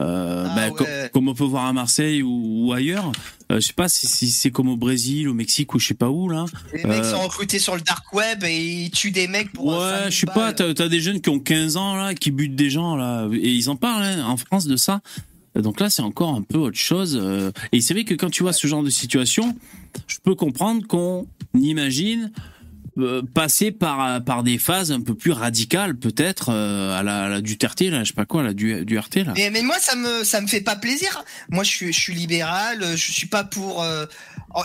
Ah ouais. comme on peut voir à Marseille ou, ou ailleurs. Euh, je sais pas si, si c'est comme au Brésil, au Mexique ou je sais pas où là. Les mecs sont recrutés sur le dark web et ils tuent des mecs pour. Ouais, 5000 je sais pas, t'as t'as des jeunes qui ont 15 ans là, qui butent des gens là, et ils en parlent hein, en France de ça. Donc là, c'est encore un peu autre chose. euh, Et c'est vrai que quand tu vois ce genre de situation, je peux comprendre qu'on imagine euh, passer par par des phases un peu plus radicales, peut-être euh, à la, à la Duterte, là, je sais pas quoi, la du, du RT là. Mais, mais moi, ça me ça me fait pas plaisir. Moi, je suis je suis libéral. euh, Je suis pas pour. Euh,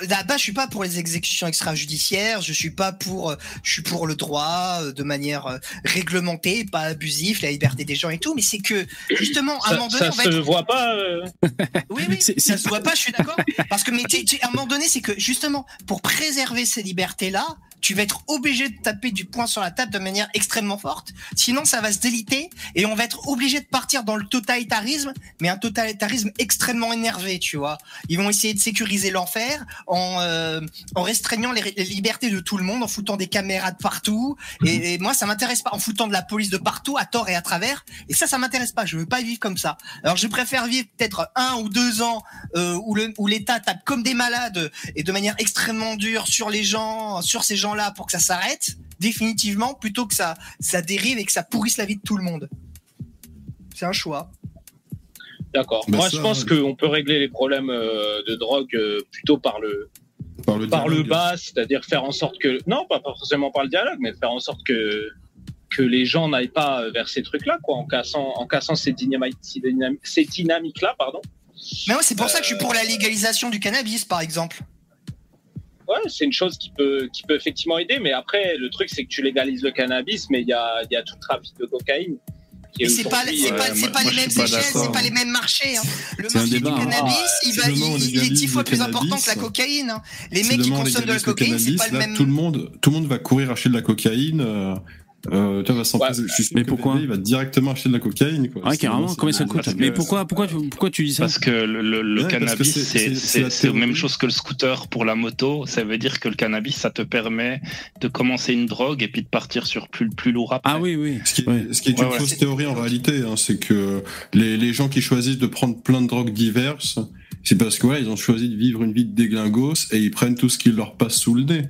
Là-bas, je suis pas pour les exécutions extrajudiciaires. Je suis pas pour. euh, Je suis pour le droit euh, de manière euh, réglementée, pas abusif, la liberté des gens et tout. Mais c'est que justement, à un moment donné, ça on va se être voit pas. euh, Oui, oui, C'est- ça c'est- se voit pas, je suis d'accord. Parce que, mais à un moment donné, c'est que justement, pour préserver ces libertés-là, tu vas être obligé de taper du poing sur la table de manière extrêmement forte. Sinon, ça va se déliter et on va être obligé de partir dans le totalitarisme, mais un totalitarisme extrêmement énervé, tu vois. Ils vont essayer de sécuriser l'enfer en, euh, en restreignant les, les libertés de tout le monde, en foutant des caméras de partout. Et, et moi, ça m'intéresse pas. En foutant de la police de partout, à tort et à travers. Et ça, ça m'intéresse pas. Je veux pas vivre comme ça. Alors, je préfère vivre peut-être un ou deux ans euh, où l'État tape comme des malades et de manière extrêmement dure sur les gens, sur ces gens-là pour que ça s'arrête définitivement, plutôt que ça ça dérive et que ça pourrisse la vie de tout le monde. C'est un choix. D'accord. Bah, Moi, ça, je pense ouais. qu'on peut régler les problèmes euh, de drogue euh, plutôt par le par le par le dialogue. bas, c'est-à-dire faire en sorte que non, pas forcément par le dialogue, mais faire en sorte que que les gens n'aillent pas vers ces trucs-là, quoi, en cassant en cassant ces dynamiques ces dynam- ces dynamiques-là, pardon. Mais moi, c'est pour ça que je suis pour la légalisation du cannabis, par exemple. Ouais, c'est une chose qui peut qui peut effectivement aider, mais après le truc c'est que tu légalises le cannabis, mais il y a il y a tout le trafic de cocaïne. Mais c'est pas, c'est euh, pas, moi- c'est pas moi, les mêmes échelles, d'accord. c'est pas les mêmes marchés. hein. Le marché du débat, hein. cannabis, Ah, il, est dix fois plus important que la cannabis, cocaïne. hein. Les mecs qui consomment de la cocaïne, c'est pas le même. tout le monde, tout le monde va courir acheter de la cocaïne. Euh, tu vois, va s'en Ouais. Mais pourquoi Il va directement acheter de la cocaïne. Quoi. Ouais, C'est- carrément. Combien ça coûte Mais pourquoi, pourquoi, pourquoi tu dis ça Parce que le, le- Ouais, cannabis, c'est- c'est c'est- c'est la même chose que le scooter pour la moto. Ça veut dire que le cannabis, ça te permet de commencer une drogue et puis de partir sur plus, plus lourd après. Ah oui, oui. Ce qui Ouais. ce qui est une ouais. fausse théorie en réalité, hein, c'est que les, les gens qui choisissent de prendre plein de drogues diverses, c'est parce que ouais, ils ont choisi de vivre une vie de déglingos et ils prennent tout ce qui leur passe sous le nez.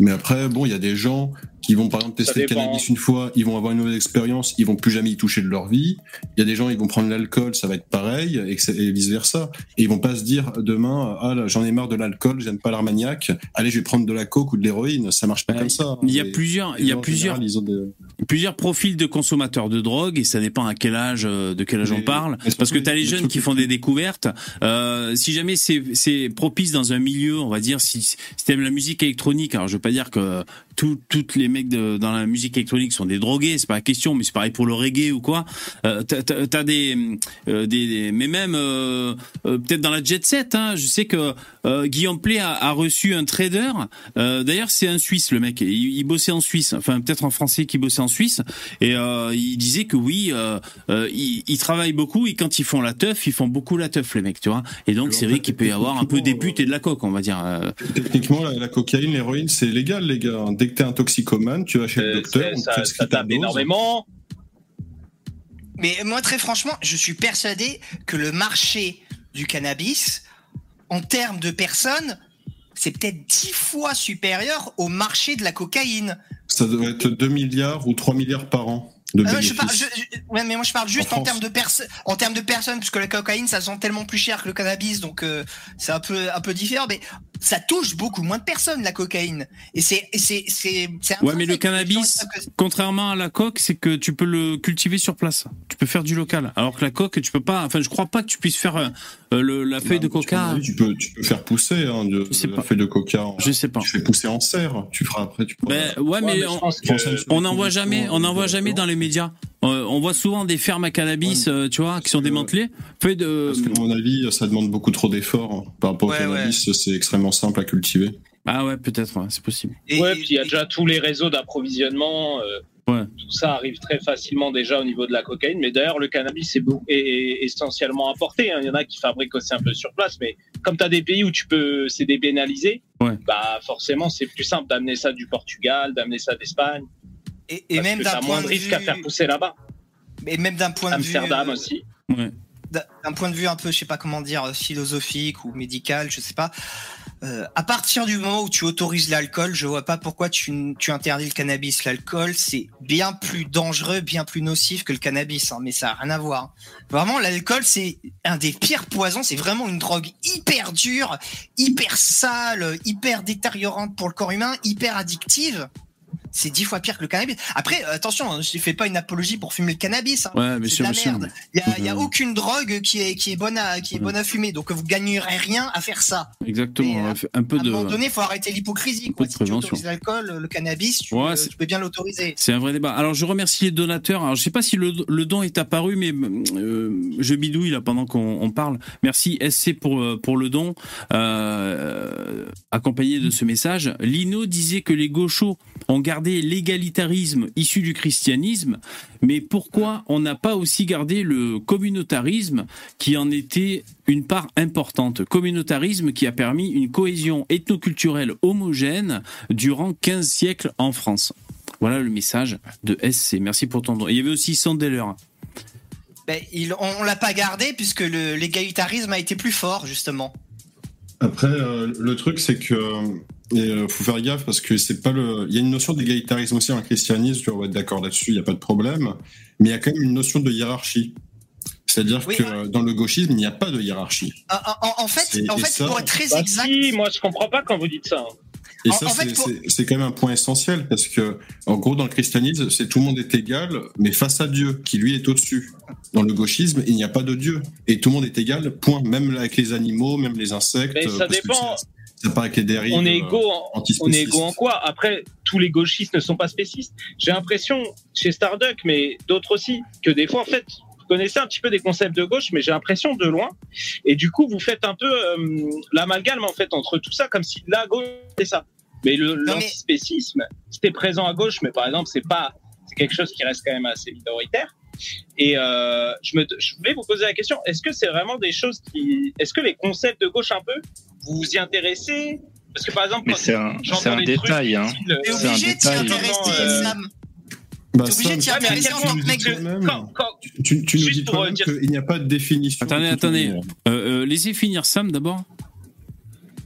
Mais après, bon, il y a des gens qui vont par exemple tester le cannabis une fois, ils vont avoir une mauvaise expérience, ils vont plus jamais y toucher de leur vie. Il y a des gens, ils vont prendre l'alcool, ça va être pareil, et, vice versa. Et ils vont pas se dire demain, ah là, j'en ai marre de l'alcool, j'aime pas l'armagnac, allez, je vais prendre de la coke ou de l'héroïne. Ça marche pas Ouais. comme ça. Il y a Les- plusieurs, il y a plusieurs, général, ils ont des- plusieurs profils de consommateurs de drogue et ça dépend à quel âge, euh, de quel âge on parle. Parce que tu as les jeunes qui font des découvertes. Euh, si jamais c'est c'est propice dans un milieu, on va dire, si, si t'aimes la musique électronique, alors je veux pas dire que tout, toutes les mecs de, dans la musique électronique sont des drogués, c'est pas la question, mais c'est pareil pour le reggae ou quoi. Euh, t'as, des, euh, des, des- mais même euh, euh, peut-être dans la jet set. Hein, je sais que Guillaume Play a, a reçu un trader. D'ailleurs, c'est un Suisse le mec. Il, il bossait en Suisse. Enfin, peut-être en français qui bossait en Suisse et il disait que oui, ils, travaillent beaucoup et quand ils font la teuf, ils font beaucoup la teuf les mecs, tu vois. Et donc c'est vrai qu'il peut y avoir un peu des buts et de la coque, on va dire. Techniquement, la, cocaïne, l'héroïne, c'est légal, les gars. Dès que t'es un toxicomane, tu vas chez le docteur, on ça, énormément. Mais moi, très franchement, je suis persuadé que le marché du cannabis, en termes de personnes, c'est peut-être dix fois supérieur au marché de la cocaïne. Ça doit être 2 milliards ou 3 milliards par an. De euh, je parle, ouais, mais moi je parle juste en, termes de personnes, en termes de personnes, puisque la cocaïne ça sent tellement plus cher que le cannabis, donc euh, c'est un peu un peu différent. Mais ça touche beaucoup moins de personnes la cocaïne. Et c'est c'est c'est Ouais, mais le cannabis, contrairement à la coque, c'est que tu peux le cultiver sur place. Tu peux faire du local. Alors que la coque, tu peux pas. Enfin, je crois pas que tu puisses faire euh, le, la feuille de coca. Tu peux tu peux faire pousser hein, de, la feuille de coca. je sais pas. Tu fais pousser en serre. Tu feras après. Tu ben, ouais, mais, on n'en voit jamais. On n'en voit jamais dans les médias. Euh, on voit souvent des fermes à cannabis, euh, tu vois, qui sont démantelées. Fait de... Parce que, à mon avis, ça demande beaucoup trop d'efforts. Hein. Par rapport au cannabis, c'est extrêmement simple à cultiver. Ah ouais, peut-être, c'est possible. Et, ouais, puis il y a déjà tous les réseaux d'approvisionnement. Euh, tout ça arrive très facilement déjà au niveau de la cocaïne. Mais d'ailleurs, le cannabis est, essentiellement importé. Hein. Il y en a qui fabriquent aussi un peu sur place. Mais comme tu as des pays où tu peux, c'est débénalisé, bah forcément, c'est plus simple d'amener ça du Portugal, d'amener ça d'Espagne. Et, même d'un point de risque à faire pousser là-bas. Et même d'un point de vue. Amsterdam aussi. D'un point de vue un peu, je sais pas comment dire, philosophique ou médical, je sais pas. Euh, à partir du moment où tu autorises l'alcool, je vois pas pourquoi tu, tu interdis le cannabis. L'alcool, c'est bien plus dangereux, bien plus nocif que le cannabis, hein, mais ça a rien à voir. Vraiment, l'alcool, c'est un des pires poisons. C'est vraiment une drogue hyper dure, hyper sale, hyper détériorante pour le corps humain, hyper addictive c'est dix fois pire que le cannabis. Après, euh, attention, hein, je ne fais pas une apologie pour fumer le cannabis. Hein. Ouais, mais c'est la merde. Il n'y a, aucune drogue qui est, qui est bonne à, qui est bonne à fumer. Donc, vous gagnerez rien à faire ça. Exactement. un peu à de. un moment donné, il faut arrêter l'hypocrisie. Si tu autorises l'alcool, le cannabis, tu, peux bien l'autoriser. C'est un vrai débat. Alors, je remercie les donateurs. Alors, je sais pas si le, don est apparu, mais euh, je bidouille là pendant qu'on parle. Merci SC pour, euh, pour le don. accompagné de ce message. Lino disait que les gauchos ont gardé l'égalitarisme issu du christianisme, mais pourquoi on n'a pas aussi gardé le communautarisme qui en était une part importante? Communautarisme qui a permis une cohésion ethnoculturelle homogène durant 15 siècles en France. Voilà le message de SC. Merci pour ton don. il y avait aussi Sandeller. Ben, on l'a pas gardé puisque l'égalitarisme a été plus fort, justement. Après, euh, le truc, c'est que il euh, faut faire gaffe parce que c'est pas le. Il y a une notion d'égalitarisme aussi en christianisme, tu vas être d'accord là-dessus, il n'y a pas de problème. Mais il y a quand même une notion de hiérarchie. C'est-à-dire que dans le gauchisme, il n'y a pas de hiérarchie. En, fait, en fait pour être très bah exact. moi, je comprends pas quand vous dites ça. Et ça, c'est quand même un point essentiel parce que, en gros, dans le christianisme, c'est tout le monde est égal, mais face à Dieu, qui lui est au-dessus. Dans le gauchisme, il n'y a pas de Dieu. Et tout le monde est égal, point. Même avec les animaux, même les insectes. Mais ça dépend. Ça pas avec les dérives. On est égaux en, on est égaux en quoi? Après, tous les gauchistes ne sont pas spécistes. J'ai l'impression, chez Starduck, mais d'autres aussi, que des fois, en fait, connaissez un petit peu des concepts de gauche, mais j'ai l'impression de loin. Et du coup, vous faites un peu euh, l'amalgame en fait entre tout ça, comme si la gauche c'était ça. Mais l'antispécisme, c'était présent à gauche, mais par exemple, c'est pas, c'est quelque chose qui reste quand même assez minoritaire. Et euh, je, me, je voulais vous poser la question est-ce que c'est vraiment des choses qui, est-ce que les concepts de gauche un peu, vous vous y intéressez? Parce que par exemple, c'est un, c'est un détail, hein. T'es obligé de t'y intéresser, euh, Sam. Bah, T'es obligé intéresser en tant que mec. Tu, tu nous dis quand qu'il n'y a pas de définition. Attendez, attendez. Euh, euh, laissez finir Sam d'abord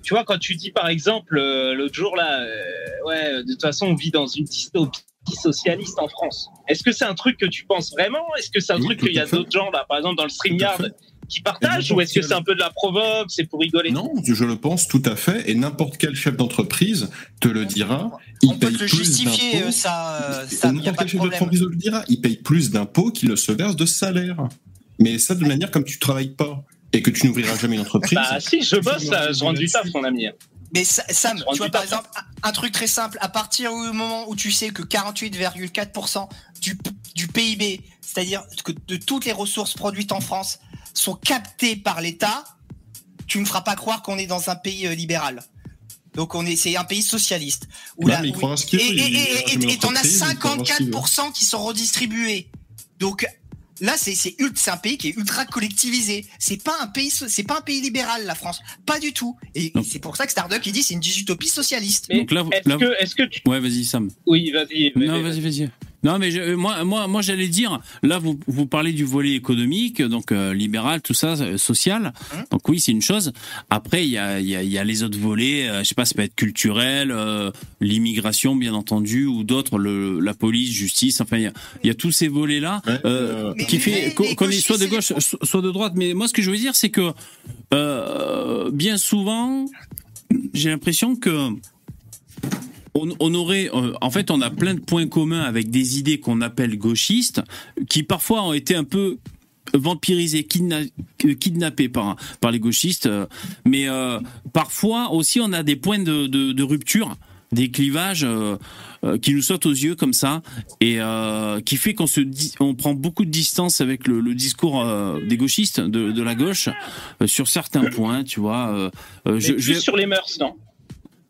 tu vois, quand tu dis par exemple euh, l'autre jour là, euh, ouais, de toute façon, on vit dans une dystopie socialiste en France. Est-ce que c'est un truc que tu penses vraiment? Est-ce que c'est un truc qu'il y a d'autres gens là, par exemple dans le StreamYard, qui partagent ou est-ce que c'est un peu de la provoque, c'est pour rigoler? Non, je le pense tout à fait et n'importe quel chef d'entreprise te le dira. Il on paye peut te le justifier, euh, ça, ça N'importe quel chef d'entreprise le dira. Il paye plus d'impôts qu'il ne se verse de salaire. Mais ça de manière comme tu travailles pas et que tu n'ouvriras jamais une entreprise. Bah si, je bosse, je rends du taf, mon ami. Mais Sam, tu vois par exemple un truc très simple, à partir du moment où tu sais que 48,4% du, du PIB, c'est-à-dire que de toutes les ressources produites en France sont captées par l'État, tu ne feras pas croire qu'on est dans un pays euh, libéral. Donc on est, c'est un pays socialiste. Où là, et t'en as 54% qui sont redistribués. Donc là, c'est c'est un pays qui est ultra collectivisé. C'est pas un pays, c'est pas un pays libéral, la France, pas du tout. Et c'est pour ça que Starduck il dit c'est une dystopie socialiste. Donc là, est-ce que, est-ce que tu... ouais, vas-y Sam. Oui, vas-y. Non, vas-y, vas-y. Non, mais je, moi, moi, moi, j'allais dire, là, vous, vous parlez du volet économique, donc euh, libéral, tout ça, euh, social. Hein donc oui, c'est une chose. Après, il y a, y, a, y a les autres volets. Euh, je sais pas, ça peut être culturel, l'immigration, bien entendu, ou d'autres, la police, justice. Enfin, il y a, y a tous ces volets-là qui fait qu'on est soit de gauche, soit de droite. Mais moi, ce que je veux dire, c'est que bien souvent, j'ai l'impression que on, aurait, euh, en fait, on a plein de points communs avec des idées qu'on appelle gauchistes, qui parfois ont été un peu vampirisées, kidnappées par, par les gauchistes, euh, mais euh, parfois aussi on a des points de, rupture, des clivages qui nous sautent aux yeux comme ça, et qui fait qu'on se on prend beaucoup de distance avec le, discours des gauchistes, de, la gauche, sur certains points, tu vois. je, juste sur les mœurs, non?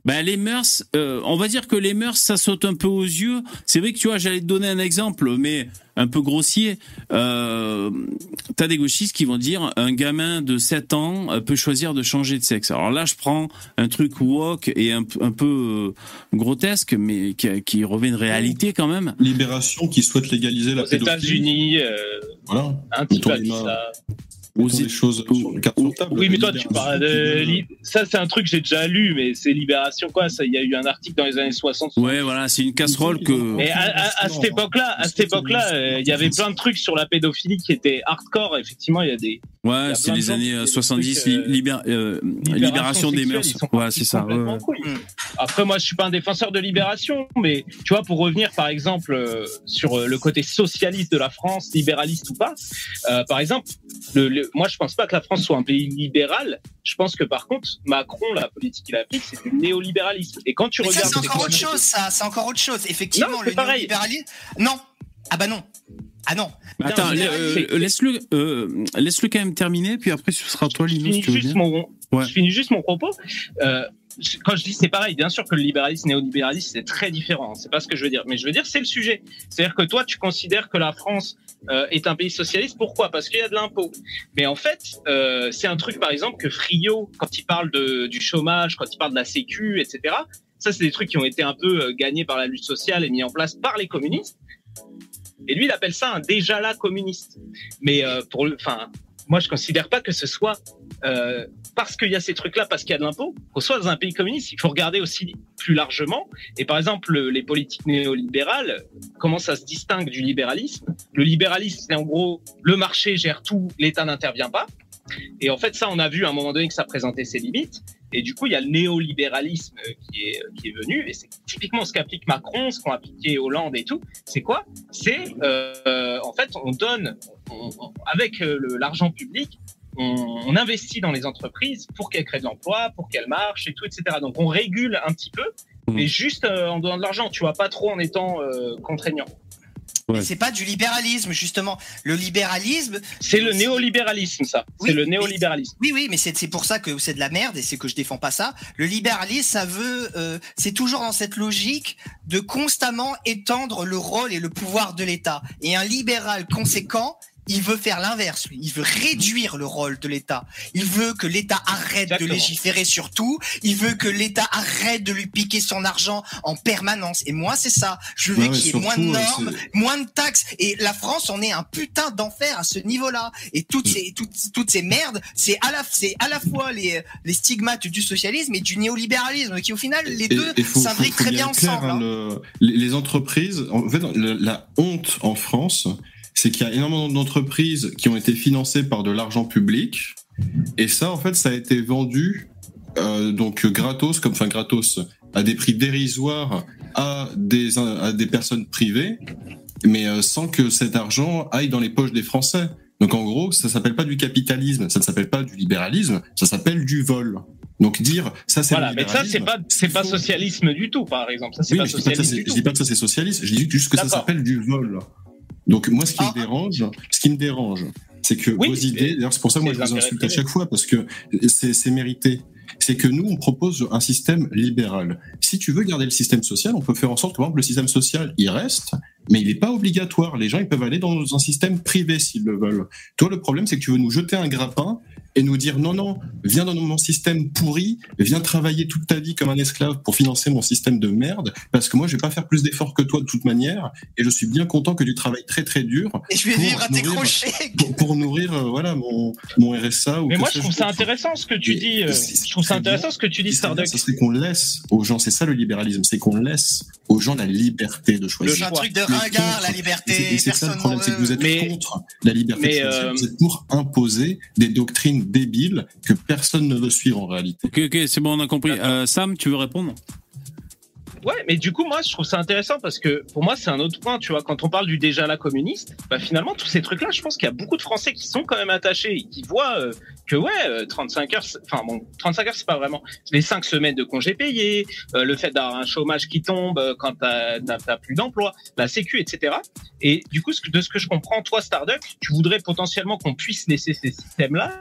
Ben, les mœurs, euh, on va dire que les mœurs, ça saute un peu aux yeux. C'est vrai que tu vois, j'allais te donner un exemple, mais un peu grossier. Euh, T'as des gauchistes qui vont dire un gamin de 7 ans euh, peut choisir de changer de sexe. Alors là, je prends un truc woke et un, un peu euh, grotesque, mais qui, qui, revêt une réalité quand même. Libération qui souhaite légaliser la Aux États-Unis, euh, voilà. un petit peu ça des choses Oui, mais toi, tu parles de. Ça, c'est un truc que j'ai déjà lu, mais c'est Libération, quoi. Il y a eu un article dans les années 60. Ouais, voilà, c'est une casserole que. Mais à, cette époque-là, à cette époque-là, euh, il y avait plein de trucs sur la pédophilie qui étaient hardcore. Effectivement, il y a des. Ouais, c'est les années 70, euh, euh, libération, des mœurs. Ouais, c'est ça. Après, moi, je suis pas un défenseur de libération, mais tu vois, pour revenir, par exemple, sur le côté socialiste de la France, libéraliste ou pas, par exemple, le moi, je pense pas que la France soit un pays libéral. Je pense que par contre, Macron, la politique qu'il applique, c'est du néolibéralisme. Et quand tu regardes, c'est encore autre chose. Ça, c'est encore autre chose. Effectivement, le néolibéralisme. Non. Ah bah non. Ah non. Attends, euh, laisse-le, euh, laisse-le quand même terminer, puis après ce sera toi, Lino. Je finis, juste mon, je finis juste mon propos. Euh, quand je dis c'est pareil, bien sûr que le libéralisme néolibéralisme c'est très différent. C'est pas ce que je veux dire, mais je veux dire c'est le sujet. C'est-à-dire que toi tu considères que la France euh, est un pays socialiste. Pourquoi? Parce qu'il y a de l'impôt. Mais en fait, euh, c'est un truc, par exemple, que Frio, quand il parle de, du chômage, quand il parle de la Sécu, etc., ça, c'est des trucs qui ont été un peu euh, gagnés par la lutte sociale et mis en place par les communistes. Et lui, il appelle ça un déjà là communiste. Mais euh, pour, enfin, moi, je considère pas que ce soit euh, parce qu'il y a ces trucs-là, parce qu'il y a de l'impôt, qu'on soit dans un pays communiste. Il faut regarder aussi plus largement. Et par exemple, les politiques néolibérales, comment ça se distingue du libéralisme? Le libéralisme, c'est en gros le marché gère tout, l'État n'intervient pas. Et en fait, ça, on a vu à un moment donné que ça présentait ses limites. Et du coup, il y a le néolibéralisme qui est, venu. Et c'est typiquement ce qu'applique Macron, ce qu'ont appliqué Hollande et tout. C'est quoi? C'est, euh, en fait, on donne, avec euh, l'argent public, on, investit dans les entreprises pour qu'elles créent de l'emploi, pour qu'elles marchent et tout, etc. Donc on régule un petit peu, mmh. mais juste euh, en donnant de l'argent, tu vois, pas trop en étant euh, contraignant. C'est pas du libéralisme justement. Le libéralisme, c'est le néolibéralisme, ça. c'est le néolibéralisme. Oui, oui, mais c'est pour ça que c'est de la merde et c'est que je défends pas ça. Le libéralisme, ça veut, euh, c'est toujours dans cette logique de constamment étendre le rôle et le pouvoir de l'État. Et un libéral conséquent, il veut faire l'inverse, Il veut réduire le rôle de l'État. Il veut que l'État arrête de légiférer sur tout. Il veut que l'État arrête de lui piquer son argent en permanence. Et moi, c'est ça. Je veux qu'il y ait moins de normes, moins de taxes. Et la France, on est un putain d'enfer à ce niveau-là. Et toutes ces, toutes, toutes ces merdes, c'est à la, c'est à la fois les, les stigmates du socialisme et du néolibéralisme, qui au final, les deux s'imbriquent très bien, ensemble. Hein, hein. les entreprises, en fait, la honte en France, c'est qu'il y a énormément d'entreprises qui ont été financées par de l'argent public, et ça, en fait, ça a été vendu euh, donc gratos, comme enfin gratos, à des prix dérisoires à des à des personnes privées, mais euh, sans que cet argent aille dans les poches des Français. Donc en gros, ça s'appelle pas du capitalisme, ça ne s'appelle pas du libéralisme, ça s'appelle du vol. Donc dire ça c'est voilà, mais ça c'est pas c'est pas socialisme du tout par exemple. Ça c'est pas socialisme. Je dis pas que ça c'est socialiste, je dis juste que ça s'appelle du vol. Donc moi, ce qui me ah. dérange, ce qui me dérange, c'est que vos idées. D'ailleurs, c'est pour ça que moi je vous insulte à chaque fois parce que c'est mérité. c'est que nous, on propose un système libéral. Si tu veux garder le système social, on peut faire en sorte que, par exemple, le système social, il reste, mais il n'est pas obligatoire. Les gens, ils peuvent aller dans un système privé s'ils le veulent. Toi, le problème, c'est que tu veux nous jeter un grappin et nous dire non, non, viens dans mon système pourri, viens travailler toute ta vie comme un esclave pour financer mon système de merde, parce que moi, je vais pas faire plus d'efforts que toi de toute manière, et je suis bien content que tu travailles très très dur. Et je vais vivre à tes crochets. Pour, nourrir, euh, voilà, mon, mon RSA. Ou Mais moi, je trouve ça intéressant ce que tu dis. Euh, je trouve ça intéressant ce que tu dis, Starduck. C'est qu'on laisse aux gens, c'est ça le libéralisme, c'est qu'on laisse aux gens la liberté de choisir. C'est un truc de ringard, la liberté. C'est ça le problème, c'est que vous êtes contre la liberté de choisir. Euh, vous êtes pour imposer des doctrines débile que personne ne veut suivre en réalité. Ok, ok, c'est bon, on a compris. Euh, Sam, tu veux répondre? Ouais, mais du coup, moi, je trouve ça intéressant parce que pour moi, c'est un autre point, tu vois. Quand on parle du déjà la communiste, bah, finalement, tous ces trucs-là, je pense qu'il y a beaucoup de Français qui sont quand même attachés et qui voient euh, que, ouais, 35 euh, heures, enfin, bon, 35 heures, c'est pas vraiment. Les 5 semaines de congés payés, le fait d'avoir un chômage qui tombe quand t'as plus d'emploi, la sécu, etc. Et du coup, de ce que je comprends, toi, Starduck, tu voudrais potentiellement qu'on puisse laisser ces systèmes-là,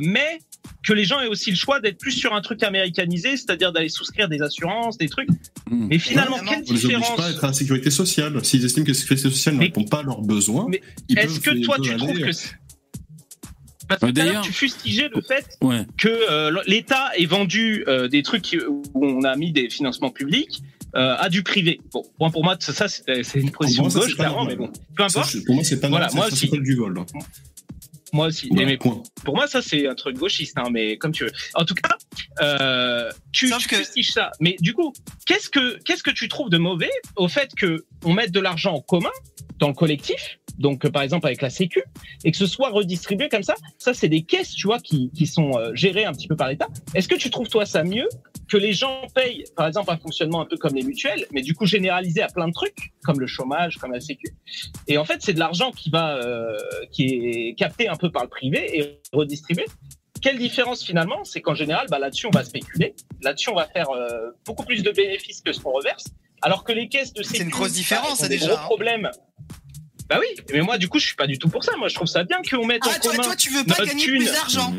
mais que les gens aient aussi le choix d'être plus sur un truc américanisé, c'est-à-dire d'aller souscrire des assurances, des trucs. Hmm. Mais finalement, quelle différence On pas à être à la sécurité sociale. S'ils estiment que la sécurité sociale ne répond pas à leurs besoins, est-ce que toi tu trouves que parce que d'ailleurs, tu fustigeais le fait que euh, l'État ait vendu euh, des trucs où on a mis des financements publics euh, à du privé. Bon, pour moi, ça, c'est une position gauche, clairement, mais bon, peu importe. pour moi, c'est pas voilà, moi, ça du vol. Moi aussi. mais pour moi, ça, c'est un truc gauchiste, hein, mais comme tu veux. En tout cas, euh, tu, tu que... ça. Mais du coup, qu'est-ce que, qu'est-ce que tu trouves de mauvais au fait que on mette de l'argent en commun dans le collectif, donc par exemple avec la Sécu, et que ce soit redistribué comme ça? Ça, c'est des caisses, tu vois, qui, qui sont euh, gérées un petit peu par l'État. Est-ce que tu trouves, toi, ça mieux que les gens payent, par exemple, un fonctionnement un peu comme les mutuelles, mais du coup généralisé à plein de trucs, comme le chômage, comme la sécu. Et en fait, c'est de l'argent qui va, euh, qui est capté un peu par le privé et redistribué. Quelle différence finalement C'est qu'en général, bah, là-dessus, on va spéculer. Là-dessus, on va faire euh, beaucoup plus de bénéfices que ce qu'on reverse. Alors que les caisses de sécu, c'est une grosse différence, bah, déjà. Gros hein. problème. Bah oui, mais moi, du coup, je suis pas du tout pour ça. Moi, je trouve ça bien qu'on mette ah, en toi, commun. Toi, tu veux pas gagner plus d'argent.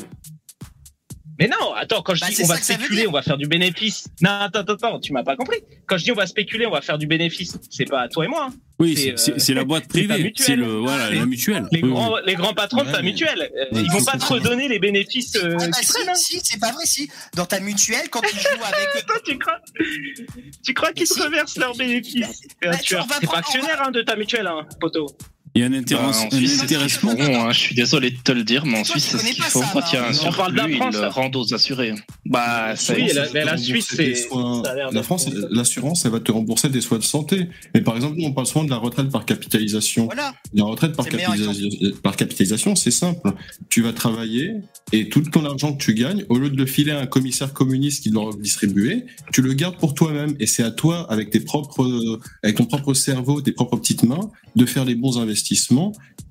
Mais non, attends, quand je bah, dis on va spéculer, on va faire du bénéfice. Non, attends, attends, attends, tu m'as pas compris. Quand je dis on va spéculer, on va faire du bénéfice, c'est pas toi et moi. Hein. Oui, c'est la boîte privée, c'est le voilà la mutuelle. Les, grands, les grands patrons de ta mutuelle, euh, ils vont pas te redonner les bénéfices. Euh, ah, bah, si, hein. si, c'est pas vrai, si. Dans ta mutuelle, quand tu joues avec. Toi, tu crois, tu crois qu'ils te reversent leurs bénéfices? Bah, Tu T'es pas actionnaire hein, de ta mutuelle, hein, poteau. Il y a un, intéressement. Bon, hein, je suis désolé de te le dire, mais en Suisse, c'est ce qu'il faut. Quand il y a un surplus, ils rendent aux assurés. Bah, oui, la, la Suisse, c'est. La France, l'assurance, elle va te rembourser des soins de santé. Mais par exemple, nous, on parle souvent de la retraite par capitalisation. Voilà. La retraite par, par capitalisation, c'est simple. Tu vas travailler et tout ton argent que tu gagnes, au lieu de le filer à un commissaire communiste qui doit le distribuer, tu le gardes pour toi-même. Et c'est à toi, avec tes propres, avec ton propre cerveau, tes propres petites mains, de faire les bons investissements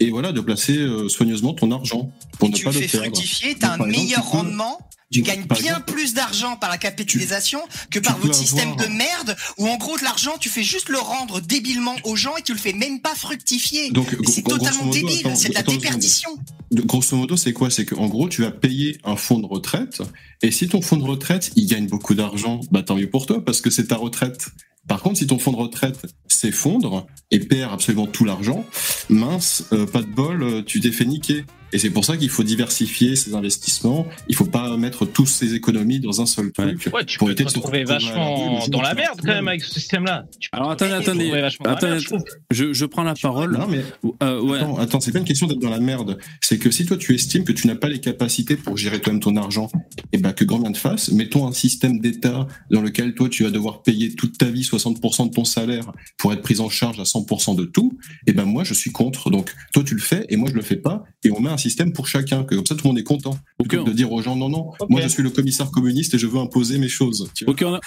et voilà, de placer euh, soigneusement ton argent pour ne tu pas le fais fructifier, tu as un meilleur rendement. Tu gagnes bien plus d'argent par la capitalisation que par votre système de merde où en gros de l'argent tu fais juste le rendre débilement aux gens et tu le fais même pas fructifier. Donc c'est totalement débile, c'est de la déperdition. Grosso modo, c'est quoi? C'est qu'en gros, tu vas payer un fonds de retraite et si ton fonds de retraite, il gagne beaucoup d'argent, bah tant mieux pour toi parce que c'est ta retraite. Par contre, si ton fonds de retraite s'effondre et perd absolument tout l'argent, mince, euh, pas de bol, euh, tu t'es fait niquer. Et c'est pour ça qu'il faut diversifier ses investissements. Il faut pas mettre tous ses économies dans un seul truc. Ouais, tu peux te retrouver vachement dans la merde quand même avec ce système-là. Alors attendez, attendez, attendez je, je, prends la parole. Non mais euh, ouais. attends, attends c'est pas une question d'être dans la merde. C'est que si toi tu estimes que tu n'as pas les capacités pour gérer toi-même ton argent, et eh ben que grand bien te fasse, mettons un système d'État dans lequel toi tu vas devoir payer toute ta vie 60% de ton salaire pour être pris en charge à 100% de tout. Et eh ben moi je suis contre. Donc toi tu le fais et moi je le fais pas. Et on met un système pour chacun, que comme ça tout le monde est content. Okay. de dire aux gens non, non, moi je suis le commissaire communiste et je veux imposer mes choses. ok, on a,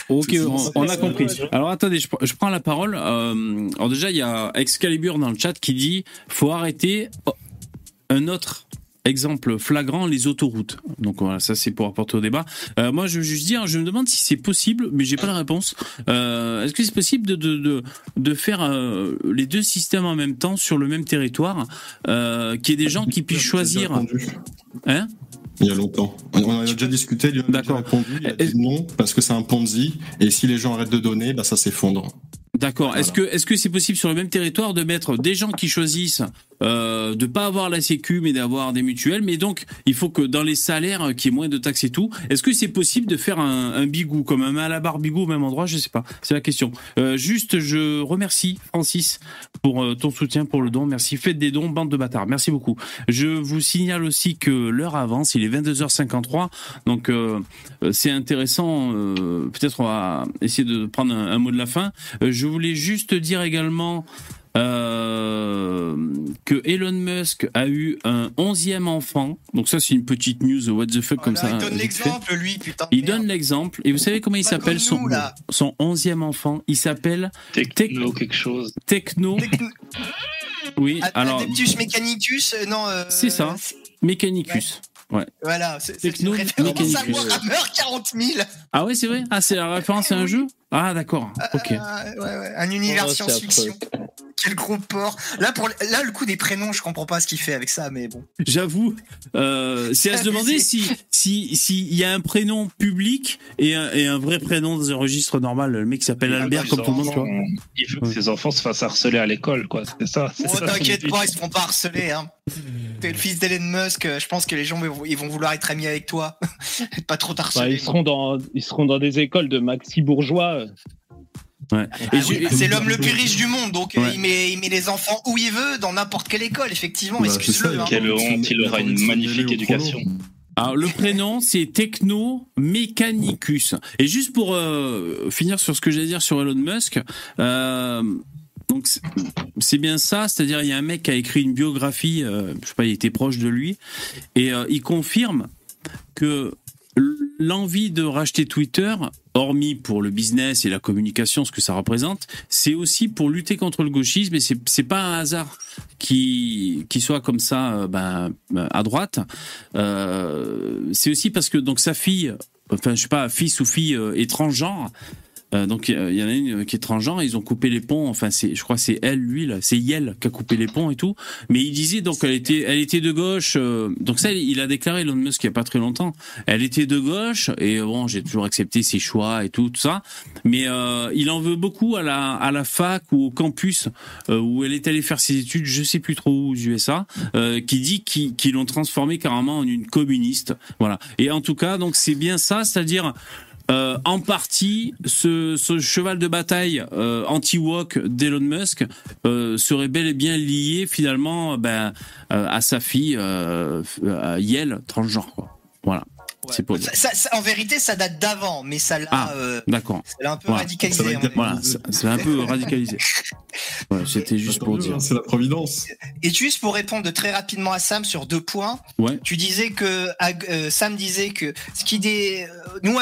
on, a compris. Alors attendez, je, je, prends la parole. Euh, alors déjà, il y a Excalibur dans le chat qui dit faut arrêter un autre exemple flagrant, les autoroutes. Donc voilà, ça c'est pour apporter au débat. Euh, moi, je veux juste dire, je me demande si c'est possible, mais j'ai pas la réponse. Euh, Est-ce que c'est possible de, de, de, de faire euh, les deux systèmes en même temps sur le même territoire, euh, qu'il y ait des gens qui puissent choisir Hein Il y a longtemps. On en a déjà discuté, il a répondu, il a dit non, parce que c'est un Ponzi, et si les gens arrêtent de donner, bah, ça s'effondre. D'accord. Est-ce que est-ce que c'est possible sur le même territoire de mettre des gens qui choisissent euh, de pas avoir la Sécu mais d'avoir des mutuelles, mais donc il faut que dans les salaires euh, qu'il y ait moins de taxes et tout. Est-ce que c'est possible de faire un, un bigou comme un malabar bigou au même endroit? Je sais pas. C'est la question. Euh, juste, je remercie Francis pour euh, ton soutien pour le don. Merci. Faites des dons, bande de bâtards. Merci beaucoup. Je vous signale aussi que l'heure avance. Il est 22h53, donc euh, c'est intéressant. Peut-être on va essayer de prendre un, un mot de la fin. je je voulais juste dire également euh, que Elon Musk a eu un onzième enfant. Donc ça, c'est une petite news what the fuck comme ça. Il donne l'exemple, lui, putain. Il donne l'exemple. Et vous savez comment il s'appelle son, son onzième enfant? Il s'appelle Techno quelque chose. Techno. Oui, alors. Adeptus Mechanicus, euh, non. Euh, c'est ça. Mechanicus. Ouais. Voilà, c'est une référence à Warhammer 40 000. Ah ouais, c'est vrai? Ah, c'est la référence à un jeu? Ah, d'accord. Ok. ouais, ouais. Un univers oh, science-fiction. Quel gros porc. Là, pour, là, le coup des prénoms, je comprends pas ce qu'il fait avec ça, mais bon. J'avoue. Euh, c'est à se demander si s'il si, y a un prénom public et un, et un vrai prénom dans un registre normal. Le mec s'appelle Albert, comme tout le monde, tu vois. Il veut que ses enfants se fassent harceler à l'école, quoi. C'est ça. Oh, t'inquiète pas, ils se font pas harceler, hein. T'es le fils d'Elon Musk, je pense que les gens ils vont vouloir être amis avec toi. pas trop harceler. Bah, ils, seront dans, ils seront dans des écoles de maxi bourgeois. Ouais. Ah c'est l'homme le plus riche du monde, donc il, met, il, met, les enfants où il veut, dans n'importe quelle école, effectivement. Bah, Excuse-le. Hein. Quelle honte, il aura une magnifique éducation. Alors le prénom c'est Techno Mechanicus. Et juste pour euh, finir sur ce que j'allais dire sur Elon Musk, euh, donc c'est bien ça, c'est-à-dire il y a un mec qui a écrit une biographie, euh, je sais pas, il était proche de lui, et euh, il confirme que l'envie de racheter Twitter, hormis pour le business et la communication, ce que ça représente, c'est aussi pour lutter contre le gauchisme et c'est pas un hasard qui qui soit comme ça euh, ben, à droite. Euh, c'est aussi parce que donc sa fille, enfin je sais pas, fils ou fille euh, est transgenre euh, donc il y en a une qui est transgenre, ils ont coupé les ponts. Enfin, c'est, je crois, c'est elle, lui là, c'est Yel qui a coupé les ponts et tout. Mais il disait donc elle était, elle était de gauche. Euh, donc ça, il a déclaré Elon Musk il y a pas très longtemps. Elle était de gauche et bon, j'ai toujours accepté ses choix et tout, tout ça. Mais euh, il en veut beaucoup à la à la fac ou au campus où elle est allée faire ses études, je sais plus trop où aux USA, qui dit qu'ils l'ont transformé carrément en une communiste. Voilà. Et en tout cas, donc c'est bien ça, c'est-à-dire euh, en partie, ce, cheval de bataille euh, anti-walk d'Elon Musk euh, serait bel et bien lié finalement ben, à sa fille à transgenre. Voilà en vérité, ça date d'avant, mais ça l'a, ah, euh, d'accord. un peu radicalisé. Voilà, c'est un peu radicalisé. C'était juste pour dire. C'est la providence. Et juste pour répondre très rapidement à Sam sur deux points. Ouais. Tu disais que euh, Sam disait que ce qui est nous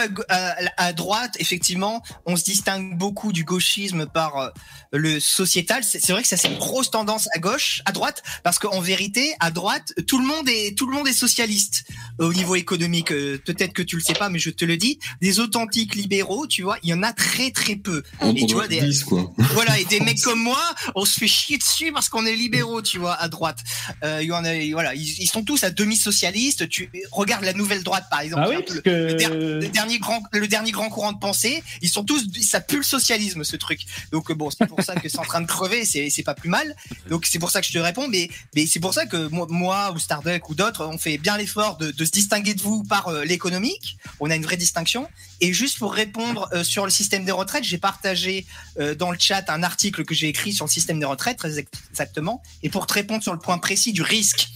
à, droite, effectivement, on se distingue beaucoup du gauchisme par euh, le sociétal. C'est vrai que ça c'est une grosse tendance à gauche, à droite, parce qu'en vérité, à droite, tout le monde est tout le monde est socialiste au niveau économique peut-être que tu le sais pas, mais je te le dis, des authentiques libéraux, tu vois, il y en a très très peu. et tu vois, des, voilà, et des mecs comme moi, on se fait chier dessus parce qu'on est libéraux, tu vois, à droite. Euh, il y en a, voilà, ils, sont tous à demi-socialistes. Tu regardes la nouvelle droite, par exemple, ah le, dernier grand, le dernier grand courant de pensée, ils sont tous, ça pue le socialisme, ce truc. Donc bon, c'est pour ça que c'est en train de crever, c'est c'est pas plus mal. Donc c'est pour ça que je te réponds, mais mais c'est pour ça que moi, moi ou Starduck ou d'autres, on fait bien l'effort de, de se distinguer de vous par euh, l'économique. On a une vraie distinction. Et juste pour répondre euh, sur le système des retraites, j'ai partagé euh, dans le chat un article que j'ai écrit sur le système des retraites, très exactement. Et pour te répondre sur le point précis du risque,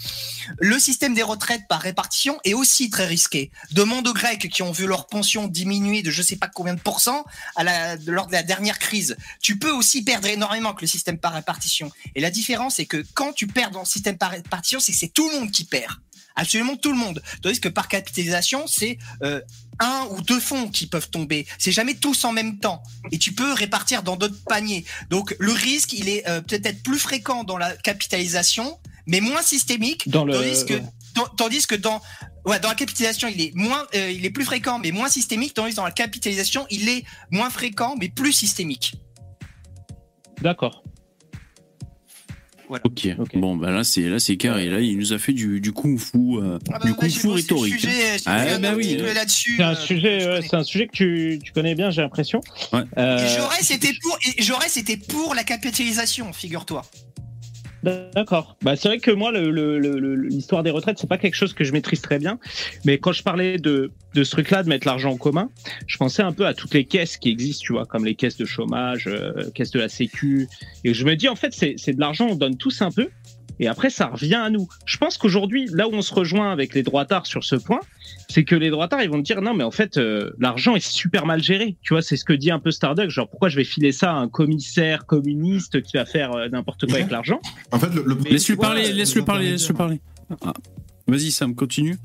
le système des retraites par répartition est aussi très risqué. Demande aux Grecs qui ont vu leur pension diminuer de je sais pas combien de pourcents lors de la dernière crise. Tu peux aussi perdre énormément avec le système par répartition. Et la différence, c'est que quand tu perds dans le système par répartition, c'est que c'est tout le monde qui perd absolument tout le monde. Tandis que par capitalisation, c'est euh, un ou deux fonds qui peuvent tomber. C'est jamais tous en même temps. Et tu peux répartir dans d'autres paniers. Donc le risque, il est euh, peut-être plus fréquent dans la capitalisation, mais moins systémique. Dans le... tandis, que, tandis que dans Ouais, dans la capitalisation, il est moins, euh, il est plus fréquent, mais moins systémique. Tandis que dans la capitalisation, il est moins fréquent, mais plus systémique. D'accord. Ok. Bon, bah là c'est là c'est carré. Là, il nous a fait du, du kung fu, euh, ah bah, du kung fu rhétorique. ah bah oui. C'est un sujet, c'est un sujet que tu, tu connais bien, j'ai l'impression. Ouais. Euh... J'aurais c'était pour, j'aurais c'était pour la capitalisation, figure-toi. D'accord. Bah, c'est vrai que moi, l'histoire des retraites, c'est pas quelque chose que je maîtrise très bien. Mais quand je parlais de, de ce truc-là, de mettre l'argent en commun, je pensais un peu à toutes les caisses qui existent, tu vois, comme les caisses de chômage, euh, caisses de la Sécu. Et je me dis, en fait, c'est de l'argent, on donne tous un peu. Et après, ça revient à nous. Je pense qu'aujourd'hui, là où on se rejoint avec les droitards sur ce point, c'est que les droitards, ils vont dire non, mais en fait, euh, l'argent est super mal géré. Tu vois, c'est ce que dit un peu Starduck. Genre, pourquoi je vais filer ça à un commissaire communiste qui va faire euh, n'importe quoi avec l'argent? En fait, le, laisse-le parler, laisse-le parler, laisse-le parler. Ah. Vas-y, Sam, continue.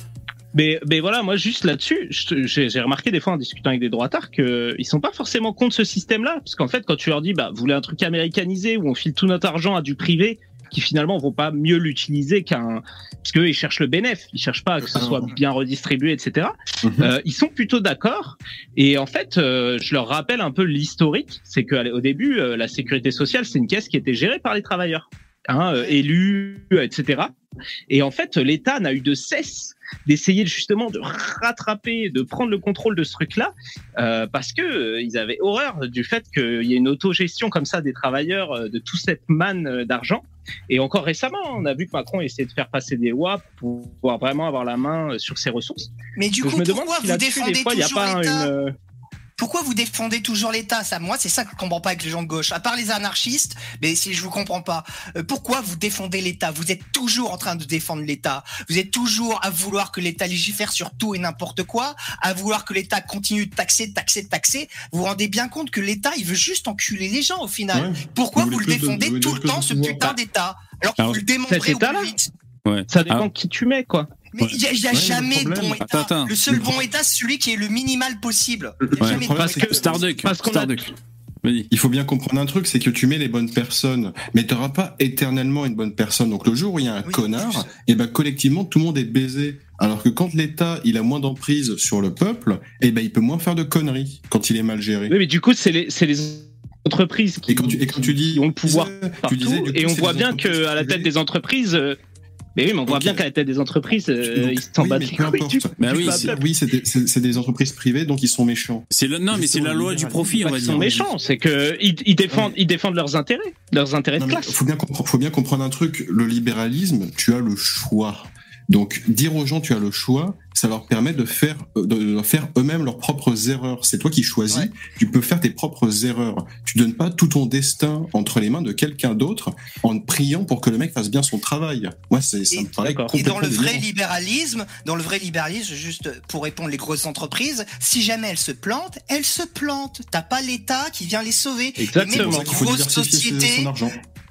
Mais, mais voilà, moi juste là-dessus, j'ai remarqué des fois en discutant avec des droitards qu'ils sont pas forcément contre ce système-là, parce qu'en fait, quand tu leur dis, bah, vous voulez un truc américanisé où on file tout notre argent à du privé, qui finalement vont pas mieux l'utiliser qu'un parce qu'eux ils cherchent le bénéfice, ils cherchent pas que ce soit bien redistribué, etc. Mhm. euh, ils sont plutôt d'accord. Et en fait, euh, je leur rappelle un peu l'historique, c'est qu'au début, euh, la sécurité sociale c'est une caisse qui était gérée par les travailleurs, hein, euh, élus, etc. Et en fait, l'État n'a eu de cesse d'essayer justement de rattraper, de prendre le contrôle de ce truc-là, euh, parce que euh, ils avaient horreur du fait qu'il y ait une autogestion comme ça des travailleurs euh, de toute cette manne d'argent. Et encore récemment, on a vu que Macron essayait de faire passer des lois pour pouvoir vraiment avoir la main sur ses ressources. Mais du coup, je me demande si là-dessus, des fois, il n'y a pas une pourquoi vous défendez toujours l'État? Ça, moi, c'est ça que je comprends pas avec les gens de gauche. À part les anarchistes, mais si je vous comprends pas, euh, pourquoi vous défendez l'État? Vous êtes toujours en train de défendre l'État. Vous êtes toujours à vouloir que l'État légifère sur tout et n'importe quoi, à vouloir que l'État continue de taxer, taxer, taxer. Vous vous rendez bien compte que l'État, il veut juste enculer les gens au final. Pourquoi vous, le défendez tout le temps, ce putain d'État? Alors que vous le démontrez au plus vite. Ouais. Ça dépend ah. qui tu mets, quoi. Mais il n'y a, jamais de bon état. Le seul bon état, c'est celui qui est le minimal possible. jamais parce que Starduck, parce Starduck. Il faut bien comprendre un truc, c'est que tu mets les bonnes personnes, mais tu n'auras pas éternellement une bonne personne. Donc le jour où il y a un connard, et eh ben collectivement tout le monde est baisé. Alors que quand l'État il a moins d'emprise sur le peuple, et eh ben il peut moins faire de conneries quand il est mal géré. Oui, mais du coup c'est les, les entreprises qui, et quand tu, et quand tu dis, ont le pouvoir partout, et on voit bien qu'à la tête des entreprises, euh, mais oui, mais on voit bien qu'à la tête des entreprises, euh, ils s'en battent bah oui, oui, c'est des, entreprises privées, donc ils sont méchants. C'est non, mais c'est la loi du profit, on va dire. Ils sont méchants, c'est que ils, défendent, ils défendent leurs intérêts, leurs intérêts de classe. Faut bien, faut bien comprendre un truc. Le libéralisme, tu as le choix. Donc, dire aux gens tu as le choix, ça leur permet de faire, euh, de faire eux-mêmes leurs propres erreurs. C'est toi qui choisis. Tu peux faire tes propres erreurs. Tu donnes pas tout ton destin entre les mains de quelqu'un d'autre en priant pour que le mec fasse bien son travail. Moi, c'est, ça me paraît complètement Et dans le vrai libéralisme, dans le vrai libéralisme, juste pour répondre les grosses entreprises, si jamais elles se plantent, elles se plantent. T'as pas l'État qui vient les sauver. Exactement. Et grosses sociétés,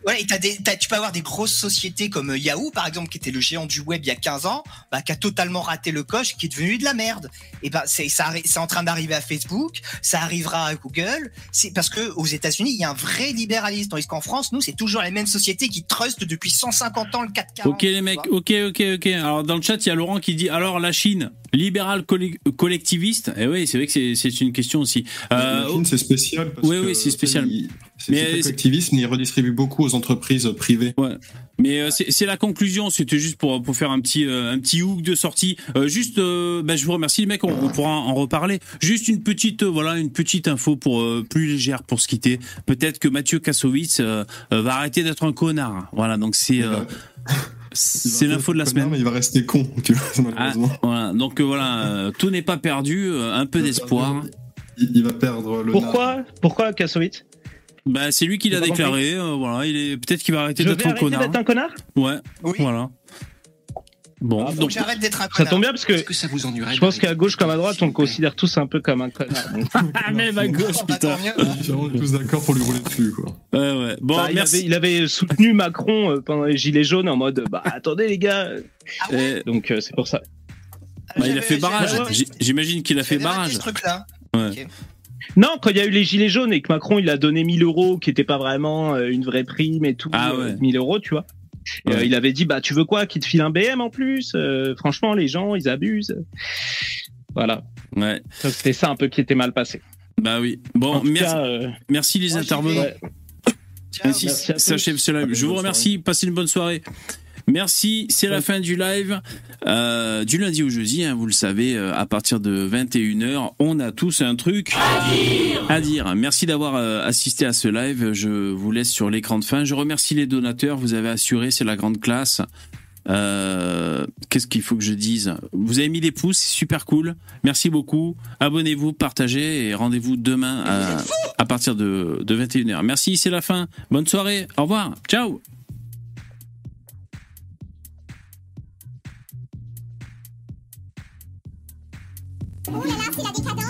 Ouais, et tu peux avoir des grosses sociétés comme euh, Yahoo, par exemple, qui était le géant du web il y a 15 ans, bah, qui a totalement raté le coche, qui est devenu de la merde. Et ben, c'est, ça, c'est en train d'arriver à Facebook, ça arrivera à Google. C'est parce que aux États-Unis, il y a un vrai libéralisme, tandis qu'en France, nous, c'est toujours les mêmes sociétés qui trustent depuis 150 ans le 440. Ok, les mecs, ok, ok, ok. Alors, dans le chat, il y a Laurent qui dit, alors, la Chine, libéral collectiviste? Et eh oui, c'est vrai que c'est une question aussi. Euh, la Chine, c'est spécial. Parce oui, oui, c'est spécial. Mais collectivisme, il redistribue beaucoup aux entreprises privées. Ouais. Mais euh, c'est la conclusion. C'était juste pour pour faire un petit euh, un petit hook de sortie. Euh, juste, bah, je vous remercie les mecs. On, pourra en reparler. Juste une petite voilà une petite info pour plus légère pour se quitter. Peut-être que Mathieu Kassovitz va arrêter d'être un connard. Voilà. Donc c'est c'est l'info de la semaine. Mais il va rester con, tu vois, ah, voilà. Donc voilà, tout n'est pas perdu. Un peu d'espoir. Il, va perdre le. Pourquoi Pourquoi Kassovitz? Bah, c'est lui qui l'a déclaré. Euh, voilà, il est peut-être qu'il va arrêter d'être un connard. d'être un connard Ouais. Voilà. Bon, ah, donc j'arrête d'être un connard. Ça tombe bien parce que, que ça vous ennuierait je pense qu'à gauche comme à droite, on le considère tous un peu comme un connard. ah, même à gauche, putain. On est tous d'accord pour lui rouler dessus, quoi. Ouais, ouais. Bon, bah, il, avait, il, avait, soutenu Macron euh, pendant les Gilets jaunes en mode, bah, attendez, les gars. Ah ouais donc, euh, c'est pour ça. Bah, il a fait barrage. J'imagine qu'il a fait barrage. Ce truc-là. Ouais. Non, quand il y a eu les gilets jaunes et que Macron il a donné 1000 euros, qui n'était pas vraiment euh, une vraie prime et tout, ah ouais. 1000 euros, tu vois. Euh, il avait dit bah tu veux quoi, qu'il te file un BM en plus euh, Franchement, les gens ils abusent. Voilà. Ouais. C'était ça un peu qui était mal passé. Bah oui. Bon, merci, merci les intervenants. S'achève ce live. Je vous remercie. Passez une bonne soirée. Merci, c'est la fin du live. Euh, du lundi au jeudi, hein, vous le savez, euh, à partir de 21h, on a tous un truc à dire. Merci d'avoir euh, assisté à ce live. Je vous laisse sur l'écran de fin. Je remercie les donateurs. Vous avez assuré, c'est la grande classe. Qu'est-ce qu'il faut que je dise? Vous avez mis des pouces, c'est super cool. Merci beaucoup. Abonnez-vous, partagez et rendez-vous demain à, partir de, de 21h. Merci, c'est la fin. Bonne soirée. Au revoir. Ciao. Oh là là, c'est la décadence